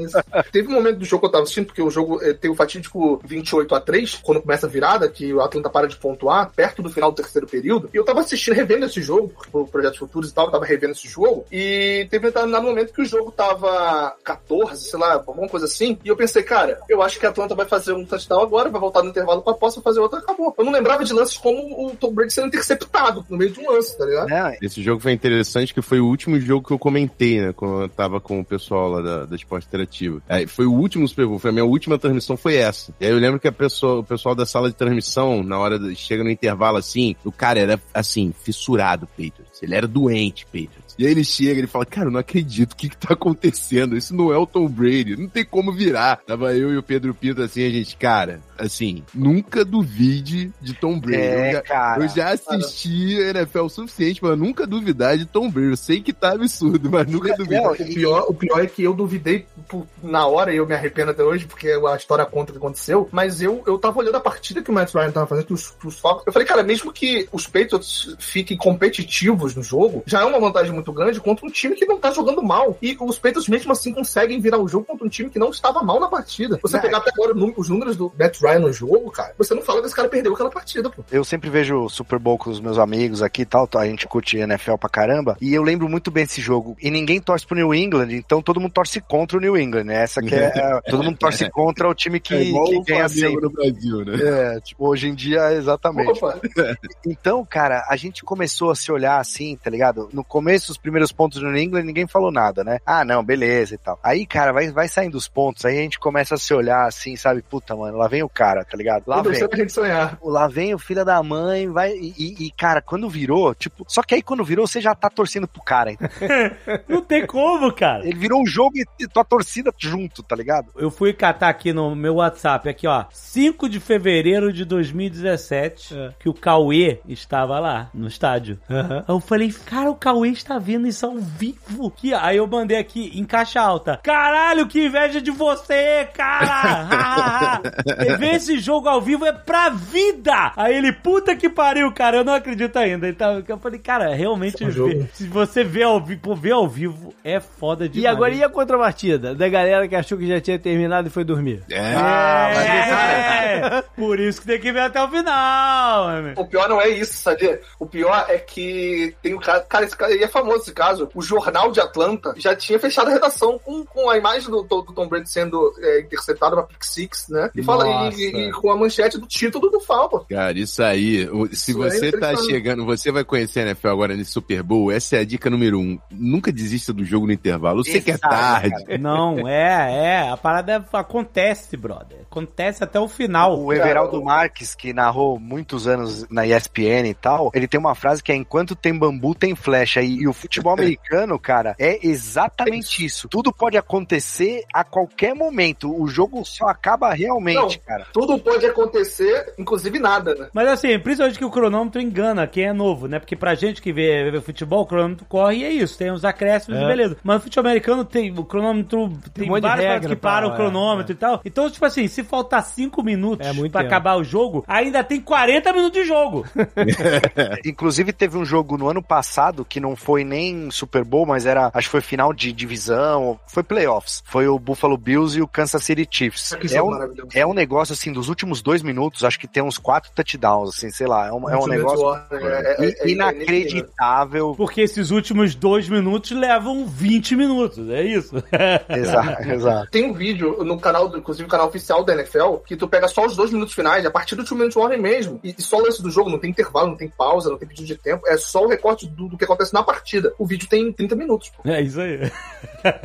Teve um momento do jogo que eu tava assistindo, porque o jogo eh, tem o fatídico 28 a 3 quando começa a virada, que o Atlanta para de pontuar, perto do final do terceiro período. E eu tava assistindo, revendo esse jogo, por projetos futuros e tal, eu tava revendo esse jogo. E teve um determinado momento que o jogo tava 14, sei lá, alguma coisa assim. E eu pensei, cara, eu acho que a Atlanta vai fazer um touchdown agora, vai voltar no intervalo com a posse, vai fazer outra, acabou. Eu não lembrava de lances como o Tom Brady sendo interceptado no meio de um lance, tá ligado? É, Esse jogo foi interessante, que foi o último jogo que eu comentei, né? Quando eu tava com o pessoal lá da, da Esporte Interativo. Aí foi o último Super Bowl, foi a minha última transmissão, foi essa. E aí eu lembro que a pessoa, o pessoal da sala de transmissão, na hora, chega no intervalo assim, o cara era, assim, fissurado, Patriots. Ele era doente, Patriots. E aí ele chega, ele fala, cara, eu não acredito, o que que tá acontecendo? Isso não é o Tom Brady, não tem como virar. Tava eu e o Pedro Pinto assim, a gente, cara, assim, nunca duvide de Tom Brady. Eu é já- cara. eu já assisti NFL o suficiente pra nunca duvidar de Tom Brady. Eu sei que tá absurdo, mas nunca duvido. Não, O pior, o pior é que eu duvidei por- na hora, e eu me arrependo até hoje, porque a história conta o que aconteceu, mas eu, eu tava olhando a partida que o Matt Ryan tava fazendo, que os, os Falcons, eu falei, cara, mesmo que os Patriots fiquem competitivos no jogo, já é uma vantagem muito grande contra um time que não tá jogando mal. E os Patriots mesmo assim conseguem virar o jogo contra um time que não estava mal na partida. Você Não, pegar até agora os números do Matt Ryan no jogo, cara, você não fala que esse cara perdeu aquela partida, pô. Eu sempre vejo o Super Bowl com os meus amigos aqui e tal, a gente curte NFL pra caramba, e eu lembro muito bem desse jogo. E ninguém torce pro New England, então todo mundo torce contra o New England, né? Essa que é. todo mundo torce contra o time que, é igual que o ganha sempre. no Brasil, né? É, tipo, hoje em dia, exatamente. Opa, Então, cara, a gente começou a se olhar assim, tá ligado? No começo, os primeiros pontos do New England, ninguém falou nada, né? Ah, não, beleza e tal. Aí, cara, vai, vai saindo os pontos, aí a gente começa a se olhar assim, sabe? Puta, mano, lá vem o cara, tá ligado? Lá vem. deixa pra gente sonhar. Lá vem o filho da mãe, vai. E, e- cara, quando virou, tipo. Só que aí quando virou, você já tá torcendo pro cara. então. Não tem como, cara. Ele virou um jogo e tua torcida junto, tá ligado? Eu fui catar aqui no meu WhatsApp, aqui ó, 5 de fevereiro de 2017, É. que o Cauê estava lá, no estádio. Aí eu falei, cara, o Cauê está vendo isso ao vivo. Que, aí eu mandei aqui, em caixa alta, caralho, que inveja de você, cara! Ver esse jogo ao vivo é pra vida! Aí ele, puta que pariu, cara, eu não acredito ainda. Então, eu falei, cara, realmente, É um se você vê ao vivo, ver ao vivo é foda demais. E agora, e a contrapartida? Da galera que achou que já tinha terminado e foi dormir. É. Ah, mas É, por isso que tem que ver até o final, mano. O pior não é isso, sabia? O pior é que tem o cara. Cara, esse cara aí é famoso esse caso. O jornal de Atlanta já tinha fechado a redação com, com a imagem do, do Tom Brady sendo é, interceptado pra Pick Six, né? E, fala, e. e- e com a manchete do título do Falcon. Cara, isso aí, se Isso é você tá impressionante. chegando, você vai conhecer a NFL agora nesse Super Bowl, essa é a dica número um. Nunca desista do jogo no intervalo. Eu sei que é tarde. Não, é, é. A parada é- acontece, brother. Acontece até o final. O Everaldo Marques, que narrou muitos anos na ESPN e tal, ele tem uma frase que é: enquanto tem bambu, tem flecha. E, e o futebol americano, cara, é exatamente isso. Tudo pode acontecer a qualquer momento. O jogo só acaba realmente, Não. cara. Tudo pode acontecer, inclusive nada, né? Mas assim, principalmente que o cronômetro engana quem é novo, né? Porque pra gente que vê, vê futebol, o cronômetro corre e é isso. Tem tem os acréscimos É. e beleza. Mas no futebol americano tem o cronômetro, tem um monte de várias que param o é, cronômetro e tal. Então, tipo assim, se faltar 5 minutos É muito pra tempo. acabar o jogo, ainda tem 40 minutos de jogo. Inclusive, teve um jogo no ano passado que não foi nem Super Bowl, mas era, acho que foi final de divisão, foi playoffs. Foi o Buffalo Bills e o Kansas City Chiefs. É um, é um negócio, assim, dos últimos dois minutos, acho que tem uns quatro touchdowns, assim, sei lá. É um, é um negócio Warrior, é- é- é- é- inacreditável. Porque esses últimos dois minutos levam 20 minutos, é isso. Exato, exato. Tem um vídeo no canal, do- inclusive o canal oficial da NFL, que tu pega só os dois minutos finais, a partir do two minute warning mesmo. E, e só o lance do jogo, não tem intervalo, não tem pausa, não tem pedido de tempo, é só o recorte do, do que acontece na partida. O vídeo tem 30 minutos. pô. É isso aí.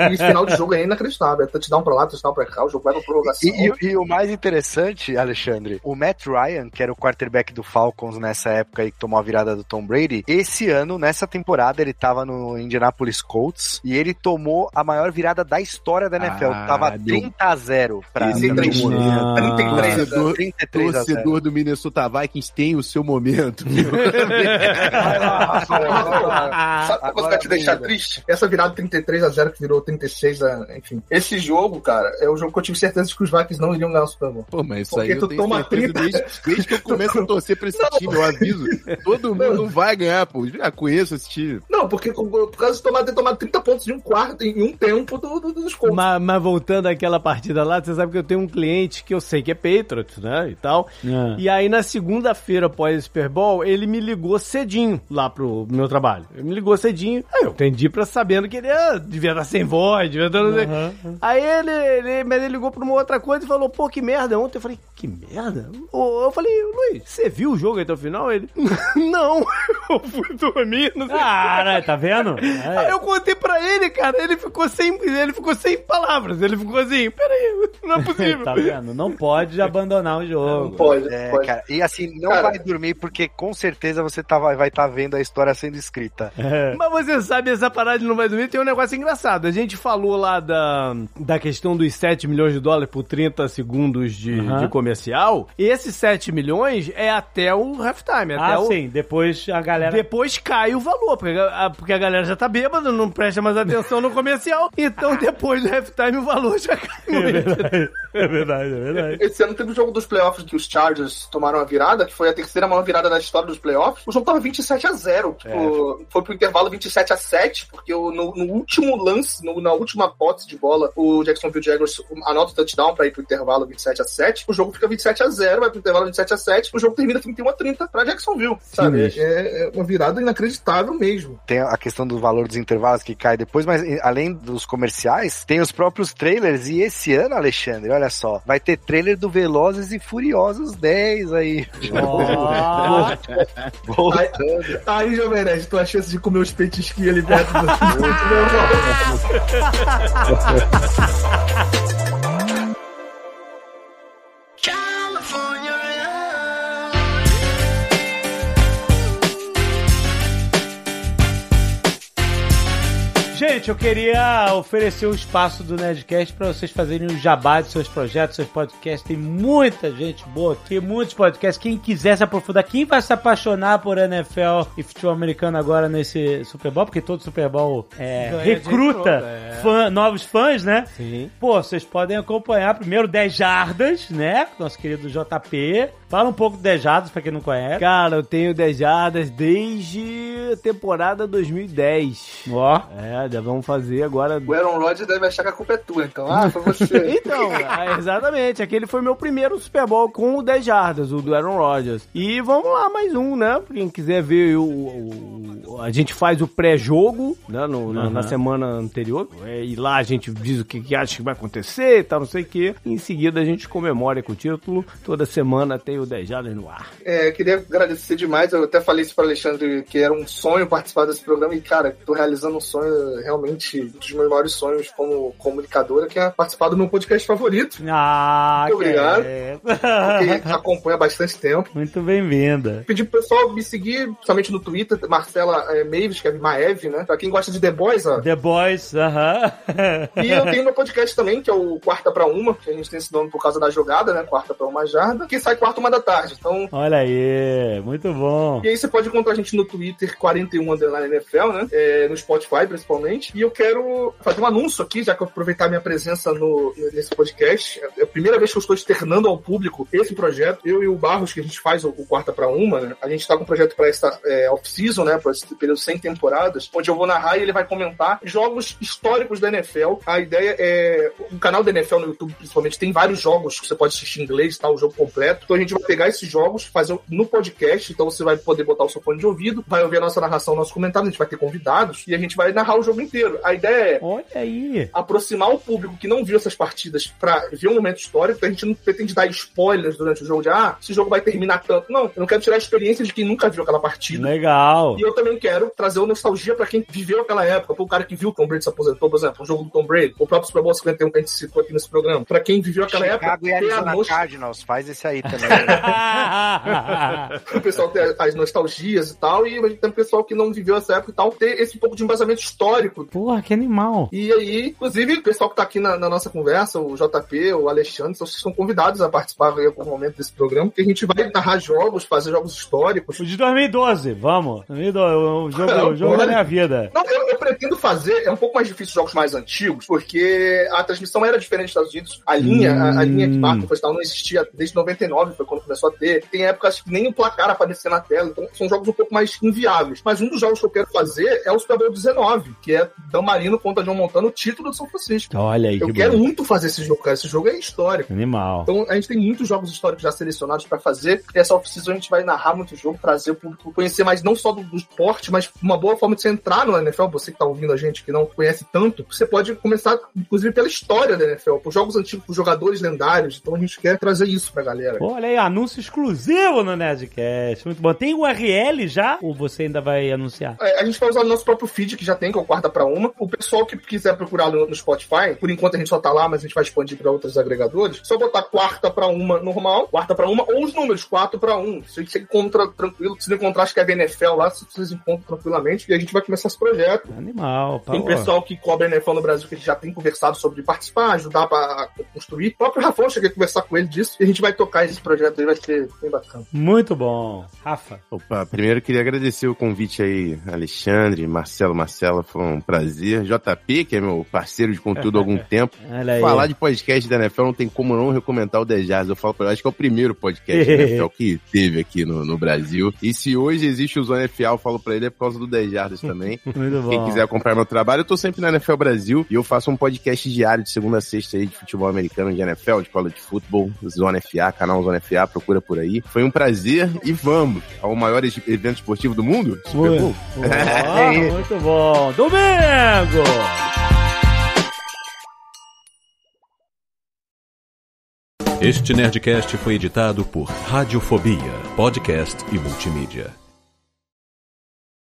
E esse final de jogo é inacreditável. É touchdown pra lá, touchdown pra cá, o jogo vai pra prorrogação. E, e- e o mais interessante, Alexandre, o Matt Ryan, que era o quarterback do Falcons nessa época aí que tomou a virada do Tom Brady, esse ano, nessa temporada, ele tava no Indianapolis Colts e ele tomou a maior virada da história da NFL. Ah, tava deu- 30 a 0 pra. 33 a 0. Torcedor, 33 a 0. torcedor do Minnesota Vikings tem o seu momento. Sabe uma coisa que vai te deixar triste? Essa virada 33 a 0 que virou 36 a. Enfim. Esse jogo, cara, é o jogo que eu tive certeza de que os Vikings não iriam ganhar o Super Bowl. Pô, mas isso Porque aí tu eu tenho toma certeza 30. desde, desde que eu começo a torcer pra esse time, eu aviso. Todo mundo vai ganhar, pô. Já conheço esse time. Não, porque com- por causa de tomar, ter tomado 30 pontos em um quarto, em um tempo do, do- dos Colts. Mas, mas voltando àquela partida lá, você sabe que eu tenho um cliente que eu sei que é Patriots, né? E tal. É. E aí, na segunda-feira após o Super Bowl, ele me ligou cedinho lá pro meu trabalho. Ele me ligou cedinho. Aí eu entendi pra sabendo que ele ah, devia estar sem voz, devia estar. não sei. Aí ele, ele, mas ele ligou pra uma outra coisa e falou: pô, que merda. Ontem eu falei: que merda? Eu falei: Luiz, você viu o jogo até o final? Ele: não, eu fui dormir. Não sei o quê." Caralho, tá vendo? Aí eu contei pra ele, cara, ele ficou sem, ele ficou sem palavras. Ele ficou assim, peraí, não é possível. tá vendo? Não pode abandonar o jogo. Pode, É, pode. cara, e assim, não Cara- vai dormir porque com certeza você tá, vai estar vendo a história sendo escrita. Mas você sabe, essa parada de não vai dormir tem um negócio engraçado. A gente falou lá da, da questão dos 7 milhões de dólares por 30 segundos de, Aham. de comercial. Esses 7 milhões é até o halftime, até Ah, o... sim. Depois a galera... Depois cai o valor, porque a, porque a galera já tá bêbada, não presta mais atenção no comercial, então depois do halftime o valor já cai muito. É verdade, é verdade. Esse ano teve o jogo dos playoffs que os Chargers tomaram a virada, que foi a terceira maior virada da história dos playoffs. O jogo tava 27 a 0 Tipo, foi pro intervalo 27 a 7 porque o- no, no último lance, no- na última posse de bola, o Jacksonville Jaguars anota o touchdown pra ir pro intervalo 27 a 7 O jogo fica 27 a 0 vai pro intervalo 27 a 7 O jogo termina 31 a 30 pra Jacksonville. Sabe? É, é uma virada inacreditável mesmo. Tem a questão do valor dos intervalos que cai depois, mas além dos comerciais, tem os próprios trailers. E esse ano, Alexandre, olha só, vai ter trailer do Velozes e Furiosos 10 aí. Ó, Voltando. Aí, Jovem Nerd, tu a chance de comer os petisquinhos ali perto do. Gente, eu queria oferecer o espaço do Nerdcast pra vocês fazerem o jabá de seus projetos, seus podcasts. Tem muita gente boa aqui, muitos podcasts. Quem quiser se aprofundar, quem vai se apaixonar por NFL e futebol americano agora nesse Super Bowl, porque todo Super Bowl é, recruta é. fã- novos fãs, né? Sim. Pô, vocês podem acompanhar primeiro 10 Jardas, né? Com Nosso querido JP. Fala um pouco de 10 Jardas pra quem não conhece. Cara, eu tenho 10 jardas desde a temporada 2010. Ó. É, já vamos fazer agora. O Aaron Rodgers deve achar que a culpa é tua, então. Ah, foi você. Então, é, exatamente. Aquele foi meu primeiro Super Bowl com o 10 jardas, o do Aaron Rodgers. E vamos lá, mais um, né? Quem quiser ver o. o- a gente faz o pré-jogo, né? no- na, na semana anterior. É, e lá a gente diz o que, que acha que vai acontecer e tal, não sei o quê. Em seguida a gente comemora com o título. Toda semana tem o 10 jardas no ar. É, queria agradecer demais. Eu até falei isso para Alexandre, que era um sonho participar desse programa. E, cara, tô realizando um sonho, realmente, um dos meus maiores sonhos como comunicadora, que é participar do meu podcast favorito. Ah, Muito obrigado. que é. Que acompanha há bastante tempo. Muito bem-vinda. Pedir pro pessoal me seguir, principalmente no Twitter, Marcela é, Mavis, que é Maev, né? Pra quem gosta de The Boys, ó. The Boys, aham. E eu tenho meu podcast também, que é o Quarta pra Uma, que a gente tem esse nome por causa da jogada, né? Quarta pra Uma Jarda, que sai quarta uma da tarde. Então, Olha aí, muito bom. e aí você pode encontrar a gente no Twitter 41 underline NFL, né? É, no Spotify, principalmente. E eu quero fazer um anúncio aqui, já que eu aproveitar minha presença no, nesse podcast. É a primeira vez que eu estou externando ao público esse projeto. Eu e o Barros, que a gente faz o, o Quarta para Uma, né? A gente está com um projeto para essa é, off-season, né? Para esse período sem temporadas, onde eu vou narrar e ele vai comentar jogos históricos da NFL. A ideia é. O canal da NFL no YouTube, principalmente, tem vários jogos que você pode assistir em inglês, tá? O jogo completo. Então a gente vai pegar esses jogos, fazer no podcast. Então você vai poder botar o seu fone de ouvido, vai ouvir a nossa narração, nosso comentário, a gente vai ter convidados e a gente vai narrar o jogo inteiro. A ideia é Olha aí. aproximar o público que não viu essas partidas pra ver um momento histórico, porque a gente não pretende dar spoilers durante o jogo de ah, esse jogo vai terminar tanto. Não, eu não quero tirar a experiência de quem nunca viu aquela partida. Legal. E eu também quero trazer uma nostalgia pra quem viveu aquela época. Pro cara que viu o Tom Brady se aposentou, por exemplo, o jogo do Tom Brady, o próprio Super Bowl 51 que a gente citou aqui nesse programa. Pra quem viveu aquela época, Chicago e ter a Arizona nost- Cardinals, faz esse aí também. o pessoal ter as nostalgias e tal, e tem o pessoal que não viveu essa época e tal, ter esse pouco de embasamento histórico. Porra, que animal. E aí, inclusive, o pessoal que tá aqui na, na nossa conversa, o JP, o Alexandre, vocês são convidados a participar em algum momento desse programa, que a gente vai narrar jogos, fazer jogos históricos. O de 2012, vamos. 2012, o jogo, o jogo da minha vida. Não, eu, eu pretendo fazer, é um pouco mais difícil jogos mais antigos, porque a transmissão era diferente dos Estados Unidos. A linha, a, a linha que marca o down não existia desde 99, foi quando começou a ter. Tem épocas que nem o placar aparecia na tela, então são jogos um pouco mais inviáveis. Mas um dos jogos que eu quero fazer é o Super Bowl 19, que é Dan Marino contra John Montana, o título do São Francisco. Olha aí, Eu que quero bom. muito fazer esse jogo, cara. Esse jogo é histórico. Animal. Então a gente tem muitos jogos históricos já selecionados pra fazer. E essa off-season a gente vai narrar muito jogo, trazer o público conhecer mais não só do, do esporte, mas uma boa forma de você entrar no NFL. Você que tá ouvindo a gente que não conhece tanto, você pode começar, inclusive, pela história da NFL, por jogos antigos, por jogadores lendários. Então a gente quer trazer isso pra galera. Olha aí, anúncio exclusivo no Nerdcast. Muito bom. Tem URL já? Ou você ainda vai anunciar? É, A gente vai usar o nosso próprio feed que já tem, que é o Quarta pra Uma. O pessoal que quiser procurar no, no Spotify, por enquanto a gente só tá lá, mas a gente vai expandir pra outros agregadores. Só botar Quarta pra Uma normal, Quarta pra Uma, ou os números, 4 pra 1. Você, você encontra tranquilo. Se não encontrar, acho que é NFL lá, vocês encontram tranquilamente. E a gente vai começar esse projeto. Animal. Tem pessoal que cobre NFL no Brasil que a gente já tem conversado sobre participar, ajudar pra construir. O próprio Rafão, cheguei a conversar com ele disso. E a gente vai tocar esse projeto vai ser bem bacana. Muito bom. Rafa. Opa, primeiro eu queria agradecer o convite aí, Alexandre, Marcelo, Marcela, foi um prazer. JP, que é meu parceiro de conteúdo há algum tempo. Olha aí. Falar de podcast da NFL não tem como não recomendar o Dejadas. Eu falo pra ele, acho que é o primeiro podcast da NFL que teve aqui no, no Brasil. E se hoje existe o Zona FA, eu falo pra ele, é por causa do Dejadas também. Muito bom. Quem quiser acompanhar meu trabalho, eu tô sempre na NFL Brasil e eu faço um podcast diário de segunda a sexta aí de futebol americano, de NFL, de college football, Zona FA, canal Zona FA, procura por aí. Foi um prazer e vamos ao maior evento esportivo do mundo, Super Bowl. Ó, muito bom. Domingo! Este Nerdcast foi editado por Radiofobia, podcast e multimídia.